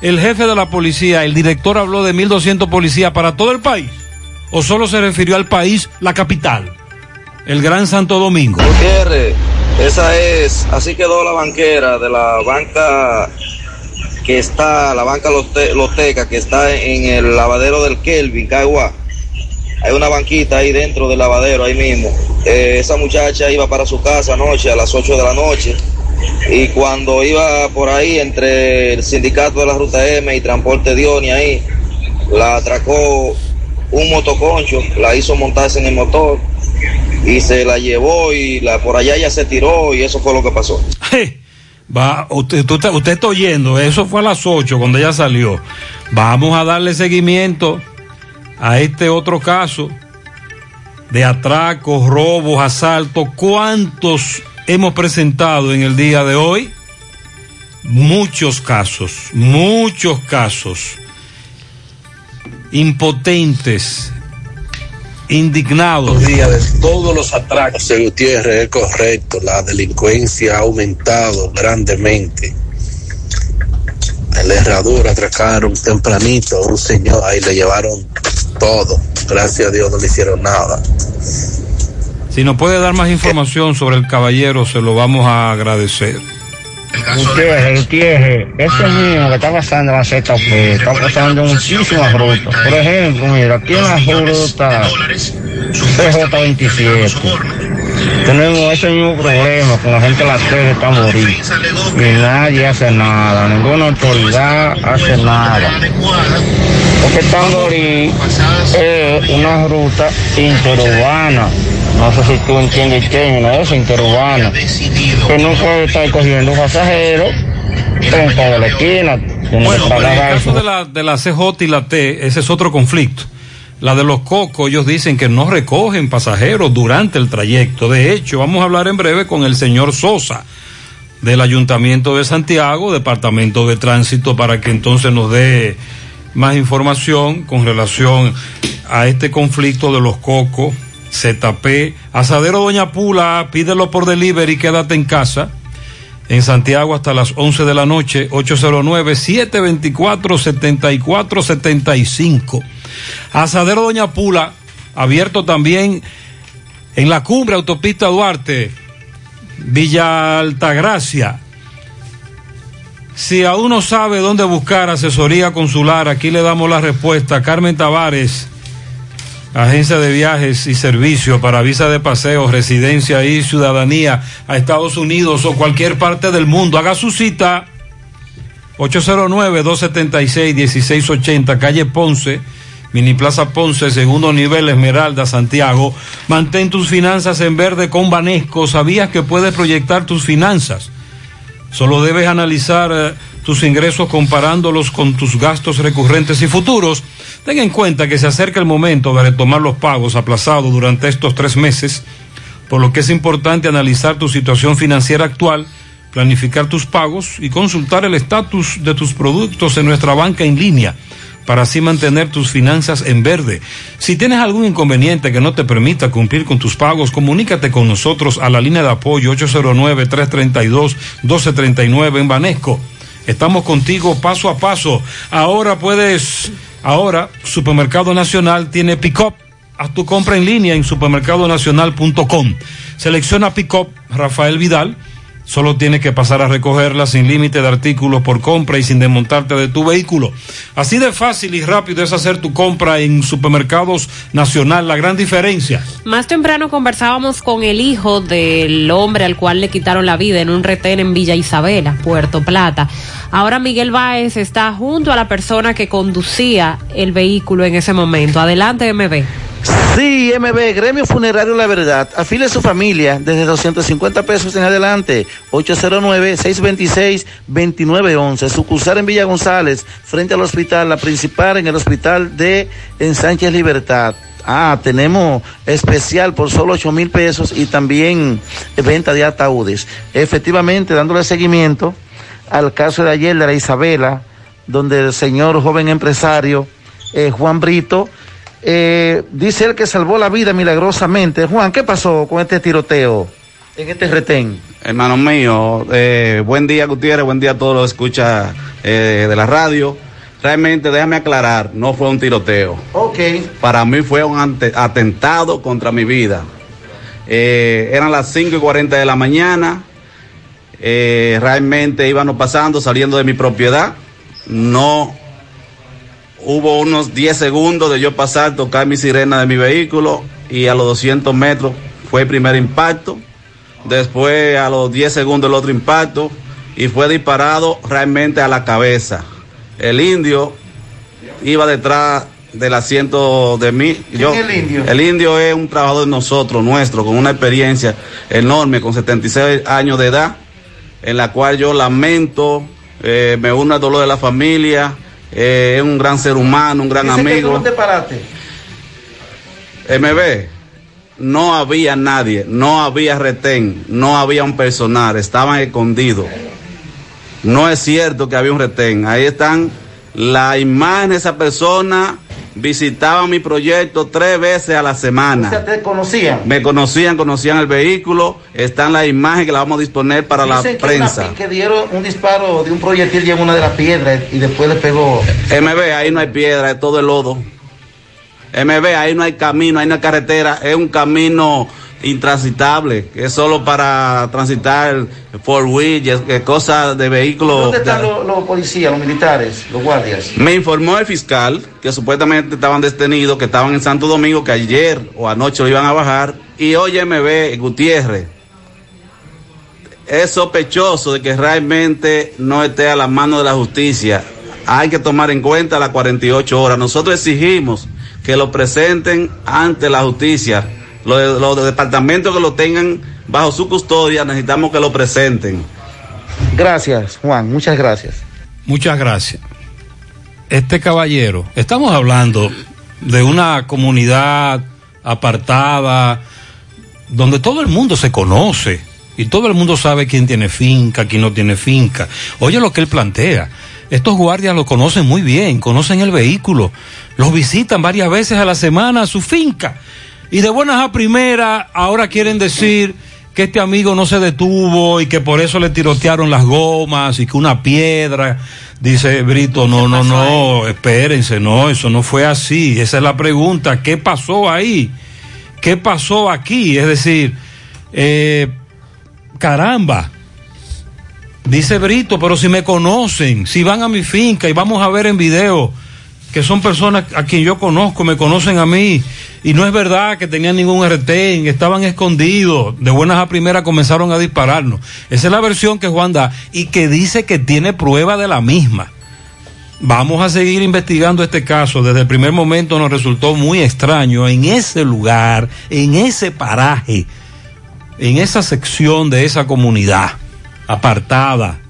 El jefe de la policía, el director habló de 1200 policías para todo el país. ¿O solo se refirió al país, la capital, el Gran Santo Domingo? Gutiérrez, esa es, así quedó la banquera de la banca que está, la banca Lote- Loteca, que está en el lavadero del Kelvin, Caguá. Hay una banquita ahí dentro del lavadero, ahí mismo. Eh, esa muchacha iba para su casa anoche, a las 8 de la noche, y cuando iba por ahí entre el sindicato de la Ruta M y Transporte Dioni ahí, la atracó un motoconcho, la hizo montarse en el motor y se la llevó y la por allá ya se tiró y eso fue lo que pasó. Va, usted, tú usted está oyendo, eso fue a las 8 cuando ella salió. Vamos a darle seguimiento a este otro caso de atracos, robos, asaltos. ¿Cuántos hemos presentado en el día de hoy? Muchos casos, muchos casos. Impotentes, días de todos los atracos. José Gutiérrez, es correcto. La delincuencia ha aumentado grandemente. En la herradura atracaron tempranito a un señor, ahí le llevaron todo. Gracias a Dios no le hicieron nada. Si nos puede dar más información sobre el caballero, se lo vamos a agradecer. Gutiérrez, Gutiérrez, ese niño que está pasando en la ZP, está pasando muchísimas rutas. Por ejemplo, mira, aquí en la ruta CJ27, tenemos ese mismo problema con la gente de la T que está morir. Y nadie hace nada, ninguna autoridad hace nada. Porque es una ruta interurbana. No sé si tú entiendes el término, es interurbana. Que no puede estar cogiendo pasajeros en toda la esquina. Tiene Bueno, que pero en el caso de la, de la CJ y la T, ese es otro conflicto. La de los cocos, ellos dicen que no recogen pasajeros durante el trayecto. De hecho, vamos a hablar en breve con el señor Sosa del Ayuntamiento de Santiago, Departamento de Tránsito, para que entonces nos dé más información con relación a este conflicto de los cocos, ZP, Asadero Doña Pula, pídelo por delivery, quédate en casa. En Santiago hasta las 11 de la noche, 809-724-7475. Asadero Doña Pula, abierto también en la cumbre Autopista Duarte, Villa Altagracia. Si aún no sabe dónde buscar asesoría consular, aquí le damos la respuesta. Carmen Tavares, Agencia de Viajes y Servicios para visa de paseo, residencia y ciudadanía a Estados Unidos o cualquier parte del mundo. Haga su cita 809-276-1680, calle Ponce, Mini Plaza Ponce, segundo nivel, Esmeralda, Santiago. Mantén tus finanzas en verde con Banesco. ¿Sabías que puedes proyectar tus finanzas? Solo debes analizar eh, tus ingresos comparándolos con tus gastos recurrentes y futuros. Ten en cuenta que se acerca el momento de retomar los pagos aplazados durante estos tres meses, por lo que es importante analizar tu situación financiera actual, planificar tus pagos y consultar el estatus de tus productos en nuestra banca en línea para así mantener tus finanzas en verde. Si tienes algún inconveniente que no te permita cumplir con tus pagos, comunícate con nosotros a la línea de apoyo 809-332-1239 en Banesco. Estamos contigo paso a paso. Ahora puedes, ahora Supermercado Nacional tiene pick-up. Haz tu compra en línea en supermercadonacional.com. Selecciona pick-up Rafael Vidal. Solo tienes que pasar a recogerla sin límite de artículos por compra y sin desmontarte de tu vehículo. Así de fácil y rápido es hacer tu compra en Supermercados Nacional. La gran diferencia. Más temprano conversábamos con el hijo del hombre al cual le quitaron la vida en un retén en Villa Isabela, Puerto Plata. Ahora Miguel Báez está junto a la persona que conducía el vehículo en ese momento. Adelante, MB. Sí, MB, Gremio Funerario La Verdad. Afile a su familia desde 250 pesos en adelante. 809-626-2911. Sucursal en Villa González, frente al hospital, la principal en el hospital de en Sánchez Libertad. Ah, tenemos especial por solo 8 mil pesos y también venta de ataúdes. Efectivamente, dándole seguimiento al caso de ayer de la Isabela, donde el señor joven empresario eh, Juan Brito eh, dice él que salvó la vida milagrosamente. Juan, ¿qué pasó con este tiroteo en este retén? Hermano mío, eh, buen día Gutiérrez, buen día a todos los que escuchan eh, de la radio. Realmente, déjame aclarar, no fue un tiroteo. Ok. Para mí fue un atentado contra mi vida. Eran las 5 y 40 de la mañana. Realmente íbamos pasando, saliendo de mi propiedad. No hubo unos 10 segundos de yo pasar, tocar mi sirena de mi vehículo y a los 200 metros fue el primer impacto. Después a los 10 segundos el otro impacto y fue disparado realmente a la cabeza. El indio iba detrás del asiento de mí. Yo, es el indio? el indio es un trabajador de nosotros, nuestro, con una experiencia enorme, con 76 años de edad, en la cual yo lamento, eh, me uno al dolor de la familia, eh, es un gran ser humano, un gran Dice amigo. no te paraste. MB, no había nadie, no había retén, no había un personal, estaban escondidos. No es cierto que había un retén. Ahí están la imagen de esa persona. Visitaban mi proyecto tres veces a la semana. te conocían. Me conocían, conocían el vehículo. Están las imágenes que la vamos a disponer para la que, prensa. una que dieron un disparo de un proyectil en una de las piedras y después le pegó. MB, ahí no hay piedra, es todo el lodo. MB, ahí no hay camino, ahí no hay carretera, es un camino intransitable, que es solo para transitar four wheels, que cosas de vehículos. ¿Dónde están los, los policías, los militares, los guardias? Me informó el fiscal que supuestamente estaban detenidos, que estaban en Santo Domingo, que ayer o anoche lo iban a bajar. Y hoy MB, Gutiérrez, es sospechoso de que realmente no esté a la mano de la justicia. Hay que tomar en cuenta las 48 horas. Nosotros exigimos que lo presenten ante la justicia. Los, los departamentos que lo tengan bajo su custodia necesitamos que lo presenten. Gracias, Juan, muchas gracias. Muchas gracias. Este caballero, estamos hablando de una comunidad apartada, donde todo el mundo se conoce y todo el mundo sabe quién tiene finca, quién no tiene finca. Oye lo que él plantea. Estos guardias lo conocen muy bien, conocen el vehículo, los visitan varias veces a la semana a su finca. Y de buenas a primeras, ahora quieren decir que este amigo no se detuvo y que por eso le tirotearon las gomas y que una piedra. Dice Brito, no, no, no, espérense, no, eso no fue así. Esa es la pregunta, ¿qué pasó ahí? ¿Qué pasó aquí? Es decir, eh, caramba, dice Brito, pero si me conocen, si van a mi finca y vamos a ver en video que son personas a quien yo conozco, me conocen a mí, y no es verdad que tenían ningún retén, estaban escondidos, de buenas a primeras comenzaron a dispararnos. Esa es la versión que Juan da y que dice que tiene prueba de la misma. Vamos a seguir investigando este caso. Desde el primer momento nos resultó muy extraño en ese lugar, en ese paraje, en esa sección de esa comunidad apartada,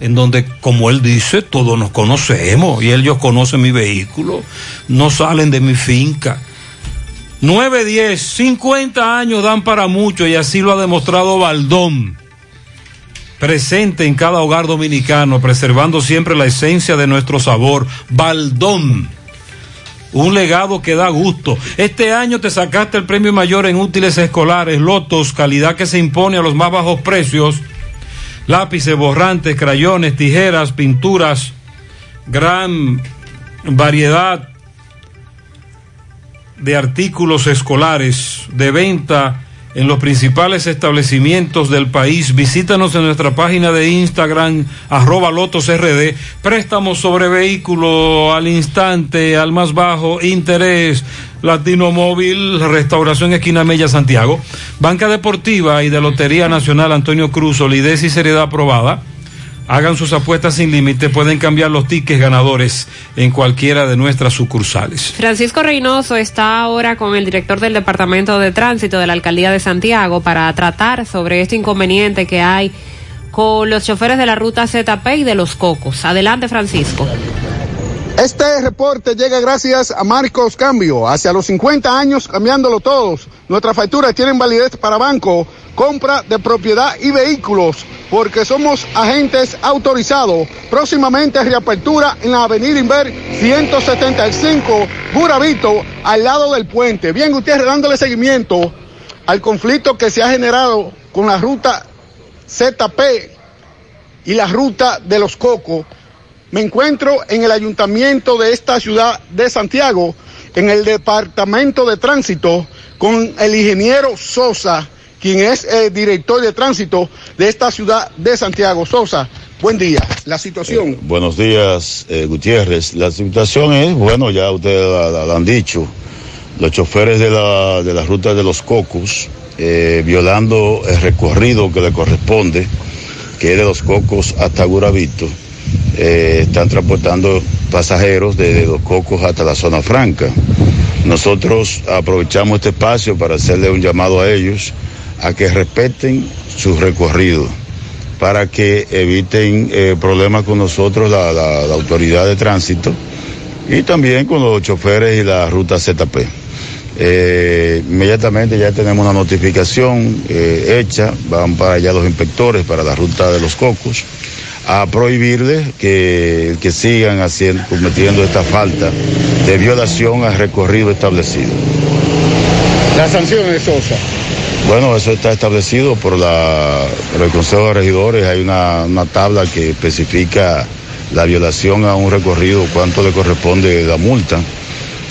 en donde, como él dice, todos nos conocemos y ellos conocen mi vehículo, no salen de mi finca. 9, 10, 50 años dan para mucho y así lo ha demostrado Baldón. Presente en cada hogar dominicano, preservando siempre la esencia de nuestro sabor. Baldón. Un legado que da gusto. Este año te sacaste el premio mayor en útiles escolares, lotos, calidad que se impone a los más bajos precios. Lápices, borrantes, crayones, tijeras, pinturas, gran variedad de artículos escolares de venta en los principales establecimientos del país. Visítanos en nuestra página de Instagram, arroba lotosrd. Préstamos sobre vehículo al instante, al más bajo interés. Latino Móvil, Restauración Esquina Mella, Santiago. Banca Deportiva y de Lotería Nacional Antonio Cruz, solidez y seriedad aprobada. Hagan sus apuestas sin límite, pueden cambiar los tickets ganadores en cualquiera de nuestras sucursales. Francisco Reynoso está ahora con el director del Departamento de Tránsito de la Alcaldía de Santiago para tratar sobre este inconveniente que hay con los choferes de la ruta ZP y de los Cocos. Adelante, Francisco. Este reporte llega gracias a Marcos Cambio. Hacia los 50 años cambiándolo todos. Nuestras facturas tienen validez para banco, compra de propiedad y vehículos, porque somos agentes autorizados. Próximamente reapertura en la Avenida Inver 175, Burabito, al lado del puente. Bien, Gutiérrez, dándole seguimiento al conflicto que se ha generado con la ruta ZP y la ruta de los Cocos me encuentro en el ayuntamiento de esta ciudad de Santiago, en el departamento de tránsito, con el ingeniero Sosa, quien es el director de tránsito de esta ciudad de Santiago. Sosa, buen día. La situación. Eh, buenos días, eh, Gutiérrez. La situación es, bueno, ya ustedes la, han dicho, los choferes de la, de la ruta de los Cocos, eh, violando el recorrido que le corresponde, que es de los Cocos hasta Guravito eh, están transportando pasajeros desde Los Cocos hasta la zona franca. Nosotros aprovechamos este espacio para hacerle un llamado a ellos a que respeten su recorrido para que eviten eh, problemas con nosotros, la, autoridad de tránsito, y también con los choferes y la ruta ZP. Eh, inmediatamente ya tenemos una notificación hecha, van para allá los inspectores para la ruta de los cocos a prohibirles que, que sigan haciendo, cometiendo esta falta de violación al recorrido establecido. ¿La sanción es Sosa? Bueno, eso está establecido por, la, por el Consejo de Regidores. Hay una, una, tabla que especifica la violación a un recorrido, cuánto le corresponde la multa.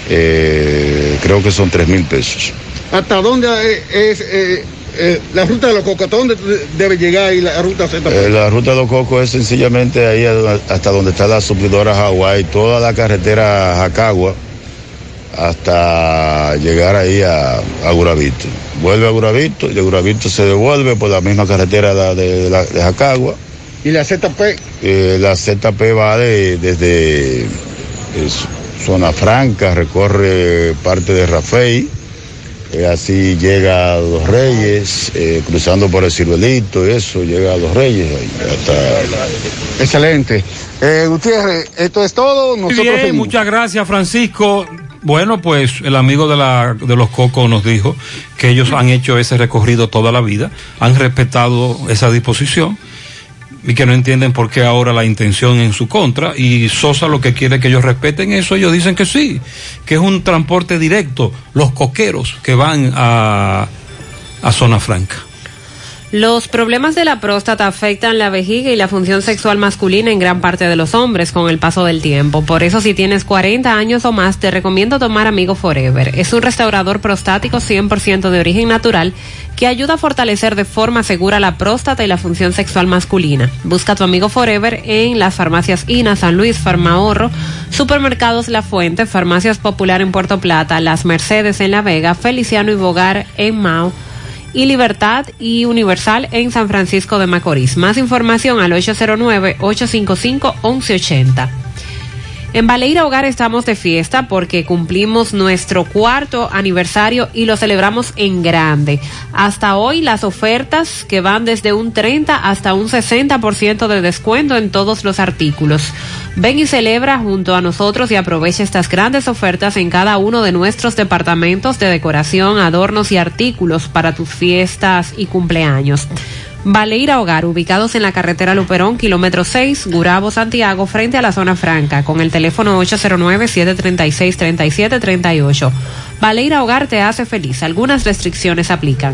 Eh, creo que son tres mil pesos. ¿Hasta dónde es, eh, eh, la ruta de los cocos, ¿hasta dónde debe llegar y la ruta Z? Eh, la ruta de los cocos es sencillamente ahí hasta donde está la suplidora Hawái, toda la carretera Jacagua hasta llegar ahí a, a, Guravito. Vuelve a Guravito y de Guravito se devuelve por la misma carretera de, de, de, Jacagua. ¿Y la ZP? Eh, la ZP va de, desde es, Zona Franca, recorre parte de Rafey eh, así llega a Los Reyes, eh, cruzando por el Ciruelito, eso, llega a Los Reyes. Hasta... Excelente. Eh, Gutiérrez, esto es todo. Nosotros Bien, muchas gracias, Francisco. Bueno, pues el amigo de, la, de los Cocos nos dijo que ellos han hecho ese recorrido toda la vida, han respetado esa disposición y que no entienden por qué ahora la intención en su contra. Y Sosa lo que quiere que ellos respeten eso, ellos dicen que sí, que es un transporte directo, los coqueros que van a, a zona franca. Los problemas de la próstata afectan la vejiga y la función sexual masculina en gran parte de los hombres con el paso del tiempo. Por eso si tienes 40 años o más te recomiendo tomar Amigo Forever. Es un restaurador prostático 100% de origen natural que ayuda a fortalecer de forma segura la próstata y la función sexual masculina. Busca tu Amigo Forever en las farmacias INA, San Luis, Farmahorro, Supermercados La Fuente, Farmacias Popular en Puerto Plata, Las Mercedes en La Vega, Feliciano y Bogar en Mao y Libertad y Universal en San Francisco de Macorís. Más información al 809-855-1180. En Baleira Hogar estamos de fiesta porque cumplimos nuestro cuarto aniversario y lo celebramos en grande. Hasta hoy las ofertas que van desde un 30 hasta un 60% de descuento en todos los artículos. Ven y celebra junto a nosotros y aprovecha estas grandes ofertas en cada uno de nuestros departamentos de decoración, adornos y artículos para tus fiestas y cumpleaños. Baleira Hogar, ubicados en la carretera Luperón, kilómetro 6, Gurabo, Santiago, frente a la zona franca, con el teléfono 809-736-3738. Baleira Hogar te hace feliz. Algunas restricciones aplican.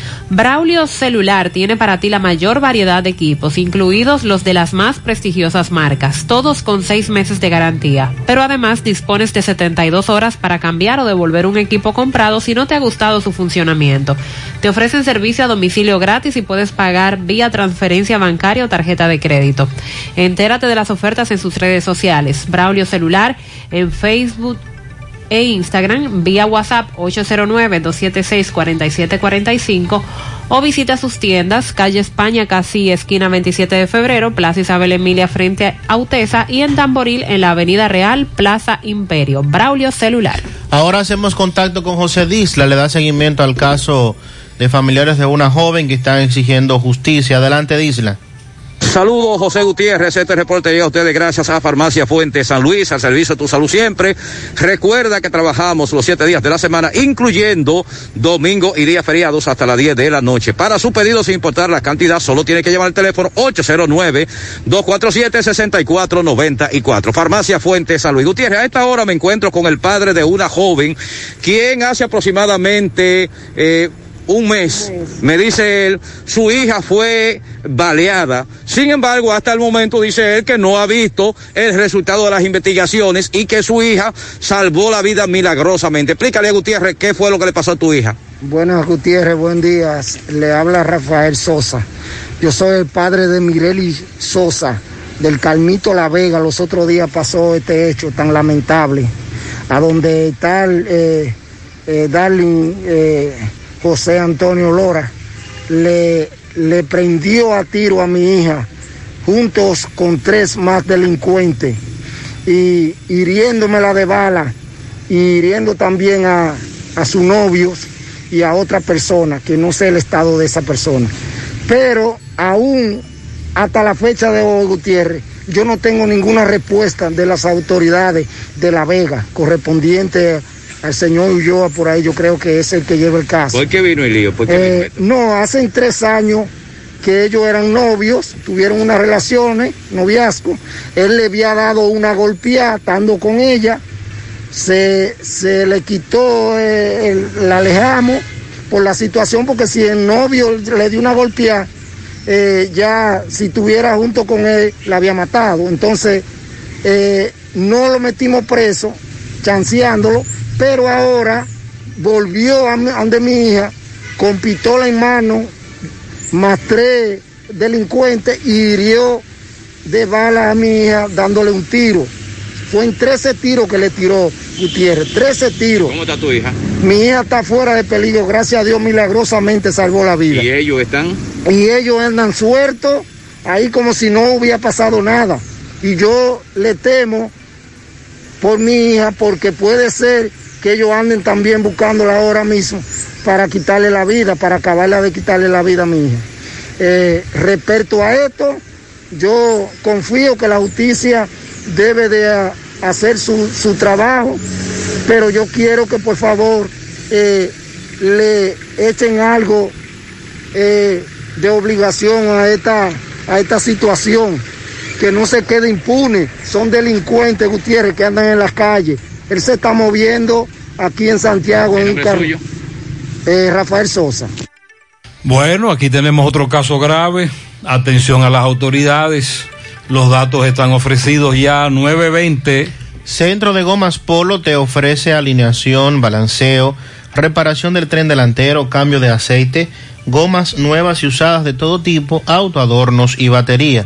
Braulio Celular tiene para ti la mayor variedad de equipos, incluidos los de las más prestigiosas marcas, todos con seis meses de garantía. Pero además dispones de 72 horas para cambiar o devolver un equipo comprado si no te ha gustado su funcionamiento. Te ofrecen servicio a domicilio gratis y puedes pagar vía transferencia bancaria o tarjeta de crédito. Entérate de las ofertas en sus redes sociales. Braulio Celular en Facebook e Instagram vía WhatsApp 809-276-4745 o visita sus tiendas, calle España, casi esquina 27 de febrero, Plaza Isabel Emilia frente a Utesa y en Tamboril en la Avenida Real, Plaza Imperio. Braulio Celular. Ahora hacemos contacto con José Disla, le da seguimiento al caso de familiares de una joven que están exigiendo justicia. Adelante, Disla. Saludos, José Gutiérrez. Este reporte llega a ustedes gracias a Farmacia Fuente San Luis, al servicio de tu salud siempre. Recuerda que trabajamos los siete días de la semana, incluyendo domingo y días feriados hasta las 10 de la noche. Para su pedido, sin importar la cantidad, solo tiene que llamar el teléfono 809-247-6494. Farmacia Fuente San Luis. Gutiérrez, a esta hora me encuentro con el padre de una joven, quien hace aproximadamente... Eh, un mes, me dice él, su hija fue baleada. Sin embargo, hasta el momento dice él que no ha visto el resultado de las investigaciones y que su hija salvó la vida milagrosamente. Explícale a Gutiérrez qué fue lo que le pasó a tu hija. Buenas Gutiérrez, buen día. Le habla Rafael Sosa. Yo soy el padre de Mireli Sosa, del Calmito La Vega. Los otros días pasó este hecho tan lamentable, a donde tal eh, eh, Darling... Eh, José Antonio Lora, le, le prendió a tiro a mi hija, juntos con tres más delincuentes, y hiriéndomela de bala, y hiriendo también a, a sus novios y a otra persona, que no sé el estado de esa persona. Pero aún hasta la fecha de hoy, Gutiérrez, yo no tengo ninguna respuesta de las autoridades de La Vega correspondiente al señor Ulloa por ahí, yo creo que es el que lleva el caso. ¿Por qué vino el lío? ¿Por qué Eh, no, hace tres años que ellos eran novios, tuvieron unas relaciones, noviazgo. Él le había dado una golpeada estando con ella, se, se le quitó, eh, el- la alejamos por la situación, porque si el novio le dio una golpeada, eh, ya si estuviera junto con él, la había matado. Entonces, no lo metimos preso, chanceándolo, pero ahora volvió a, donde mi hija con pistola en mano, más tres delincuentes y hirió de bala a mi hija dándole un tiro. Fue en 13 tiros que le tiró Gutiérrez, 13 tiros. ¿Cómo está tu hija? Mi hija está fuera de peligro, gracias a Dios milagrosamente salvó la vida. ¿Y ellos están? Y ellos andan sueltos, ahí como si no hubiera pasado nada. Y yo le temo por mi hija, porque puede ser que ellos anden también buscándola ahora mismo para quitarle la vida, para acabarla de quitarle la vida a mi hija. Eh, respecto a esto, yo confío que la justicia debe de hacer su, su trabajo, pero yo quiero que por favor eh, le echen algo eh, de obligación a esta, a esta situación, que no se quede impune. Son delincuentes, Gutiérrez, que andan en las calles. Él se está moviendo aquí en Santiago. En un carro. Eh, Rafael Sosa. Bueno, aquí tenemos otro caso grave. Atención a las autoridades. Los datos están ofrecidos ya 920. Centro de Gomas Polo te ofrece alineación, balanceo, reparación del tren delantero, cambio de aceite, gomas nuevas y usadas de todo tipo, autoadornos y batería.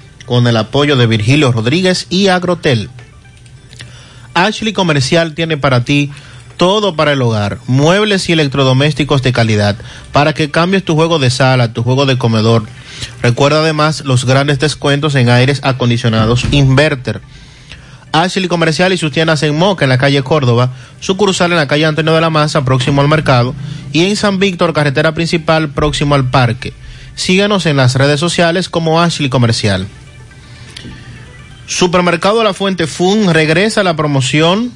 con el apoyo de Virgilio Rodríguez y Agrotel. Ashley Comercial tiene para ti todo para el hogar, muebles y electrodomésticos de calidad, para que cambies tu juego de sala, tu juego de comedor. Recuerda además los grandes descuentos en aires acondicionados Inverter. Ashley Comercial y sus tiendas en Moca, en la calle Córdoba, sucursal en la calle Antonio de la Maza, próximo al mercado, y en San Víctor, carretera principal, próximo al parque. Síganos en las redes sociales como Ashley Comercial. Supermercado La Fuente Fun regresa a la promoción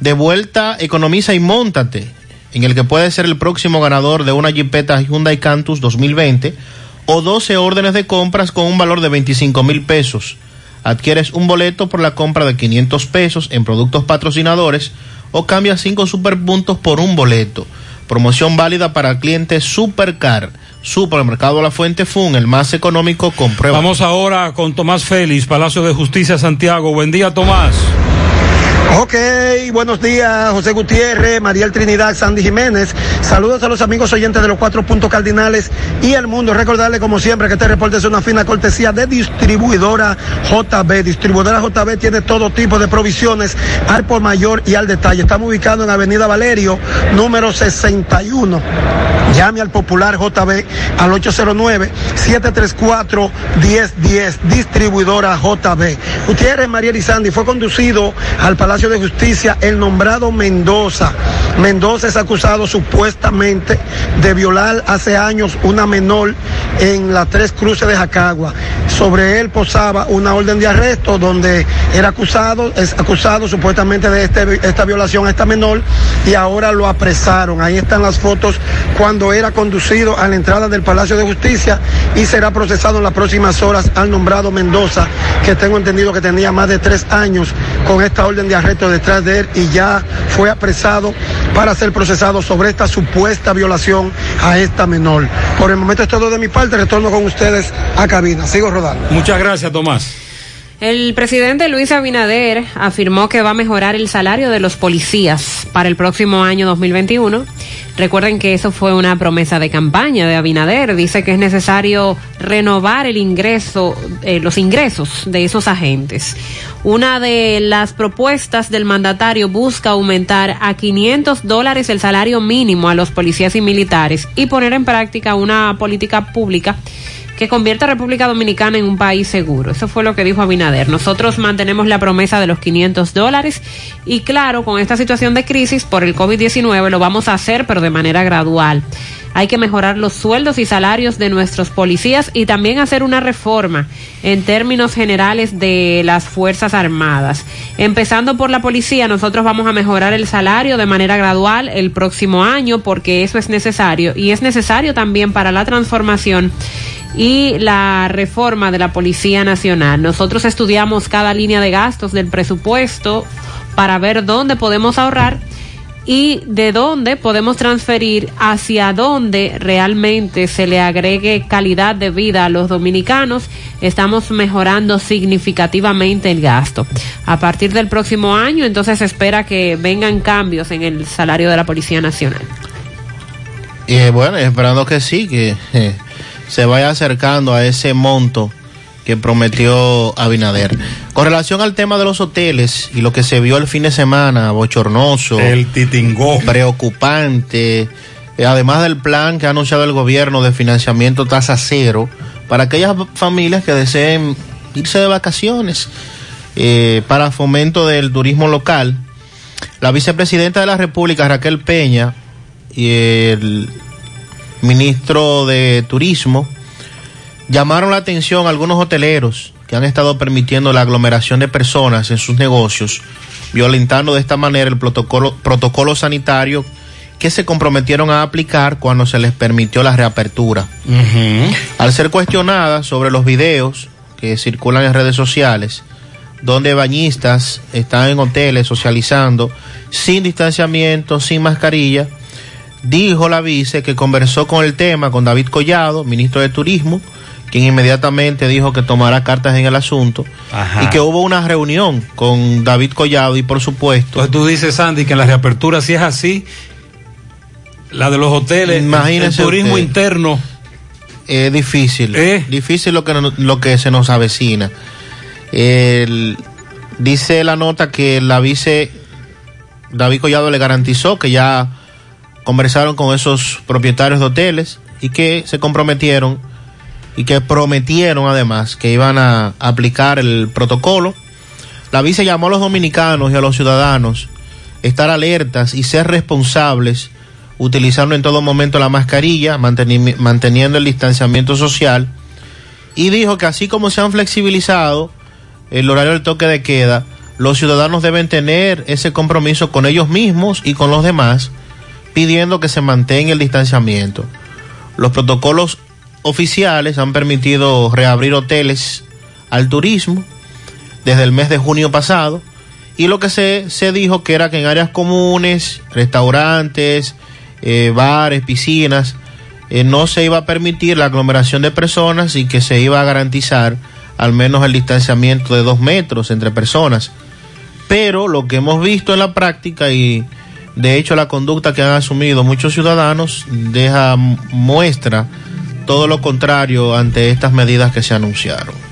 de vuelta Economiza y Móntate, en el que puede ser el próximo ganador de una Jeepeta Hyundai Cantus 2020 o 12 órdenes de compras con un valor de 25 mil pesos. Adquieres un boleto por la compra de 500 pesos en productos patrocinadores o cambias 5 superpuntos por un boleto. Promoción válida para clientes Supercar. Supermercado La Fuente Fun, el más económico, comprueba. Vamos ahora con Tomás Félix, Palacio de Justicia, Santiago. Buen día, Tomás. Ok, buenos días, José Gutiérrez, Mariel Trinidad, Sandy Jiménez. Saludos a los amigos oyentes de los cuatro puntos cardinales y el mundo. Recordarle, como siempre, que este reporte es una fina cortesía de distribuidora JB. Distribuidora JB tiene todo tipo de provisiones al por mayor y al detalle. Estamos ubicados en Avenida Valerio, número 61. Llame al popular JB al 809-734-1010. Distribuidora JB. Gutiérrez, Mariel y Sandy fue conducido al Palacio de Justicia el nombrado Mendoza. Mendoza es acusado supuestamente de violar hace años una menor en las tres cruces de Jacagua. Sobre él posaba una orden de arresto donde era acusado, es acusado supuestamente de este, esta violación a esta menor y ahora lo apresaron. Ahí están las fotos cuando era conducido a la entrada del Palacio de Justicia y será procesado en las próximas horas al nombrado Mendoza, que tengo entendido que tenía más de tres años con esta orden de arresto detrás de él y ya fue apresado para ser procesado sobre esta supuesta violación a esta menor. Por el momento es todo de mi parte, retorno con ustedes a cabina. Sigo rodando. Muchas gracias, Tomás. El presidente Luis Abinader afirmó que va a mejorar el salario de los policías para el próximo año 2021. Recuerden que eso fue una promesa de campaña de Abinader. Dice que es necesario renovar el ingreso, eh, los ingresos de esos agentes. Una de las propuestas del mandatario busca aumentar a 500 dólares el salario mínimo a los policías y militares y poner en práctica una política pública que convierta a República Dominicana en un país seguro. Eso fue lo que dijo Abinader. Nosotros mantenemos la promesa de los 500 dólares y claro, con esta situación de crisis por el COVID-19 lo vamos a hacer, pero de manera gradual. Hay que mejorar los sueldos y salarios de nuestros policías y también hacer una reforma en términos generales de las Fuerzas Armadas. Empezando por la policía, nosotros vamos a mejorar el salario de manera gradual el próximo año porque eso es necesario y es necesario también para la transformación y la reforma de la Policía Nacional. Nosotros estudiamos cada línea de gastos del presupuesto para ver dónde podemos ahorrar y de dónde podemos transferir hacia dónde realmente se le agregue calidad de vida a los dominicanos, estamos mejorando significativamente el gasto. A partir del próximo año, entonces se espera que vengan cambios en el salario de la Policía Nacional. Y eh, bueno, esperando que sí, que eh, se vaya acercando a ese monto que prometió Abinader. Con relación al tema de los hoteles y lo que se vio el fin de semana, bochornoso, el titingó, preocupante, eh, además del plan que ha anunciado el gobierno de financiamiento tasa cero para aquellas familias que deseen irse de vacaciones eh, para fomento del turismo local. La vicepresidenta de la República, Raquel Peña, y el ministro de Turismo, llamaron la atención a algunos hoteleros que han estado permitiendo la aglomeración de personas en sus negocios, violentando de esta manera el protocolo, protocolo sanitario que se comprometieron a aplicar cuando se les permitió la reapertura. Al ser cuestionada sobre los videos que circulan en redes sociales, donde bañistas están en hoteles socializando sin distanciamiento, sin mascarilla, dijo la vice que conversó con el tema con David Collado, ministro de Turismo, quien inmediatamente dijo que tomará cartas en el asunto y que hubo una reunión con David Collado y por supuesto... Entonces tú dices, Sandy, que en la reapertura si es así, la de los hoteles, Imagínese el turismo usted. interno. Es difícil, ¿Eh? difícil lo que, lo que se nos avecina. El- dice la nota que la vice David Collado le garantizó que ya conversaron con esos propietarios de hoteles y que se comprometieron y que prometieron además que iban a aplicar el protocolo. La vice llamó a los dominicanos y a los ciudadanos estar alertas y ser responsables utilizando en todo momento la mascarilla, manteni- manteniendo el distanciamiento social y dijo que así como se han flexibilizado el horario del toque de queda, los ciudadanos deben tener ese compromiso con ellos mismos y con los demás, pidiendo que se mantenga el distanciamiento. Los protocolos oficiales han permitido reabrir hoteles al turismo desde el mes de junio pasado y lo que se, se dijo que era que en áreas comunes, restaurantes, eh, bares, piscinas, eh, no se iba a permitir la aglomeración de personas y que se iba a garantizar al menos el distanciamiento de dos metros entre personas. Pero lo que hemos visto en la práctica y de hecho la conducta que han asumido muchos ciudadanos deja muestra todo lo contrario ante estas medidas que se anunciaron.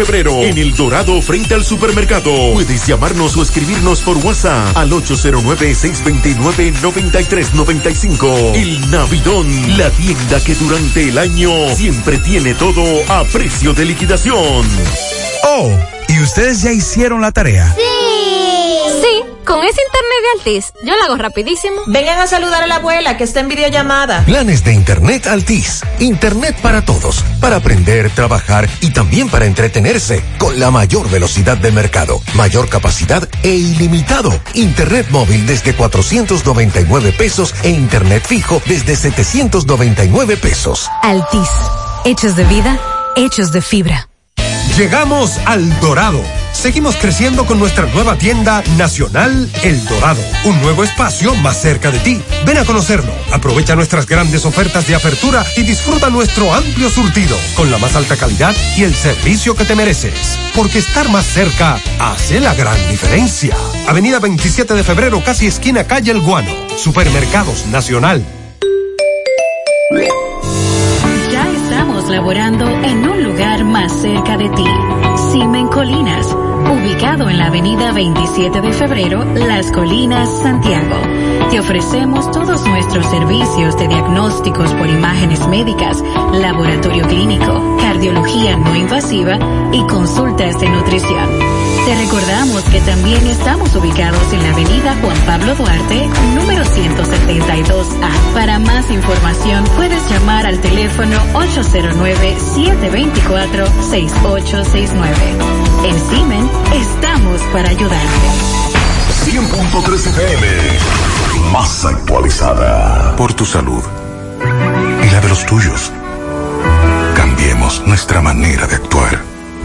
febrero, en El Dorado, frente al supermercado. Puedes llamarnos o escribirnos por WhatsApp al 809-629-9395. El Navidón, la tienda que durante el año siempre tiene todo a precio de liquidación. Oh, ¿y ustedes ya hicieron la tarea? Sí. Sí, con ese internet de Altis, yo lo hago rapidísimo. Vengan a saludar a la abuela que está en videollamada. Planes de Internet Altis. Internet para todos. Para aprender, trabajar y también para entretenerse. Con la mayor velocidad del mercado. Mayor capacidad e ilimitado. Internet móvil desde 499 pesos e Internet fijo desde 799 pesos. Altis, hechos de vida, hechos de fibra. Llegamos al Dorado. Seguimos creciendo con nuestra nueva tienda nacional El Dorado. Un nuevo espacio más cerca de ti. Ven a conocerlo. Aprovecha nuestras grandes ofertas de apertura y disfruta nuestro amplio surtido con la más alta calidad y el servicio que te mereces. Porque estar más cerca hace la gran diferencia. Avenida 27 de febrero, casi esquina calle El Guano. Supermercados Nacional. Ya estamos laborando en un más cerca de ti. Simen Colinas, ubicado en la avenida 27 de febrero, Las Colinas, Santiago. Te ofrecemos todos nuestros servicios de diagnósticos por imágenes médicas, laboratorio clínico, cardiología no invasiva y consultas de nutrición. Te recordamos que también estamos ubicados en la avenida Juan Pablo Duarte, número 172A. Para más información puedes llamar al teléfono 809-724-6869. En Simen estamos para ayudarte. 100.3 FM. Más actualizada. Por tu salud. Y la de los tuyos. Cambiemos nuestra manera de actuar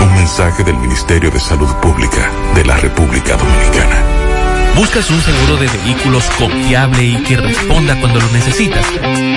Un mensaje del Ministerio de Salud Pública de la República Dominicana. ¿Buscas un seguro de vehículos confiable y que responda cuando lo necesitas?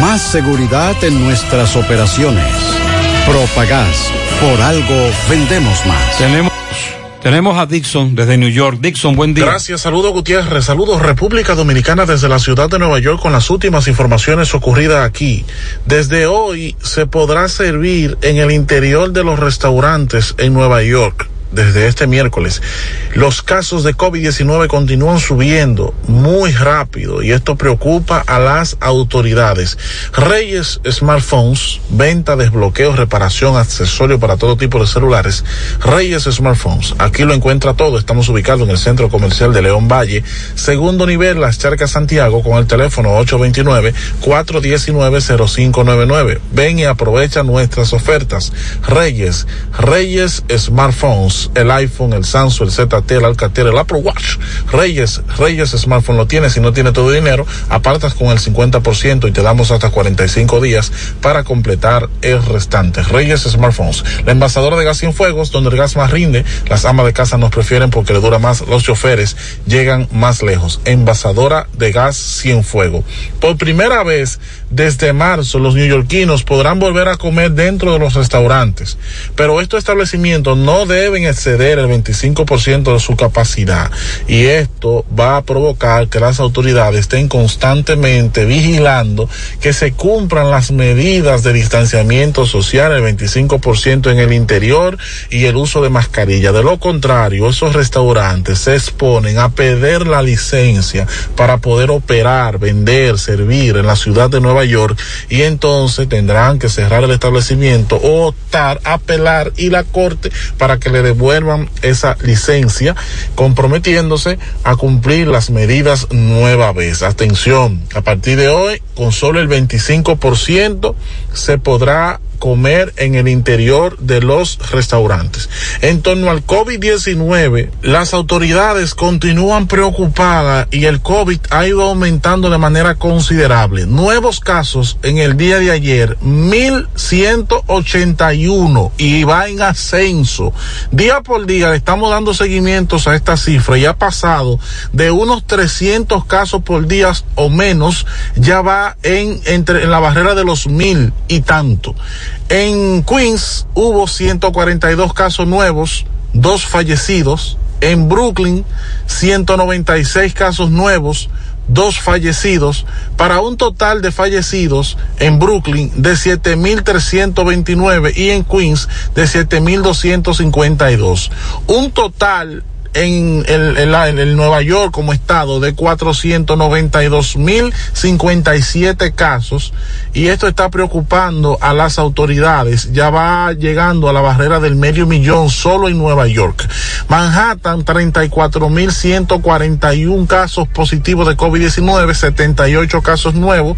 más seguridad en nuestras operaciones. Propagás, por algo vendemos más. Tenemos, tenemos a Dixon desde New York. Dixon, buen día. Gracias, saludos Gutiérrez, saludos República Dominicana desde la ciudad de Nueva York con las últimas informaciones ocurridas aquí. Desde hoy se podrá servir en el interior de los restaurantes en Nueva York desde este miércoles. Los casos de COVID-19 continúan subiendo muy rápido y esto preocupa a las autoridades. Reyes Smartphones, venta, desbloqueo, reparación, accesorio para todo tipo de celulares. Reyes Smartphones, aquí lo encuentra todo. Estamos ubicados en el centro comercial de León Valle, segundo nivel, Las Charcas Santiago, con el teléfono 829-419-0599. Ven y aprovecha nuestras ofertas. Reyes, Reyes Smartphones el iPhone, el Samsung, el ZT, el Alcatel, el Apple Watch. Reyes, Reyes Smartphone lo tienes. Si no tiene todo el dinero, apartas con el 50% y te damos hasta 45 días para completar el restante. Reyes Smartphones. La envasadora de gas sin fuegos, donde el gas más rinde. Las amas de casa nos prefieren porque le dura más. Los choferes llegan más lejos. Envasadora de gas sin fuego. Por primera vez desde marzo, los neoyorquinos podrán volver a comer dentro de los restaurantes. Pero estos establecimientos no deben exceder el 25% de su capacidad y esto va a provocar que las autoridades estén constantemente vigilando que se cumplan las medidas de distanciamiento social, el 25% en el interior y el uso de mascarilla. De lo contrario, esos restaurantes se exponen a perder la licencia para poder operar, vender, servir en la ciudad de Nueva York y entonces tendrán que cerrar el establecimiento o optar, apelar y la corte para que le devuelvan esa licencia, comprometiéndose a cumplir las medidas nueva vez. Atención, a partir de hoy, con solo el 25% se podrá comer en el interior de los restaurantes. En torno al COVID-19, las autoridades continúan preocupadas y el COVID ha ido aumentando de manera considerable. Nuevos casos en el día de ayer, 1181 y va en ascenso. Día por día le estamos dando seguimientos a esta cifra y ha pasado de unos 300 casos por día o menos, ya va en, entre, en la barrera de los mil y tanto. En Queens hubo 142 casos nuevos, dos fallecidos. En Brooklyn, 196 casos nuevos, dos fallecidos, para un total de fallecidos en Brooklyn de 7.329 y en Queens de 7.252. Un total en el, en, la, en el, Nueva York como estado de 492.057 casos y esto está preocupando a las autoridades. Ya va llegando a la barrera del medio millón solo en Nueva York. Manhattan 34.141 casos positivos de COVID-19, 78 casos nuevos,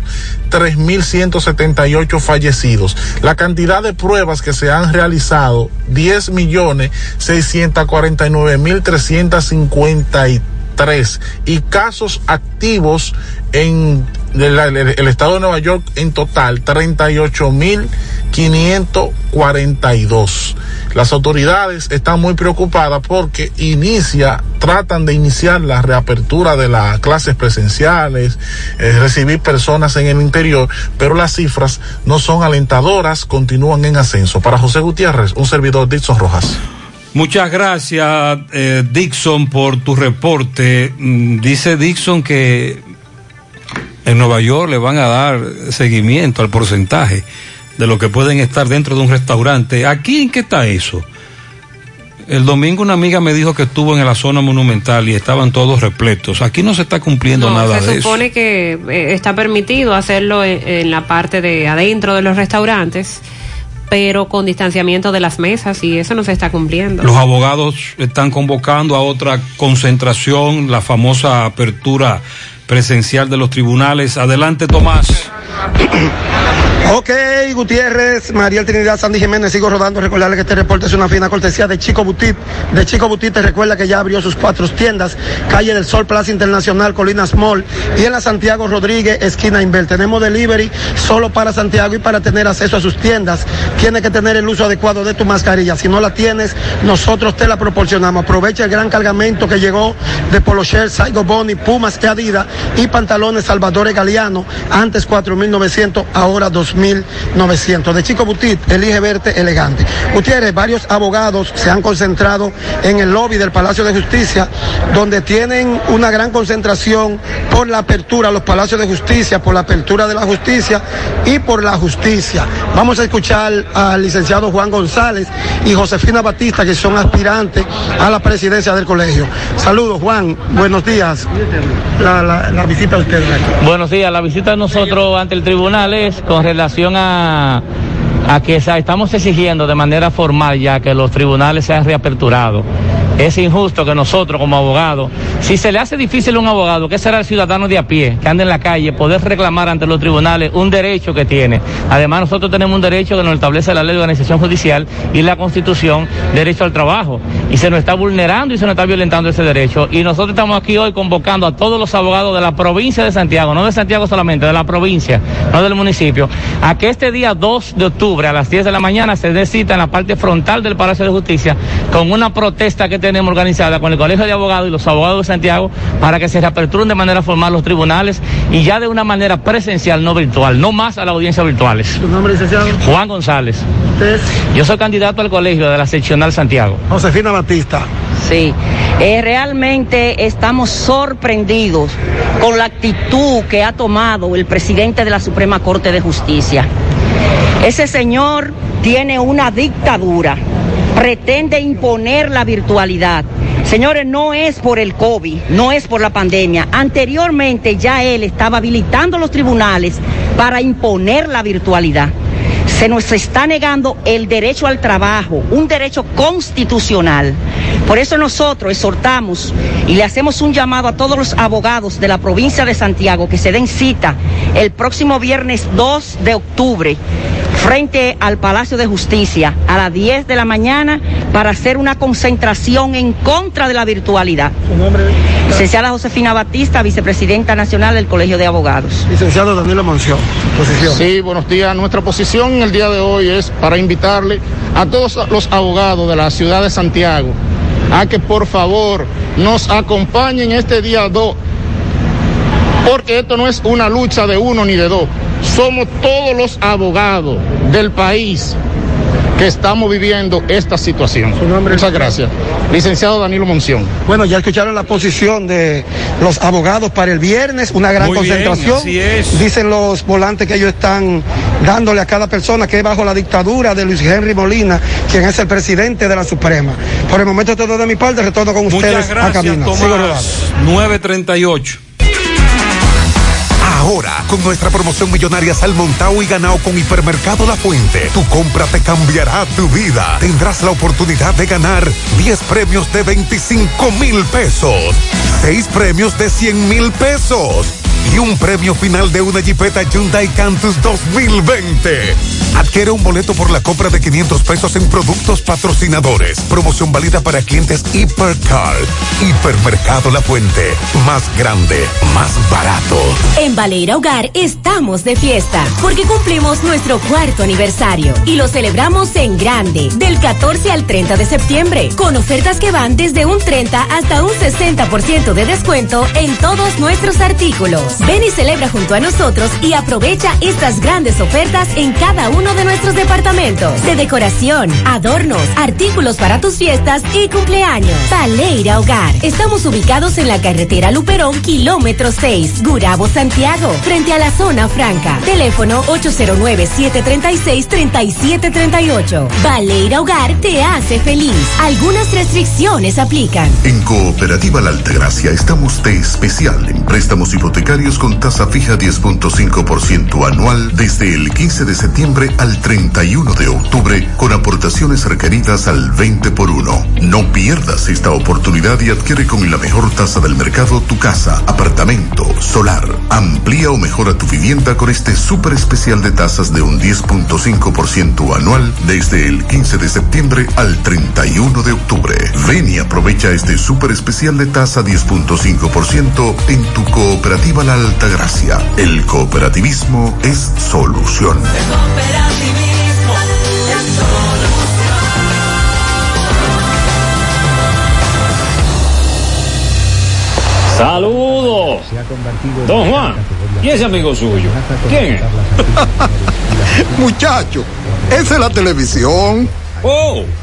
3.178 fallecidos. La cantidad de pruebas que se han realizado, 10 millones 649 mil 353 y casos activos en el, estado de Nueva York en total 38.542. Las autoridades están muy preocupadas porque inicia, tratan de iniciar la reapertura de las clases presenciales, eh, recibir personas en el interior, pero las cifras no son alentadoras, continúan en ascenso. Para José Gutiérrez, un servidor Dixon Rojas. Muchas gracias, eh, Dixon, por tu reporte. Mm, dice Dixon que en Nueva York le van a dar seguimiento al porcentaje de lo que pueden estar dentro de un restaurante. ¿Aquí en qué está eso? El domingo una amiga me dijo que estuvo en la zona monumental y estaban todos repletos. Aquí no se está cumpliendo no, nada de eso. Se supone que eh, está permitido hacerlo en, en la parte de adentro de los restaurantes pero con distanciamiento de las mesas y eso no se está cumpliendo. Los abogados están convocando a otra concentración, la famosa apertura presencial de los tribunales. Adelante, Tomás. Ok, Gutiérrez, María Trinidad, Sandy Jiménez, sigo rodando. Recordarle que este reporte es una fina cortesía de Chico Butit. De Chico Butit te recuerda que ya abrió sus cuatro tiendas, Calle del Sol, Plaza Internacional, Colinas Mall y en la Santiago Rodríguez, esquina Inver. Tenemos delivery solo para Santiago y para tener acceso a sus tiendas, tiene que tener el uso adecuado de tu mascarilla. Si no la tienes, nosotros te la proporcionamos. Aprovecha el gran cargamento que llegó de Polo Shell, Saigo Boni, Pumas y Adidas y pantalones Salvador Galeano, antes 4.900, ahora 2.900. De Chico Butit, elige verte elegante. Gutiérrez, varios abogados se han concentrado en el lobby del Palacio de Justicia, donde tienen una gran concentración por la apertura a los Palacios de Justicia, por la apertura de la justicia y por la justicia. Vamos a escuchar al licenciado Juan González y Josefina Batista, que son aspirantes a la presidencia del colegio. Saludos, Juan. Buenos días. La- la visita de ustedes aquí. Buenos días, la visita de nosotros ante el tribunal es con relación a, a que estamos exigiendo de manera formal ya que los tribunales sean reaperturados. Es injusto que nosotros como abogados, si se le hace difícil a un abogado, que será el ciudadano de a pie, que anda en la calle, poder reclamar ante los tribunales un derecho que tiene. Además, nosotros tenemos un derecho que nos establece la ley de organización judicial y la constitución, derecho al trabajo. Y se nos está vulnerando y se nos está violentando ese derecho. Y nosotros estamos aquí hoy convocando a todos los abogados de la provincia de Santiago, no de Santiago solamente, de la provincia, no del municipio, a que este día 2 de octubre a las 10 de la mañana se dé en la parte frontal del Palacio de Justicia con una protesta que tenemos organizada con el Colegio de Abogados y los abogados de Santiago para que se reaperturen de manera formal los tribunales y ya de una manera presencial, no virtual, no más a las audiencias virtuales. ¿Su nombre, licenciado? Juan González. Usted, Yo soy candidato al colegio de la seccional Santiago. Josefina Batista. Sí, eh, realmente estamos sorprendidos con la actitud que ha tomado el presidente de la Suprema Corte de Justicia. Ese señor tiene una dictadura, pretende imponer la virtualidad. Señores, no es por el COVID, no es por la pandemia. Anteriormente ya él estaba habilitando los tribunales para imponer la virtualidad se nos está negando el derecho al trabajo, un derecho constitucional. Por eso nosotros exhortamos y le hacemos un llamado a todos los abogados de la provincia de Santiago que se den cita el próximo viernes 2 de octubre frente al Palacio de Justicia a las 10 de la mañana para hacer una concentración en contra de la virtualidad. Licenciada Josefina Batista, vicepresidenta nacional del Colegio de Abogados. Licenciado Danilo Monción, posición. Sí, buenos días. Nuestra posición el día de hoy es para invitarle a todos los abogados de la ciudad de Santiago a que por favor nos acompañen este día 2, porque esto no es una lucha de uno ni de dos. Somos todos los abogados del país que estamos viviendo esta situación. Muchas gracias. Licenciado Danilo Monción. Bueno, ya escucharon la posición de los abogados para el viernes, una gran Muy bien, concentración. así es. Dicen los volantes que ellos están dándole a cada persona que es bajo la dictadura de Luis Henry Molina, quien es el presidente de la Suprema. Por el momento todo de mi parte, retorno con ustedes Muchas a gracias, rodando. Tomás. 938. Ahora, con nuestra promoción millonaria Salmontao y ganado con Hipermercado La Fuente, tu compra te cambiará tu vida. Tendrás la oportunidad de ganar 10 premios de 25 mil pesos, 6 premios de 100 mil pesos y un premio final de una Jeepeta Hyundai Cantus 2020. Adquiere un boleto por la compra de 500 pesos en productos patrocinadores. Promoción válida para clientes Hipercar. Hipermercado La Fuente. Más grande, más barato. En Baleira Hogar estamos de fiesta porque cumplimos nuestro cuarto aniversario y lo celebramos en grande del 14 al 30 de septiembre con ofertas que van desde un 30 hasta un 60% de descuento en todos nuestros artículos. Ven y celebra junto a nosotros y aprovecha estas grandes ofertas en cada uno de nuestros departamentos de decoración, adornos, artículos para tus fiestas y cumpleaños. Baleira Hogar. Estamos ubicados en la carretera Luperón, kilómetro 6, Gurabo, Santiago, frente a la zona franca. Teléfono 809-736-3738. Baleira Hogar te hace feliz. Algunas restricciones aplican. En Cooperativa La Altagracia estamos de especial en préstamos hipotecarios con tasa fija 10.5% anual desde el 15 de septiembre al 31 de octubre con aportaciones requeridas al 20 por 1. No pierdas esta oportunidad y adquiere con la mejor tasa del mercado tu casa, apartamento, solar. Amplía o mejora tu vivienda con este súper especial de tasas de un 10.5% anual desde el 15 de septiembre al 31 de octubre. Ven y aprovecha este súper especial de tasa 10.5% en tu cooperativa La Altagracia. El cooperativismo es solución. Saludos. Don Juan, ¿y ese amigo suyo? ¿Quién es? Muchacho, esa es la televisión. Oh,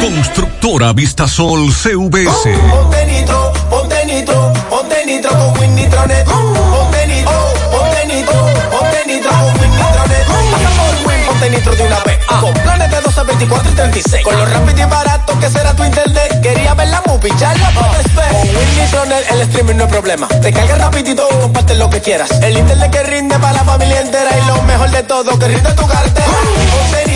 Constructora Vistasol CVS. Ponte nitro, ponte nitro, ponte nitro. Ponte nitro, ponte nitro, nitro con Win por Win, nitro de una vez. Con planes de 12, 24 y 36. Con lo rápido y barato que será tu internet. Quería ver la movie, ya la puedes. Con Win el streaming no es problema. Te carga rapidito y comparte lo que quieras. El internet que rinde para la familia entera. Y lo mejor de todo, que rinde tu cartera. Nitro,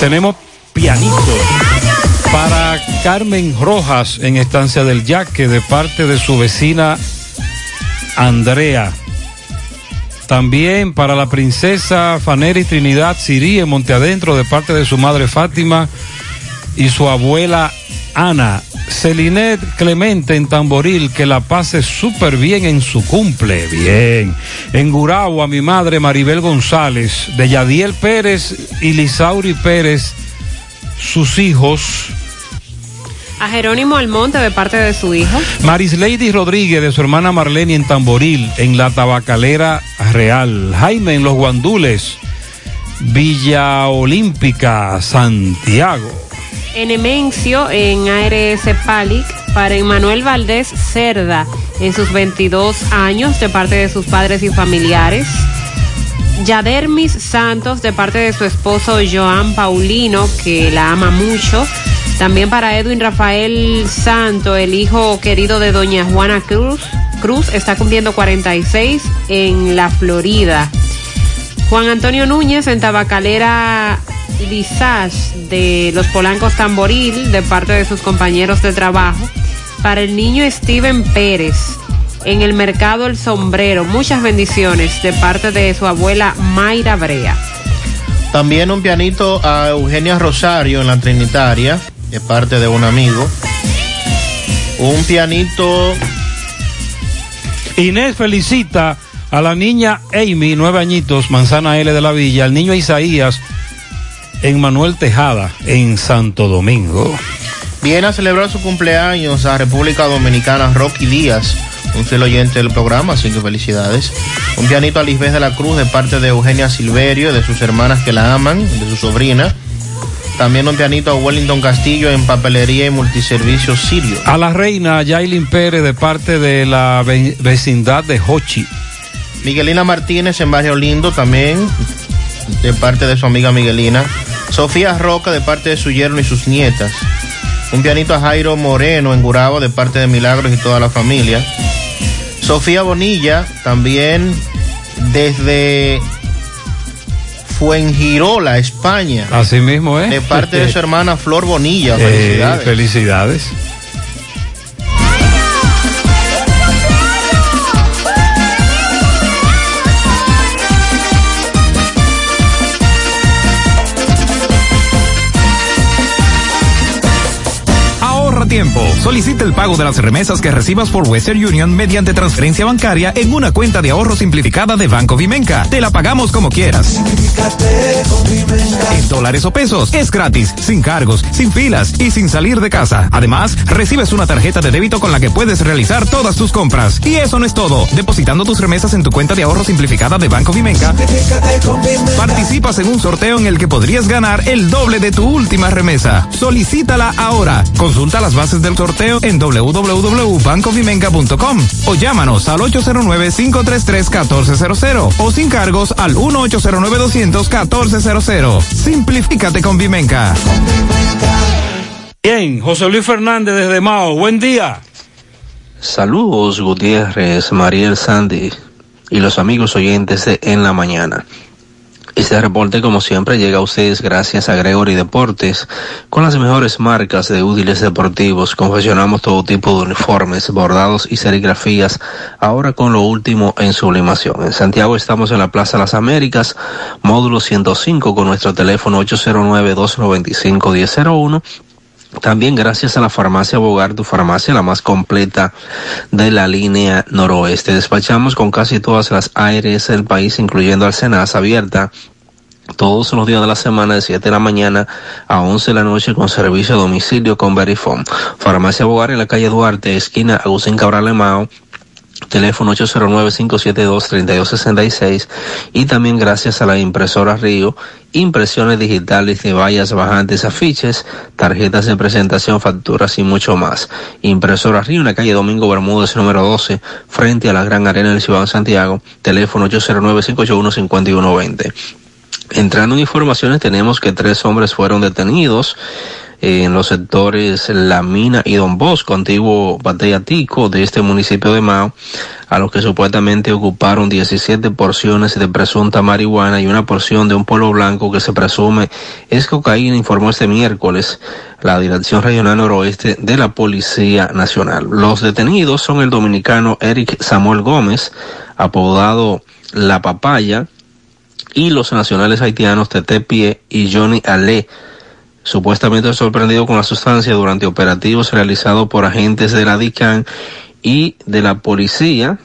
Tenemos pianito para Carmen Rojas en Estancia del Yaque de parte de su vecina Andrea. También para la princesa Faneri Trinidad Sirí en Monte Adentro de parte de su madre Fátima y su abuela Ana. Celinet Clemente en Tamboril, que la pase súper bien en su cumple. Bien. En a mi madre Maribel González, de Yadiel Pérez y Lisauri Pérez, sus hijos. A Jerónimo Almonte de parte de su hijo. Maris Lady Rodríguez de su hermana Marlene en Tamboril, en la Tabacalera Real. Jaime en Los Guandules, Villa Olímpica, Santiago. En Emencio, en ARS Palic, para Emanuel Valdés Cerda, en sus 22 años, de parte de sus padres y familiares. Yadermis Santos, de parte de su esposo Joan Paulino, que la ama mucho. También para Edwin Rafael Santo, el hijo querido de doña Juana Cruz. Cruz está cumpliendo 46 en la Florida. Juan Antonio Núñez en Tabacalera Visage de los Polancos Tamboril, de parte de sus compañeros de trabajo. Para el niño Steven Pérez en el mercado El Sombrero. Muchas bendiciones de parte de su abuela Mayra Brea. También un pianito a Eugenia Rosario en la Trinitaria, de parte de un amigo. Un pianito. Inés felicita a la niña Amy, nueve añitos, Manzana L de la Villa, al niño Isaías en Manuel Tejada, en Santo Domingo. Viene a celebrar su cumpleaños a República Dominicana Rocky Díaz, un fiel oyente del programa, así que felicidades. Un pianito a Lisbeth de la Cruz de parte de Eugenia Silverio, de sus hermanas que la aman, de su sobrina. También un pianito a Wellington Castillo en papelería y multiservicio Sirio. A la reina Yailin Pérez de parte de la ve- vecindad de Hochi. Miguelina Martínez en Barrio Lindo también, de parte de su amiga Miguelina. Sofía Roca de parte de su yerno y sus nietas. Un pianito a Jairo Moreno en Gurabo de parte de Milagros y toda la familia. Sofía Bonilla también desde Fuengirola, España. Así mismo, ¿eh? De parte de su hermana Flor Bonilla. Eh, Felicidades. Tiempo. Solicita el pago de las remesas que recibas por Western Union mediante transferencia bancaria en una cuenta de ahorro simplificada de Banco Vimenca. Te la pagamos como quieras. En dólares o pesos, es gratis, sin cargos, sin filas y sin salir de casa. Además, recibes una tarjeta de débito con la que puedes realizar todas tus compras. Y eso no es todo. Depositando tus remesas en tu cuenta de ahorro simplificada de Banco Vimenca, participas en un sorteo en el que podrías ganar el doble de tu última remesa. Solicítala ahora. Consulta las bases del sorteo en www.bancovimenca.com o llámanos al 809-533-1400 o sin cargos al 1-809-200-1400. Simplifícate con Vimenca. Bien, José Luis Fernández desde Mao, buen día. Saludos Gutiérrez, Mariel Sandy y los amigos oyentes de En la Mañana. Este reporte, como siempre, llega a ustedes gracias a Gregory Deportes. Con las mejores marcas de útiles deportivos, confeccionamos todo tipo de uniformes, bordados y serigrafías, ahora con lo último en sublimación. En Santiago estamos en la Plaza Las Américas, módulo 105, con nuestro teléfono 809-295-1001 también gracias a la farmacia Bogar, tu farmacia la más completa de la línea noroeste. Despachamos con casi todas las aires del país, incluyendo Alcenas abierta todos los días de la semana de 7 de la mañana a 11 de la noche con servicio a domicilio con Verifone. Farmacia Bogar en la calle Duarte, esquina Agustín Cabral Lemao, teléfono 809-572-3266 y también gracias a la impresora Río, impresiones digitales de vallas bajantes, afiches, tarjetas de presentación, facturas y mucho más. Impresora Río en la calle Domingo Bermúdez número 12, frente a la Gran Arena del Ciudad de Santiago, teléfono 809-581-5120. Entrando en informaciones, tenemos que tres hombres fueron detenidos en los sectores La Mina y Don Bosco, antiguo Batalla Tico de este municipio de Mao, a los que supuestamente ocuparon 17 porciones de presunta marihuana y una porción de un polvo blanco que se presume es cocaína, informó este miércoles la Dirección Regional Noroeste de la Policía Nacional. Los detenidos son el dominicano Eric Samuel Gómez, apodado La Papaya, y los nacionales haitianos Tete Pie y Johnny Ale, supuestamente sorprendido con la sustancia durante operativos realizados por agentes de la DICAN y de la policía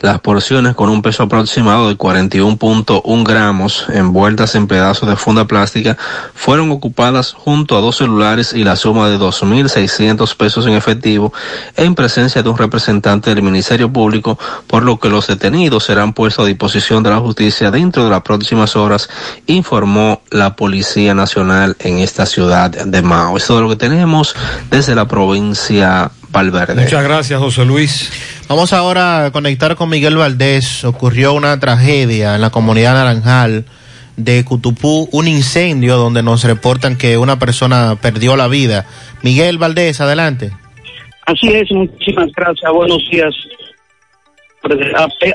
las porciones con un peso aproximado de 41.1 gramos envueltas en pedazos de funda plástica fueron ocupadas junto a dos celulares y la suma de 2.600 pesos en efectivo en presencia de un representante del Ministerio Público, por lo que los detenidos serán puestos a disposición de la justicia dentro de las próximas horas, informó la Policía Nacional en esta ciudad de Mao. Esto es lo que tenemos desde la provincia Valverde. Muchas gracias, José Luis. Vamos ahora a conectar con Miguel Valdés. Ocurrió una tragedia en la comunidad naranjal de Cutupú, un incendio donde nos reportan que una persona perdió la vida. Miguel Valdés, adelante. Así es, muchísimas gracias. Buenos días.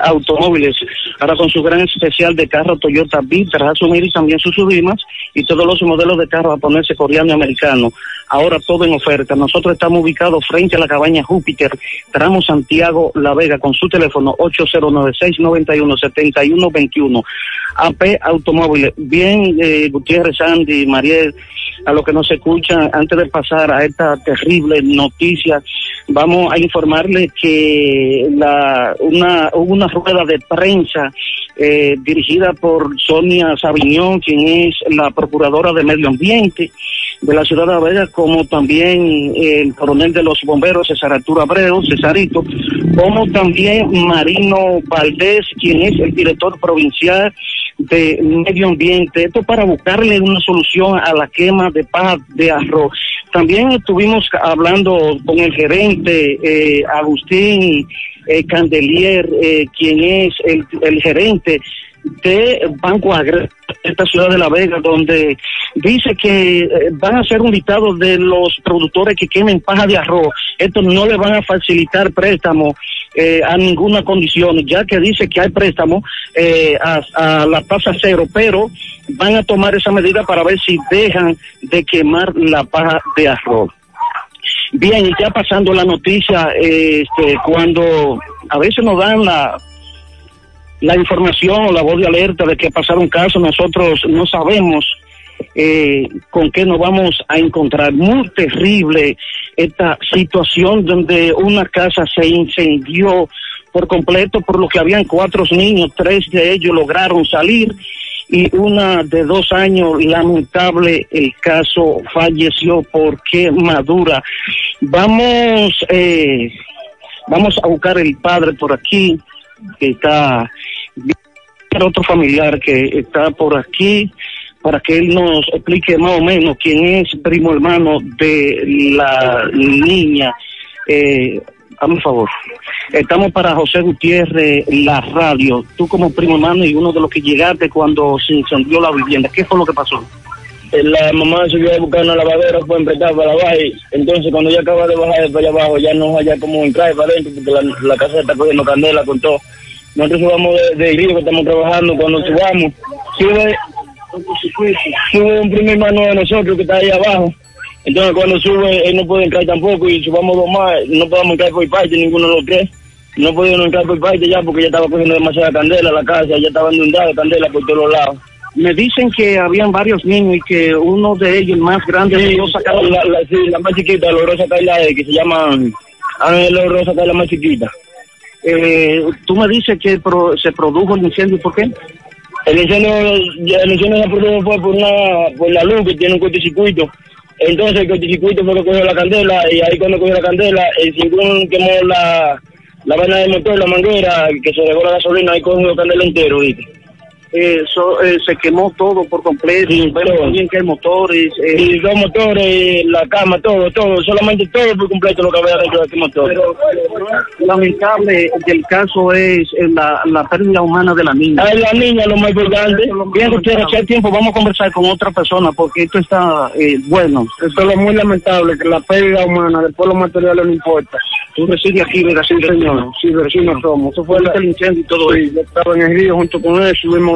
Automóviles, ahora con su gran especial de carro Toyota tras asumir también sus subimas y todos los modelos de carro japonés, coreano y americano. Ahora todo en oferta. Nosotros estamos ubicados frente a la cabaña Júpiter, tramo Santiago La Vega, con su teléfono 8096-917121. AP Automóviles. Bien, eh, Gutiérrez, Andy, Mariel, a los que nos escuchan, antes de pasar a esta terrible noticia, vamos a informarles que la, una, hubo una rueda de prensa eh, dirigida por Sonia Sabiñón, quien es la procuradora de Medio Ambiente de la ciudad de La Vega, como también el coronel de los bomberos, César Arturo Abreu, Cesarito, como también Marino Valdés, quien es el director provincial de medio ambiente, esto para buscarle una solución a la quema de paz de arroz. También estuvimos hablando con el gerente eh, Agustín eh, Candelier, eh, quien es el gerente de Banco Agre, esta ciudad de La Vega, donde dice que eh, van a hacer un listado de los productores que quemen paja de arroz. Esto no le van a facilitar préstamo eh, a ninguna condición, ya que dice que hay préstamo eh, a, a la tasa cero, pero van a tomar esa medida para ver si dejan de quemar la paja de arroz. Bien, y ya pasando la noticia, este, cuando a veces nos dan la, la información la voz de alerta de que pasar un caso, nosotros no sabemos eh, con qué nos vamos a encontrar. Muy terrible esta situación donde una casa se incendió por completo, por lo que habían cuatro niños, tres de ellos lograron salir y una de dos años, lamentable, el caso falleció por quemadura. Vamos, eh, vamos a buscar el padre por aquí, que está, otro familiar que está por aquí, para que él nos explique más o menos quién es primo hermano de la niña. Eh, Hazme un favor. Estamos para José Gutiérrez, la radio. Tú como primo hermano y uno de los que llegaste cuando se incendió la vivienda. ¿Qué fue lo que pasó? Eh, La mamá subió a buscar una lavadora para emprestar para bajar. Entonces, cuando ya acaba de bajar de para allá abajo, ya no haya como entrar para adentro, porque la, casa está cogiendo candela con todo. Nosotros subamos de, de río que estamos trabajando. Cuando subamos, sube, sube un primo hermano de nosotros que está ahí abajo. Entonces, cuando sube, él no puede entrar tampoco. Y subamos dos más, no podemos entrar por parte, ninguno de los. No podíamos entrar por parte ya porque ya estaba cogiendo demasiada candela la casa, ya estaba inundada de candela por todos lados. Me dicen que habían varios niños y que uno de ellos, el más grande, Sí, logró sacar la, la, sí, la más chiquita logró sacar la de que se llama Ángel logró sacar la más chiquita. Eh, tú me dices que pro- se produjo el incendio, ¿por qué? El incendio, el incendio se produjo fue por, una, por la luz que tiene un cortocircuito. Entonces el cortocircuito fue lo que cogió la candela y ahí cuando cogió la candela, el ciclón quemó la, la vaina del motor, la manguera, que se regó la gasolina, ahí cogió la candela entero, ¿viste? Eh, so- eh, se quemó todo por completo. Sí, Vemos todo. también que hay motores. eh, Y los motores, la cama, todo, todo, solamente todo por completo lo que había dentro de este motor. Pero lo lamentable del caso es eh, la, la pérdida humana de la niña. Ah, la niña, lo más importante. Bien, Gutiérrez, si hay tiempo, vamos a conversar con otra persona porque esto está eh, bueno. Esto es lo muy lamentable, que la pérdida humana, después los materiales no importa. Tú resides aquí, ¿verdad? Sí, señor. Sí, vecinos somos. Eso fue la- el incendio y todo Sí, yo estaba en el río junto con él, subimos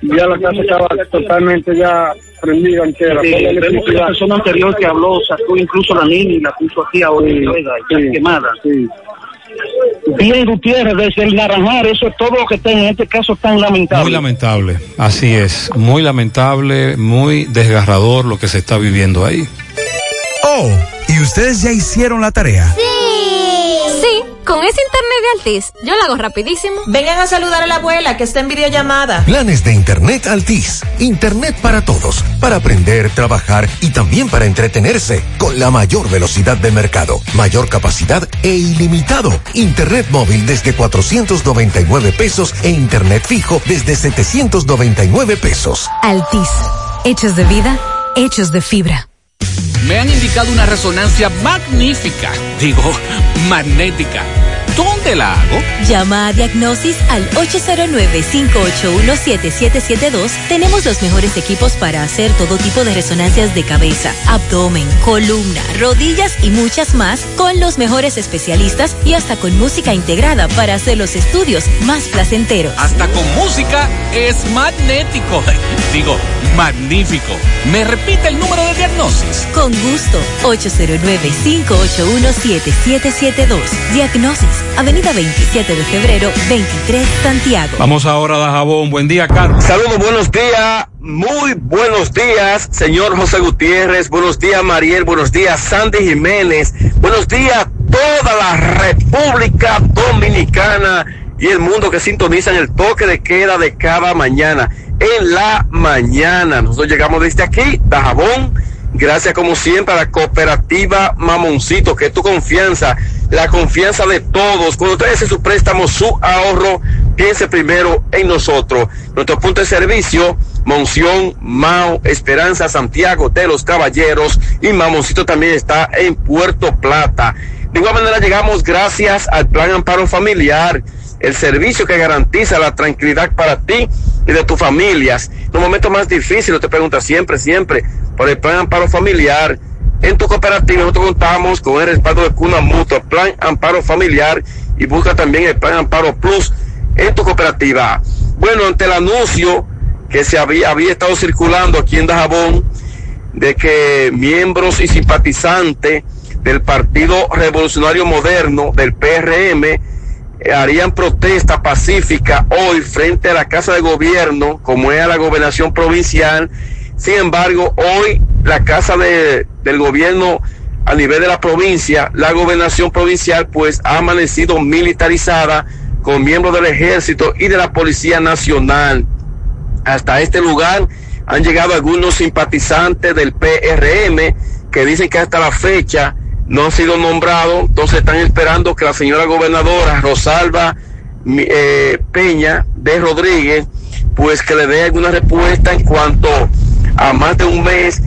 Y ya la casa estaba totalmente ya prendida entera. Sí, la vemos que la electricidad. persona anterior que habló sacó incluso la niña y la puso aquí ahora Sí, oiga, ya sí, quemada. sí. Bien, Gutiérrez, desde el Naranjar, eso es todo lo que está en este caso tan lamentable. Muy lamentable, así es, muy lamentable, muy desgarrador lo que se está viviendo ahí. Oh, ¿y ustedes ya hicieron la tarea? Sí, con ese internet de Altis, yo lo hago rapidísimo. Vengan a saludar a la abuela que está en videollamada. Planes de Internet Altis. Internet para todos. Para aprender, trabajar y también para entretenerse. Con la mayor velocidad de mercado, mayor capacidad e ilimitado. Internet móvil desde 499 pesos e Internet fijo desde 799 pesos. Altis, hechos de vida, hechos de fibra. Me han indicado una resonancia magnífica, digo, magnética. ¿Dónde la hago? Llama a Diagnosis al 809-581-7772. Tenemos los mejores equipos para hacer todo tipo de resonancias de cabeza, abdomen, columna, rodillas y muchas más con los mejores especialistas y hasta con música integrada para hacer los estudios más placenteros. Hasta con música es magnético. Digo, magnífico. ¿Me repite el número de diagnosis? Con gusto, 809-581-7772. Diagnosis, Avenida 27 de febrero, 23, Santiago. Vamos ahora a Dajabón, buen día Carlos. Saludos, buenos días, muy buenos días, señor José Gutiérrez, buenos días Mariel, buenos días Sandy Jiménez, buenos días toda la República Dominicana y el mundo que sintonizan el toque de queda de cada mañana. En la mañana, nosotros llegamos desde aquí, Dajabón, gracias como siempre a la cooperativa Mamoncito, que es tu confianza, la confianza de todos. Cuando usted hace su préstamo, su ahorro, piense primero en nosotros. Nuestro punto de servicio, Monción, Mao, Esperanza, Santiago de los Caballeros y Mamoncito también está en Puerto Plata. De igual manera llegamos gracias al Plan Amparo Familiar, el servicio que garantiza la tranquilidad para ti y de tus familias. Los momentos más difíciles, te pregunta siempre, siempre, por el Plan Amparo Familiar. En tu cooperativa nosotros contamos con el respaldo de Cuna Mutua, Plan Amparo Familiar y busca también el Plan Amparo Plus en tu cooperativa. Bueno, ante el anuncio que se había, había estado circulando aquí en Dajabón de que miembros y simpatizantes del Partido Revolucionario Moderno, del PRM, harían protesta pacífica hoy frente a la Casa de Gobierno, como es la gobernación provincial, Sin embargo, hoy la Casa de, del Gobierno a nivel de la provincia, la gobernación provincial, pues ha amanecido militarizada con miembros del ejército y de la Policía Nacional. Hasta este lugar han llegado algunos simpatizantes del PRM que dicen que hasta la fecha no han sido nombrados, entonces están esperando que la señora gobernadora Rosalba eh, Peña de Rodríguez, pues que le dé alguna respuesta en cuanto a más de un mes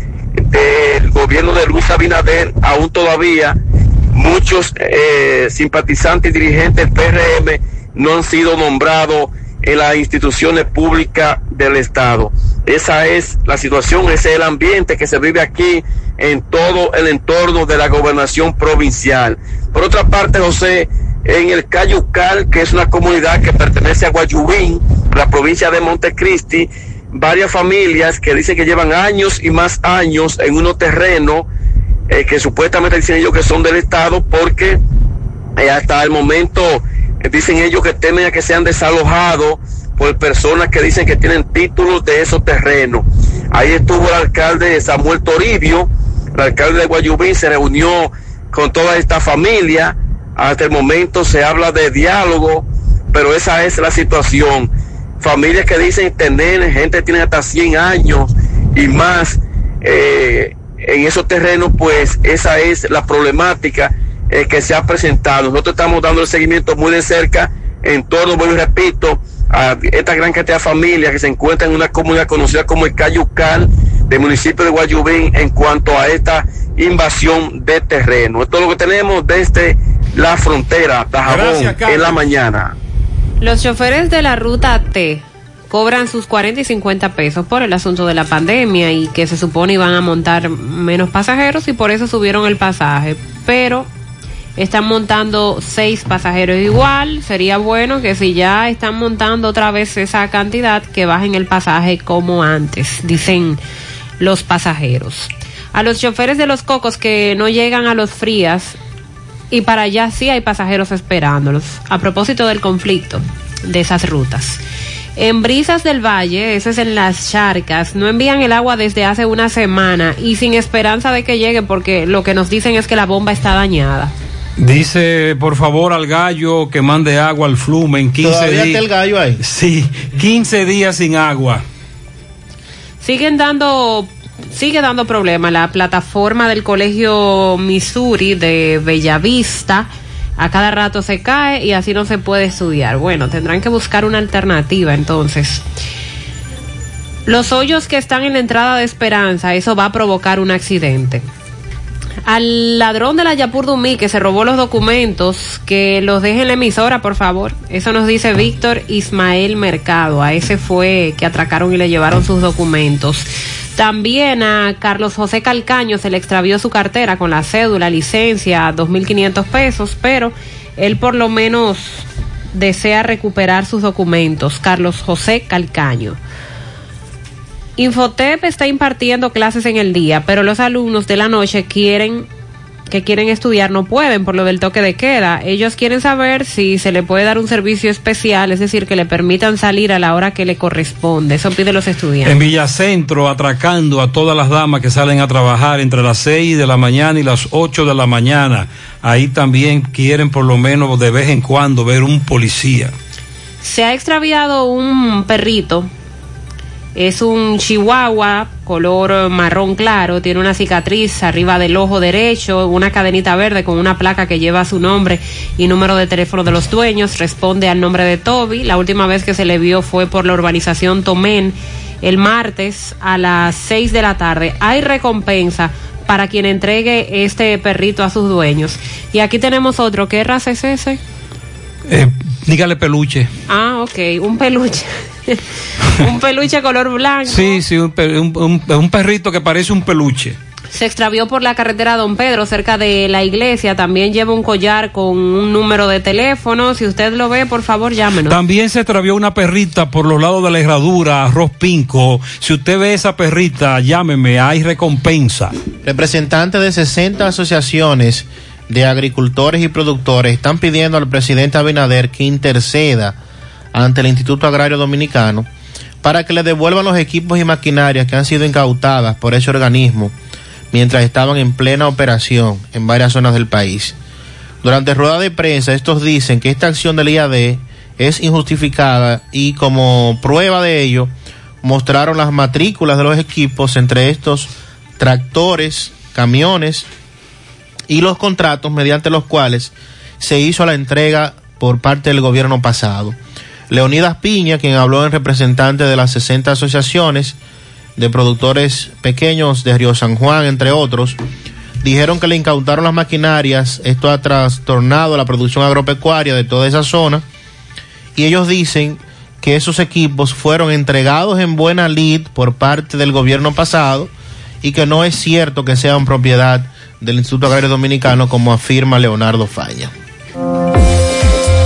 del gobierno de Luis Abinader, aún todavía muchos eh, simpatizantes y dirigentes del PRM no han sido nombrados en las instituciones públicas del Estado. Esa es la situación, ese es el ambiente que se vive aquí en todo el entorno de la gobernación provincial. Por otra parte, José, en el Cayucal, que es una comunidad que pertenece a Guayubín, la provincia de Montecristi, varias familias que dicen que llevan años y más años en unos terrenos eh, que supuestamente dicen ellos que son del Estado porque eh, hasta el momento dicen ellos que temen a que sean desalojados por personas que dicen que tienen títulos de esos terrenos. Ahí estuvo el alcalde Samuel Toribio, el alcalde de Guayubín se reunió con toda esta familia. Hasta el momento se habla de diálogo, pero esa es la situación. Familias que dicen tener, gente que tiene hasta 100 años y más eh, en esos terrenos, pues esa es la problemática eh, que se ha presentado. Nosotros estamos dando el seguimiento muy de cerca en torno, bueno, repito, a esta gran cantidad de familias que se encuentran en una comunidad conocida como el Cayucal del municipio de Guayubín en cuanto a esta invasión de terreno. Esto es lo que tenemos desde la frontera, Tajabón, en la mañana. Los choferes de la ruta T cobran sus 40 y 50 pesos por el asunto de la pandemia y que se supone iban a montar menos pasajeros y por eso subieron el pasaje. Pero están montando seis pasajeros igual. Sería bueno que si ya están montando otra vez esa cantidad, que bajen el pasaje como antes, dicen los pasajeros. A los choferes de los cocos que no llegan a los frías y para allá sí hay pasajeros esperándolos. A propósito del conflicto de esas rutas. En Brisas del Valle, eso es en las charcas, no envían el agua desde hace una semana y sin esperanza de que llegue porque lo que nos dicen es que la bomba está dañada. Dice, por favor, al gallo que mande agua al flumen. 15 ¿Todavía está el gallo ahí? Sí, 15 días sin agua. Siguen dando, sigue dando problemas la plataforma del colegio Missouri de Bellavista. A cada rato se cae y así no se puede estudiar. Bueno, tendrán que buscar una alternativa entonces. Los hoyos que están en la entrada de Esperanza, eso va a provocar un accidente al ladrón de la Yapur Dumí que se robó los documentos, que los deje en la emisora, por favor. Eso nos dice Víctor Ismael Mercado. A ese fue que atracaron y le llevaron sus documentos. También a Carlos José Calcaño se le extravió su cartera con la cédula, licencia, 2.500 pesos, pero él por lo menos desea recuperar sus documentos. Carlos José Calcaño. Infotep está impartiendo clases en el día, pero los alumnos de la noche quieren que quieren estudiar no pueden por lo del toque de queda. Ellos quieren saber si se le puede dar un servicio especial, es decir, que le permitan salir a la hora que le corresponde. Eso piden los estudiantes. En Villacentro, atracando a todas las damas que salen a trabajar entre las 6 de la mañana y las 8 de la mañana. Ahí también quieren por lo menos de vez en cuando ver un policía. Se ha extraviado un perrito es un chihuahua color marrón claro, tiene una cicatriz arriba del ojo derecho, una cadenita verde con una placa que lleva su nombre y número de teléfono de los dueños, responde al nombre de Toby. La última vez que se le vio fue por la urbanización Tomén el martes a las 6 de la tarde. Hay recompensa para quien entregue este perrito a sus dueños. Y aquí tenemos otro, ¿qué raza es ese? Eh, dígale peluche. Ah, ok, un peluche. un peluche color blanco. Sí, sí, un, un, perrito que parece un peluche. Se extravió por la carretera Don Pedro, cerca de la iglesia. También lleva un collar con un número de teléfono. Si usted lo ve, por favor, llámenos. También se extravió una perrita por los lados de la herradura, arroz pinco. Si usted ve esa perrita, llámeme, hay recompensa. Representantes de 60 asociaciones de agricultores y productores están pidiendo al presidente Abinader que interceda ante el Instituto Agrario Dominicano para que le devuelvan los equipos y maquinarias que han sido incautadas por ese organismo mientras estaban en plena operación en varias zonas del país. Durante rueda de prensa, estos dicen que esta acción del IAD es injustificada y como prueba de ello mostraron las matrículas de los equipos, entre estos tractores, camiones y los contratos mediante los cuales se hizo la entrega por parte del gobierno pasado. Leonidas Piña, quien habló en representante de las 60 asociaciones de productores pequeños de Río San Juan, entre otros, dijeron que le incautaron las maquinarias, esto ha trastornado la producción agropecuaria de toda esa zona, y ellos dicen que esos equipos fueron entregados en buena lid por parte del gobierno pasado y que no es cierto que sean propiedad del Instituto Agrario Dominicano como afirma Leonardo Falla.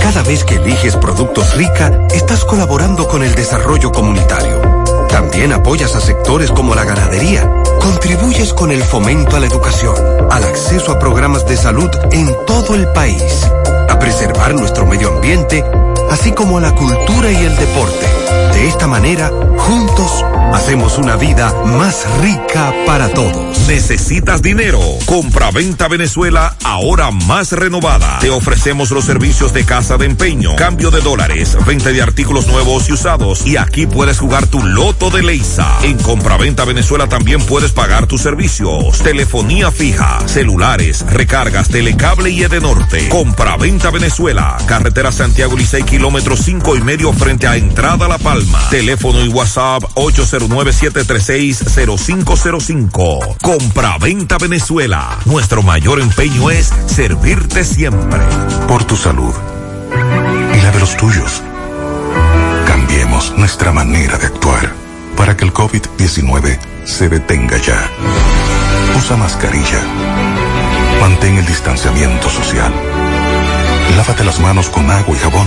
Cada vez que eliges productos rica, estás colaborando con el desarrollo comunitario. También apoyas a sectores como la ganadería. Contribuyes con el fomento a la educación, al acceso a programas de salud en todo el país, a preservar nuestro medio ambiente, así como a la cultura y el deporte. De esta manera, juntos, hacemos una vida más rica para todos. ¿Necesitas dinero? Compra-venta Venezuela, ahora más renovada. Te ofrecemos los servicios de casa de empeño, cambio de dólares, venta de artículos nuevos y usados. Y aquí puedes jugar tu loto de Leisa. En Compra-venta Venezuela también puedes pagar tus servicios. Telefonía fija, celulares, recargas, telecable y Edenorte. Compra-venta Venezuela, carretera Santiago Licey, kilómetro cinco y medio frente a Entrada La Palma. Teléfono y WhatsApp 809-736-0505. Compra-venta Venezuela. Nuestro mayor empeño es servirte siempre. Por tu salud y la de los tuyos. Cambiemos nuestra manera de actuar para que el COVID-19 se detenga ya. Usa mascarilla. Mantén el distanciamiento social. Lávate las manos con agua y jabón.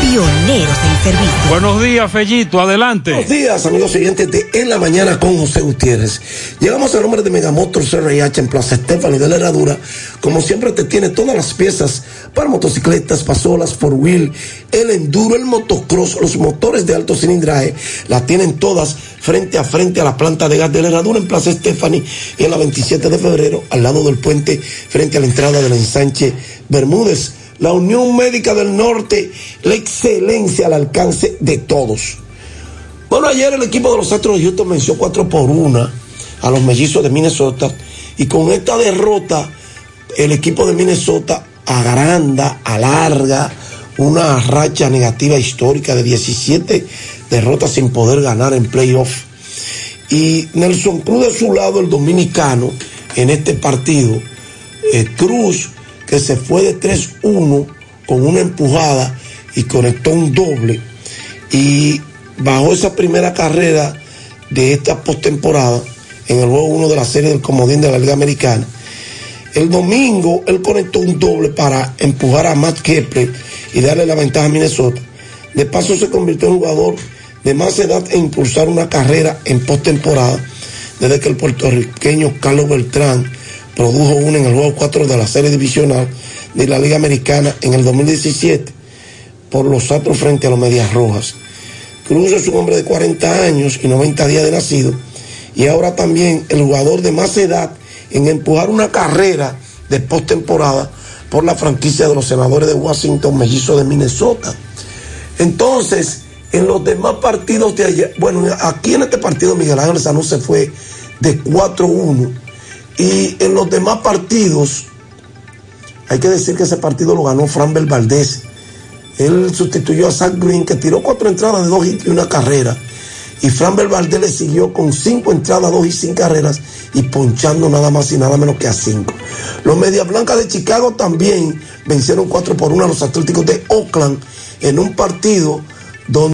pioneros en servicio. Buenos días, Fellito, adelante. Buenos días, amigos siguientes de En la Mañana con José Gutiérrez. Llegamos al nombre de Megamotor CRH en Plaza Estefani de la Herradura. Como siempre te tiene todas las piezas para motocicletas, pasolas, four wheel, el enduro, el motocross, los motores de alto cilindraje, las tienen todas frente a frente a la planta de gas de la Herradura en Plaza Estefani y en la 27 de febrero al lado del puente frente a la entrada del ensanche Bermúdez. La Unión Médica del Norte, la excelencia al alcance de todos. Bueno, ayer el equipo de los Astros de Houston venció 4 por 1 a los mellizos de Minnesota y con esta derrota el equipo de Minnesota agranda, alarga una racha negativa histórica de 17 derrotas sin poder ganar en playoff. Y Nelson Cruz de su lado, el dominicano, en este partido, eh, Cruz, que se fue de 3-1 con una empujada y conectó un doble. Y bajó esa primera carrera de esta postemporada en el juego 1 de la serie del Comodín de la Liga Americana. El domingo él conectó un doble para empujar a Matt Kepler y darle la ventaja a Minnesota. De paso se convirtió en jugador de más edad e impulsar una carrera en postemporada desde que el puertorriqueño Carlos Beltrán produjo una en el juego 4 de la serie divisional de la Liga Americana en el 2017 por los Astros frente a los Medias Rojas. Cruz es un hombre de 40 años y 90 días de nacido y ahora también el jugador de más edad en empujar una carrera de postemporada por la franquicia de los senadores de Washington, mellizo de Minnesota. Entonces, en los demás partidos de ayer, bueno, aquí en este partido Miguel Ángel Sanú se fue de 4-1 Y en los demás partidos, hay que decir que ese partido lo ganó Fran Valdés. Él sustituyó a Zach Green, que tiró cuatro entradas de dos y una carrera. Y Fran Valdés le siguió con cinco entradas, dos y sin carreras y ponchando nada más y nada menos que a cinco. Los Medias Blancas de Chicago también vencieron 4 por 1 a los Atléticos de Oakland en un partido donde